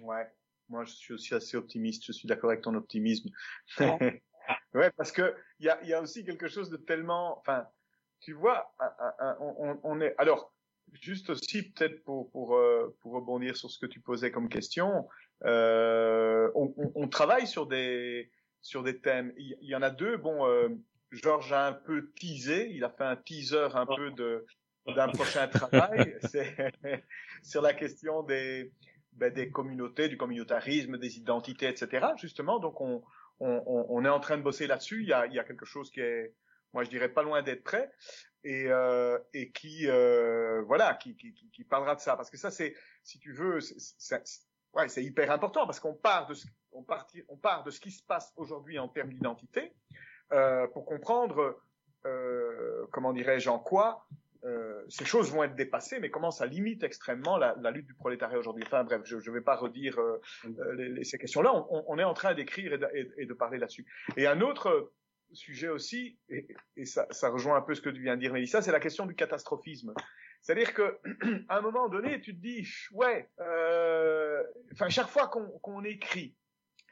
ouais moi, je suis aussi assez optimiste. Je suis d'accord avec ton optimisme. ouais, parce que il y a, y a aussi quelque chose de tellement, enfin, tu vois, on, on, est, alors, juste aussi peut-être pour pour euh, pour rebondir sur ce que tu posais comme question, euh, on, on, travaille sur des sur des thèmes. Il y, en a deux. Bon, euh, Georges a un peu teasé, il a fait un teaser un peu de d'un prochain travail. C'est sur la question des ben, des communautés, du communautarisme, des identités, etc. Justement, donc on est en train de bosser là-dessus. Il y a, quelque chose qui est, moi je dirais pas loin d'être prêt et, euh, qui euh, voilà qui, parlera de ça parce que ça c'est si tu veux c'est ouais, hyper important parce qu'on part de ce, on part on part de ce qui se passe aujourd'hui en termes d'identité euh, pour comprendre comment dirais-je en quoi ces choses vont être dépassées, mais comment ça limite extrêmement la, la lutte du prolétariat aujourd'hui? Enfin bref, je ne vais pas redire euh, euh, les, ces questions-là. On, on, est en train d'écrire et, et, et, de parler là-dessus. Et un autre sujet aussi, et, et ça, ça, rejoint un peu ce que tu viens de dire, Mélissa, c'est la question du catastrophisme. C'est-à-dire que à un moment donné, tu te dis, ouais, enfin chaque fois qu'on écrit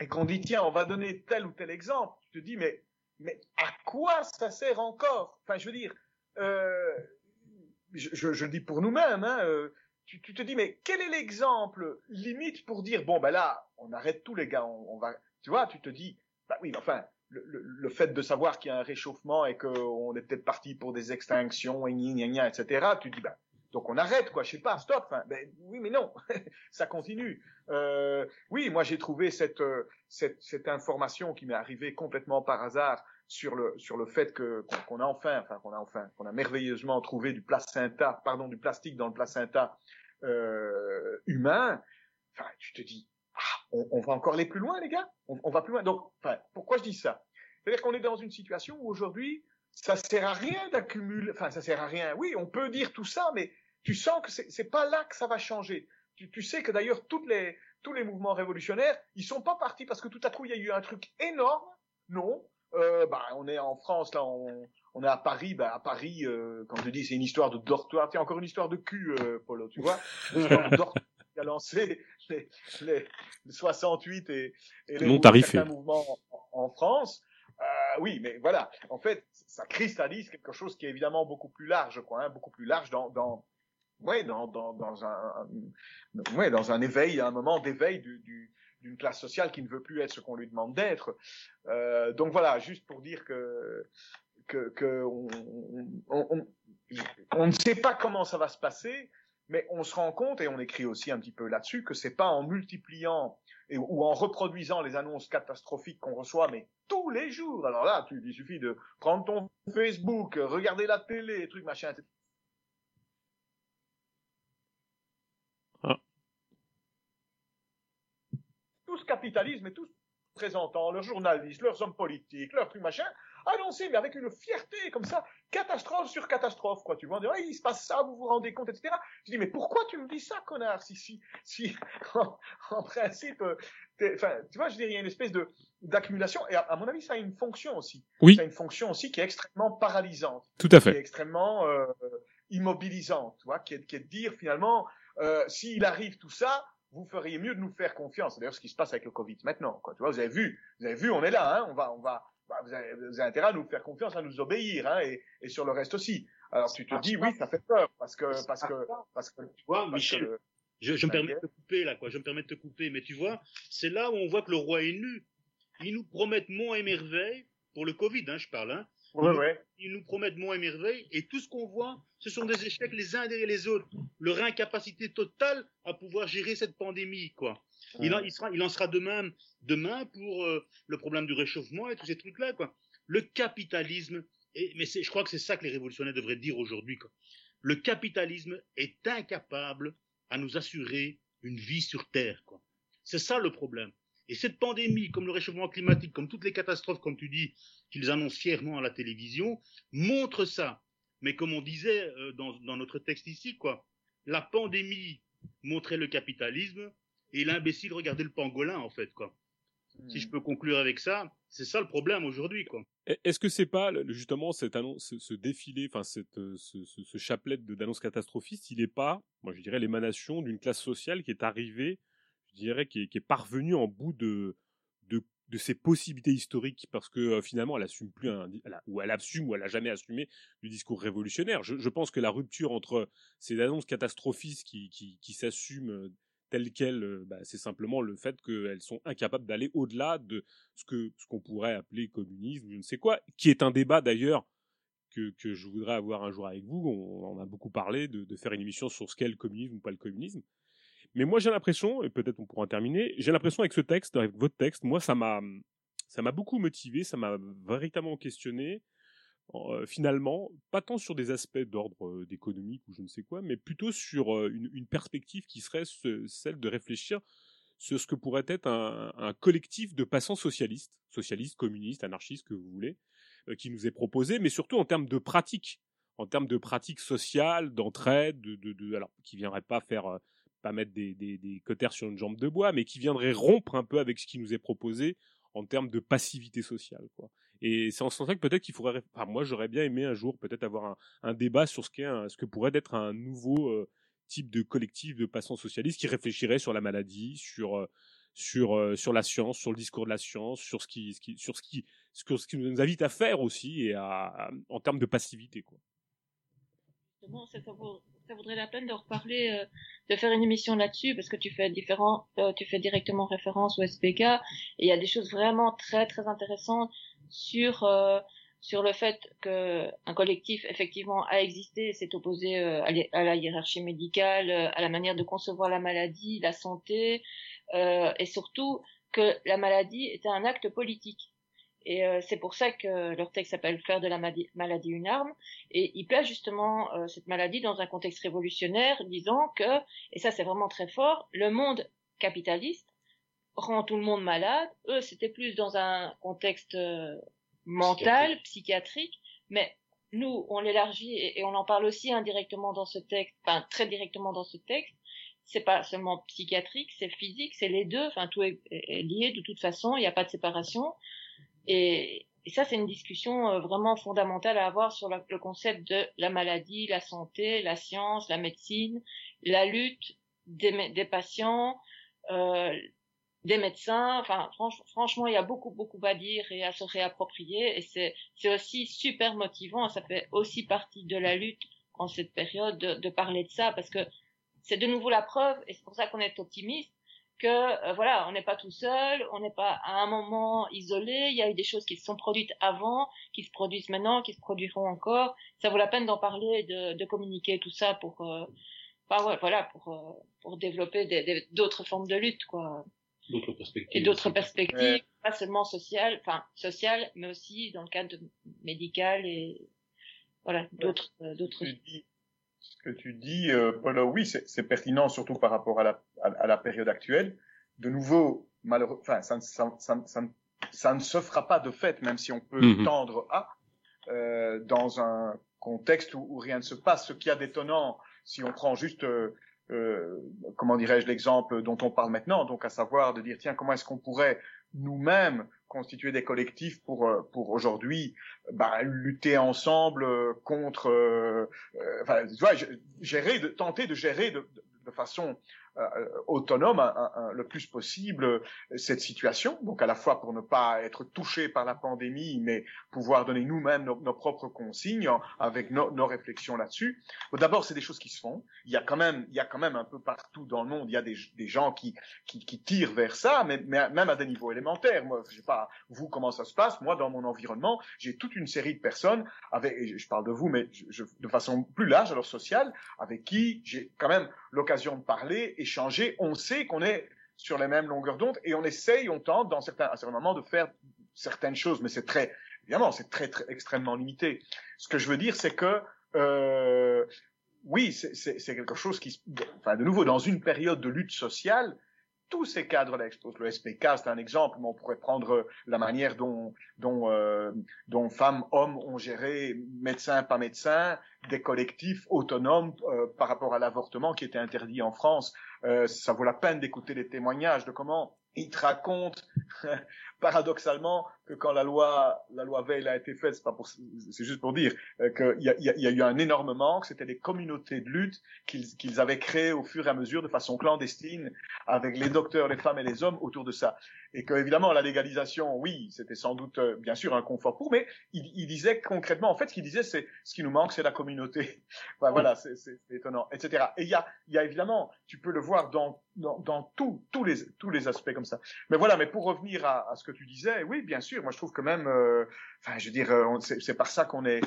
et qu'on dit tiens, on va donner tel ou tel exemple, tu te dis mais mais à quoi ça sert encore? Enfin, je veux dire. Euh, je, le dis pour nous-mêmes, hein, euh, tu, te dis, mais quel est l'exemple limite pour dire, bon, ben là, on arrête tous les gars, on, va, tu vois, tu te dis, bah oui, enfin, le, fait de savoir qu'il y a un réchauffement et qu'on est peut-être parti pour des extinctions, et gna, gna, etc., tu dis, bah, donc on arrête, quoi, je sais pas, stop, ben, oui, mais non, ça continue. Euh, oui, moi j'ai trouvé euh, cette, cette information qui m'est arrivée complètement par hasard sur le sur le fait que qu'on a enfin, enfin qu'on a enfin, qu'on a merveilleusement trouvé du placenta, pardon, du plastique dans le placenta euh, humain. Enfin, tu te dis, ah, on, va encore aller plus loin, les gars. On, va plus loin. Donc, enfin, pourquoi je dis ça? C'est-à-dire qu'on est dans une situation où aujourd'hui, ça sert à rien d'accumuler. Enfin, ça sert à rien. Oui, on peut dire tout ça, mais tu sens que c'est pas là que ça va changer. Tu, tu sais que d'ailleurs les tous les mouvements révolutionnaires, ils sont pas partis parce que tout à coup il y a eu un truc énorme. Non, euh, bah, on est en France, là, on, on est à Paris. Bah, à Paris, euh, comme je dis, c'est une histoire de dortoir. Tiens, encore une histoire de cul, euh, Polo, tu vois qui a lancé les, les, 68 et, et les mouvements en, en France. Euh, oui, mais voilà, en fait, ça cristallise quelque chose qui est évidemment beaucoup plus large, quoi, hein, beaucoup plus large dans, dans ouais, dans, dans, dans un, un, ouais, dans un éveil, un moment d'éveil du, du, d'une classe sociale qui ne veut plus être ce qu'on lui demande d'être. Euh, donc voilà, juste pour dire que que, que on, on, on, on, ne sait pas comment ça va se passer, Mais on se rend compte, et on écrit aussi un petit peu là-dessus, que c'est pas en multipliant ou en reproduisant les annonces catastrophiques qu'on reçoit, mais tous les jours. Alors là, tu, il suffit de prendre ton Facebook, regarder la télé, trucs, machin, etc. Ah. Tout ce capitalisme et tout présentant leurs journalistes, leurs hommes politiques, leurs trucs machin, annoncés, mais avec une fierté comme ça, catastrophe sur catastrophe, quoi. Tu vois, on il se passe ça, vous vous rendez compte, etc. Je dis, mais pourquoi tu me dis ça, connard, si, si, si, en, principe, enfin, tu vois, je dis, il y a une espèce de, d'accumulation, et à, mon avis, ça a une fonction aussi. Oui. Ça a une fonction aussi qui est extrêmement paralysante. Tout à fait. Qui est extrêmement, euh, immobilisante, tu vois, qui est, qui est de dire, finalement, euh, s'il arrive tout ça, vous feriez mieux de nous faire confiance. C'est d'ailleurs ce qui se passe avec le Covid maintenant. Quoi. Tu vois, vous avez vu, vous avez vu, on est là. Hein, on va, on va, bah, vous, avez, vous, avez, intérêt à nous faire confiance, à nous obéir, hein, et, et sur le reste aussi. Alors tu te ah, dis oui, ça fait peur parce que parce que parce que tu vois, Michel, je, je me permets de te couper là, quoi. Je me permets de te couper, mais tu vois, c'est là où on voit que le roi est nu. Ils nous promettent mont et merveille pour le Covid, hein, je parle, hein. Ouais, ouais. Ils nous promettent mont et merveille, et tout ce qu'on voit, ce sont des échecs les uns derrière les autres. Leur incapacité totale à pouvoir gérer cette pandémie, quoi. Il, en, il, sera, il en sera de même demain pour euh, le problème du réchauffement et tous ces trucs-là, quoi. Le capitalisme, et, mais je crois que c'est ça que les révolutionnaires devraient dire aujourd'hui, quoi. Le capitalisme est incapable à nous assurer une vie sur Terre, quoi. C'est ça le problème. Et cette pandémie, comme le réchauffement climatique, comme toutes les catastrophes, comme tu dis, qu'ils annoncent fièrement à la télévision, montre ça. Mais comme on disait euh, dans, dans notre texte ici, quoi, la pandémie montrait le capitalisme et l'imbécile regardait le pangolin, en fait, quoi. Si je hmm. peux conclure avec ça, c'est ça le problème aujourd'hui, quoi. Est-ce que c'est pas justement cette annonce, ce, défilé, enfin cette, euh, ce, ce, ce chapelet d'annonces catastrophistes, il n'est pas, moi je dirais, l'émanation d'une classe sociale qui est arrivée, dirais, qui est, parvenue en bout de, de ses possibilités historiques parce que euh, finalement elle assume plus ou elle assume ou elle a jamais assumé du discours révolutionnaire. Je, pense que la rupture entre ces annonces catastrophistes qui, qui, s'assument euh, telles quelles, euh, bah, c'est simplement le fait qu'elles sont incapables d'aller au-delà de ce que ce qu'on pourrait appeler communisme je ne sais quoi, qui est un débat d'ailleurs que, que je voudrais avoir un jour avec vous. On, a beaucoup parlé de faire une émission sur ce qu'est le communisme ou pas le communisme. Mais moi, j'ai l'impression, et peut-être on pourra terminer, j'ai l'impression avec ce texte, avec votre texte, moi, ça m'a, ça m'a beaucoup motivé, ça m'a véritablement questionné. Euh, finalement, pas tant sur des aspects d'ordre euh, d'économique ou je ne sais quoi, mais plutôt sur euh, une, perspective qui serait celle de réfléchir sur ce que pourrait être un, collectif de passants socialistes, socialistes, communistes, anarchistes, que vous voulez, qui nous est proposé, mais surtout en termes de pratiques, en termes de pratiques sociales, d'entraide, de, de, de, alors qui viendrait pas faire pas mettre des, des, des cotères sur une jambe de bois, mais qui viendrait rompre un peu avec ce qui nous est proposé en termes de passivité sociale. Quoi. Et c'est en ce sens que peut-être qu'il faudrait. Moi, j'aurais bien aimé un jour peut-être avoir un, un, débat sur ce, qu'est ce que pourrait être un nouveau euh, type de collectif de passants socialistes qui réfléchirait sur la maladie, sur euh, sur euh, sur la science, sur le discours de la science, sur ce qui, sur ce qui ce, que, ce qui nous invite à faire aussi et à, en termes de passivité quoi. ça, ça vaudrait la peine de reparler, euh, de faire une émission là-dessus, parce que tu fais différent, euh, tu fais directement référence au SPK, et il y a des choses vraiment très très intéressantes sur euh, sur le fait que un collectif effectivement a existé, s'est opposé à, la hiérarchie médicale, à la manière de concevoir la maladie, la santé, et surtout que la maladie était un acte politique et euh, c'est pour ça que leur texte s'appelle Faire de la maladie une arme. Et il place justement euh, cette maladie dans un contexte révolutionnaire, disant que, et ça c'est vraiment très fort, le monde capitaliste rend tout le monde malade. Eux, c'était plus dans un contexte euh, mental, psychiatrique, mais nous, on l'élargit et, et, on en parle aussi indirectement dans ce texte, enfin très directement dans ce texte. C'est pas seulement psychiatrique, c'est physique, c'est les deux. Enfin, tout est, est lié de toute façon. Il n'y a pas de séparation. Et, ça, c'est une discussion euh, vraiment fondamentale à avoir sur le concept de la maladie, la santé, la science, la médecine, la lutte des, patients, euh, des médecins. Enfin, franchement, il y a beaucoup, beaucoup à dire et à se réapproprier. Et c'est, c'est aussi super motivant. Ça fait aussi partie de la lutte en cette période de, de parler de ça parce que c'est de nouveau la preuve, et c'est pour ça qu'on est optimiste, que euh, voilà, on n'est pas tout seul, on n'est pas à un moment isolé. Il y a eu des choses qui se sont produites avant, qui se produisent maintenant, qui se produiront encore. Ça vaut la peine d'en parler, de, de communiquer tout ça pour euh, Enfin, voilà, pour, pour développer d'autres formes de lutte, quoi. D'autres perspectives. Et d'autres perspectives, pas seulement sociales, enfin, sociales, mais aussi dans le cadre médical et, voilà, d'autres, d'autres. Ce que tu dis, euh, Paul, oui, c'est pertinent, surtout par rapport à la, à, la période actuelle. De nouveau, malheureux, enfin, ça, ça, ça, ça, ça ne se fera pas de fait, même si on peut mhm. tendre à, euh, dans un contexte où, où, rien ne se passe. Ce qui a d'étonnant, si on prend juste, euh, euh, comment dirais-je, l'exemple dont on parle maintenant, donc à savoir de dire, tiens, comment est-ce qu'on pourrait nous-mêmes constituer des collectifs pour euh, pour aujourd'hui bah, lutter ensemble euh, contre euh, enfin tu vois gérer tenter de gérer de, de façon euh, autonome le plus possible cette situation. Donc à la fois pour ne pas être touché par la pandémie, mais pouvoir donner nous-mêmes nos, propres consignes avec nos réflexions là-dessus. D'abord, c'est des choses qui se font. Il y a quand même, il y a quand même un peu partout dans le monde, il y a des, des gens qui, qui, qui tirent vers ça, mais, mais, même à des niveaux élémentaires. Moi, je sais pas vous comment ça se passe? Moi, dans mon environnement, j'ai toute une série de personnes avec, je parle de vous, mais je, de façon plus large, alors sociale, avec qui j'ai quand même l'occasion de parler, échanger. On sait qu'on est sur les mêmes longueurs d'onde et on essaye, on tente dans certains, à certains moments de faire certaines choses, mais c'est très, évidemment, c'est très, très extrêmement limité. Ce que je veux dire, c'est que euh, oui, c'est quelque chose qui, enfin, de nouveau, dans une période de lutte sociale, tous ces cadres-là explosent. Le SPK, c'est un exemple, mais on pourrait prendre la manière dont, dont, euh, dont femmes, hommes ont géré, médecins, pas médecins, des collectifs autonomes euh, par rapport à l'avortement qui était interdit en France. Euh, ça vaut la peine d'écouter les témoignages de comment ils te racontent paradoxalement que quand la loi la loi Veil a été faite, c'est pas pour c'est juste pour dire euh, qu'il y a, y, a, y a, eu un énorme manque. C'était des communautés de lutte qu'ils qu'ils avaient créées au fur et à mesure de façon clandestine avec les docteurs, les femmes et les hommes autour de ça. Et que évidemment la légalisation, oui, c'était sans doute euh, bien sûr un confort pour, mais il, il disait concrètement en fait ce qu'il disait c'est ce qui nous manque c'est la communauté. enfin, voilà, c'est étonnant, etc. Et il y a il y a évidemment tu peux le voir dans dans, dans tous tous les tous les aspects comme ça. Mais voilà, mais pour revenir à, à ce que tu disais, oui, bien sûr, moi je trouve que même, euh, enfin, je veux dire, euh, c'est par ça qu'on est,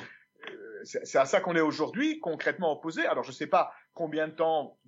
euh, c'est à ça qu'on est aujourd'hui, concrètement opposé. Alors je sais pas combien de temps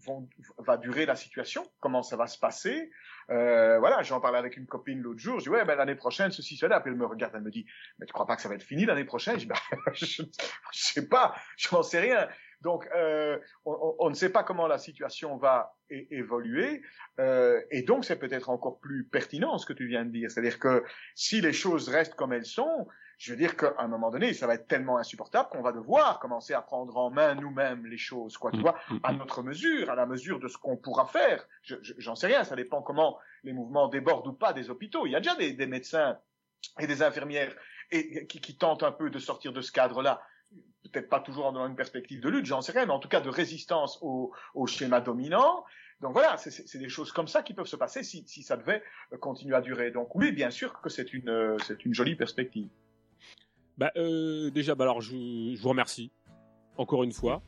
va durer la situation, comment ça va se passer. Voilà, j'en parlais avec une copine l'autre jour. Je dis ouais, ben l'année prochaine ceci cela. Puis elle me regarde, elle me dit mais tu crois pas que ça va être fini l'année prochaine? Je dis bah, je, je sais pas, je n'en sais rien. Donc, euh, on, on, ne sait pas comment la situation va évoluer, euh, et donc c'est peut-être encore plus pertinent ce que tu viens de dire. C'est-à-dire que si les choses restent comme elles sont, je veux dire qu'à un moment donné, ça va être tellement insupportable qu'on va devoir commencer à prendre en main nous-mêmes les choses, quoi, tu mm, vois, mm, à mm. notre mesure, à la mesure de ce qu'on pourra faire. J'en sais rien, ça dépend comment les mouvements débordent ou pas des hôpitaux. Il y a déjà des, des médecins et des infirmières et, qui, qui tentent un peu de sortir de ce cadre-là peut-être pas toujours dans une perspective de lutte, j'en sais rien, mais en tout cas de résistance au, au schéma dominant. Donc voilà, c'est des choses comme ça qui peuvent se passer si, si ça devait continuer à durer. Donc oui, bien sûr que c'est une, c'est une jolie perspective. Bah, euh, déjà, bah alors je, je, vous remercie encore une fois.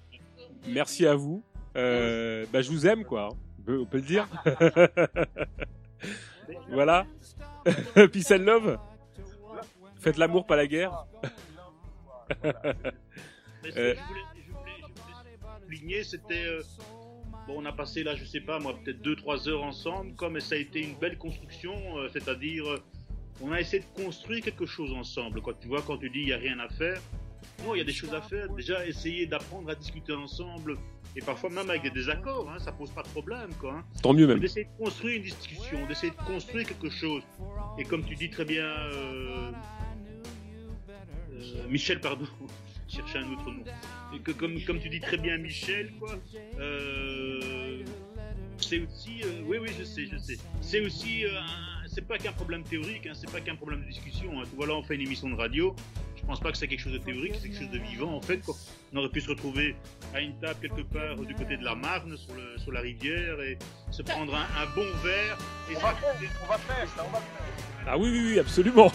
Merci à vous. Euh, bah, je vous aime, quoi. On peut, on peut le dire. voilà. Peace and love. Faites l'amour, pas la guerre. Euh, je, voulais, je, voulais, souligner, c'était. Euh, bon, on a passé là, je sais pas, moi, peut-être 2-3 heures ensemble, comme ça a été une belle construction, euh, c'est-à-dire, on a essayé de construire quelque chose ensemble. Quoi. Tu vois, quand tu dis il n'y a rien à faire, non, il y a des choses à faire. Déjà, essayer d'apprendre à discuter ensemble, et parfois même avec des désaccords, hein, ça pose pas de problème. Quoi, hein. Tant mieux même. D'essayer de construire une discussion, d'essayer de construire quelque chose. Et comme tu dis très bien, euh, euh, Michel, pardon, chercher un autre nom. Et que, comme, comme tu dis très bien, Michel, quoi, euh, c'est aussi, euh, oui, oui, je sais, je sais. C'est aussi, c'est pas qu'un problème théorique, hein, c'est pas qu'un problème de discussion. Hein. Voilà, on fait une émission de radio. Je pense pas que c'est quelque chose de théorique, c'est quelque chose de vivant en fait. Quoi. On aurait pu se retrouver à une table quelque part du côté de la Marne, sur, le, sur la rivière, et se prendre un, un bon verre. Et on, va faire, on va faire ça, on va faire. Ah oui, oui, oui, absolument.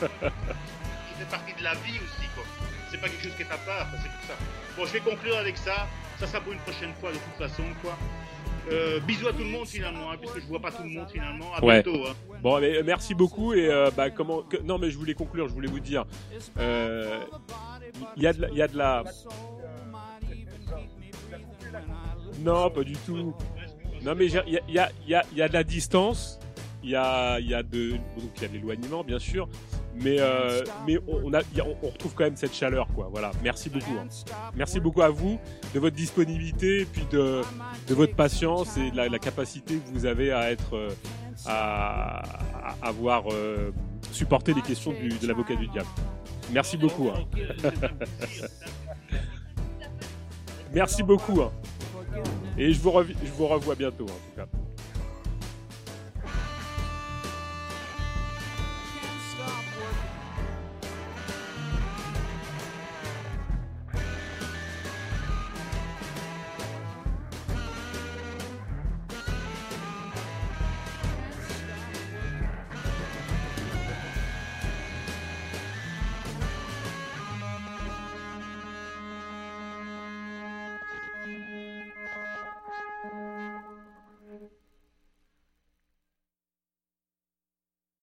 fait partie de la vie aussi, quoi. C'est pas quelque chose qui est à part, c'est tout ça. Bon, je vais conclure avec ça. Ça sera pour une prochaine fois, de toute façon, quoi. Euh, bisous à tout le monde finalement, hein, puisque je vois pas tout le monde finalement. À ouais. bientôt. Hein. Bon, mais, merci beaucoup et euh, bah comment que, Non, mais je voulais conclure. Je voulais vous dire, il euh, y a de, il y a de la. Non, pas du tout. Non, mais il y a, y, a, y, a, y a de la distance, il y a, y a de, donc il y a de l'éloignement, bien sûr, mais, euh, mais on, a, on, retrouve quand même cette chaleur, quoi. Voilà. Merci beaucoup. Hein. Merci beaucoup à vous de votre disponibilité, puis de, de votre patience et de la, capacité que vous avez à être, euh, à, avoir euh, supporté les questions de l'avocat du diable. Merci beaucoup. Hein. Merci beaucoup. Hein. Et je vous, je vous revois bientôt, en tout cas.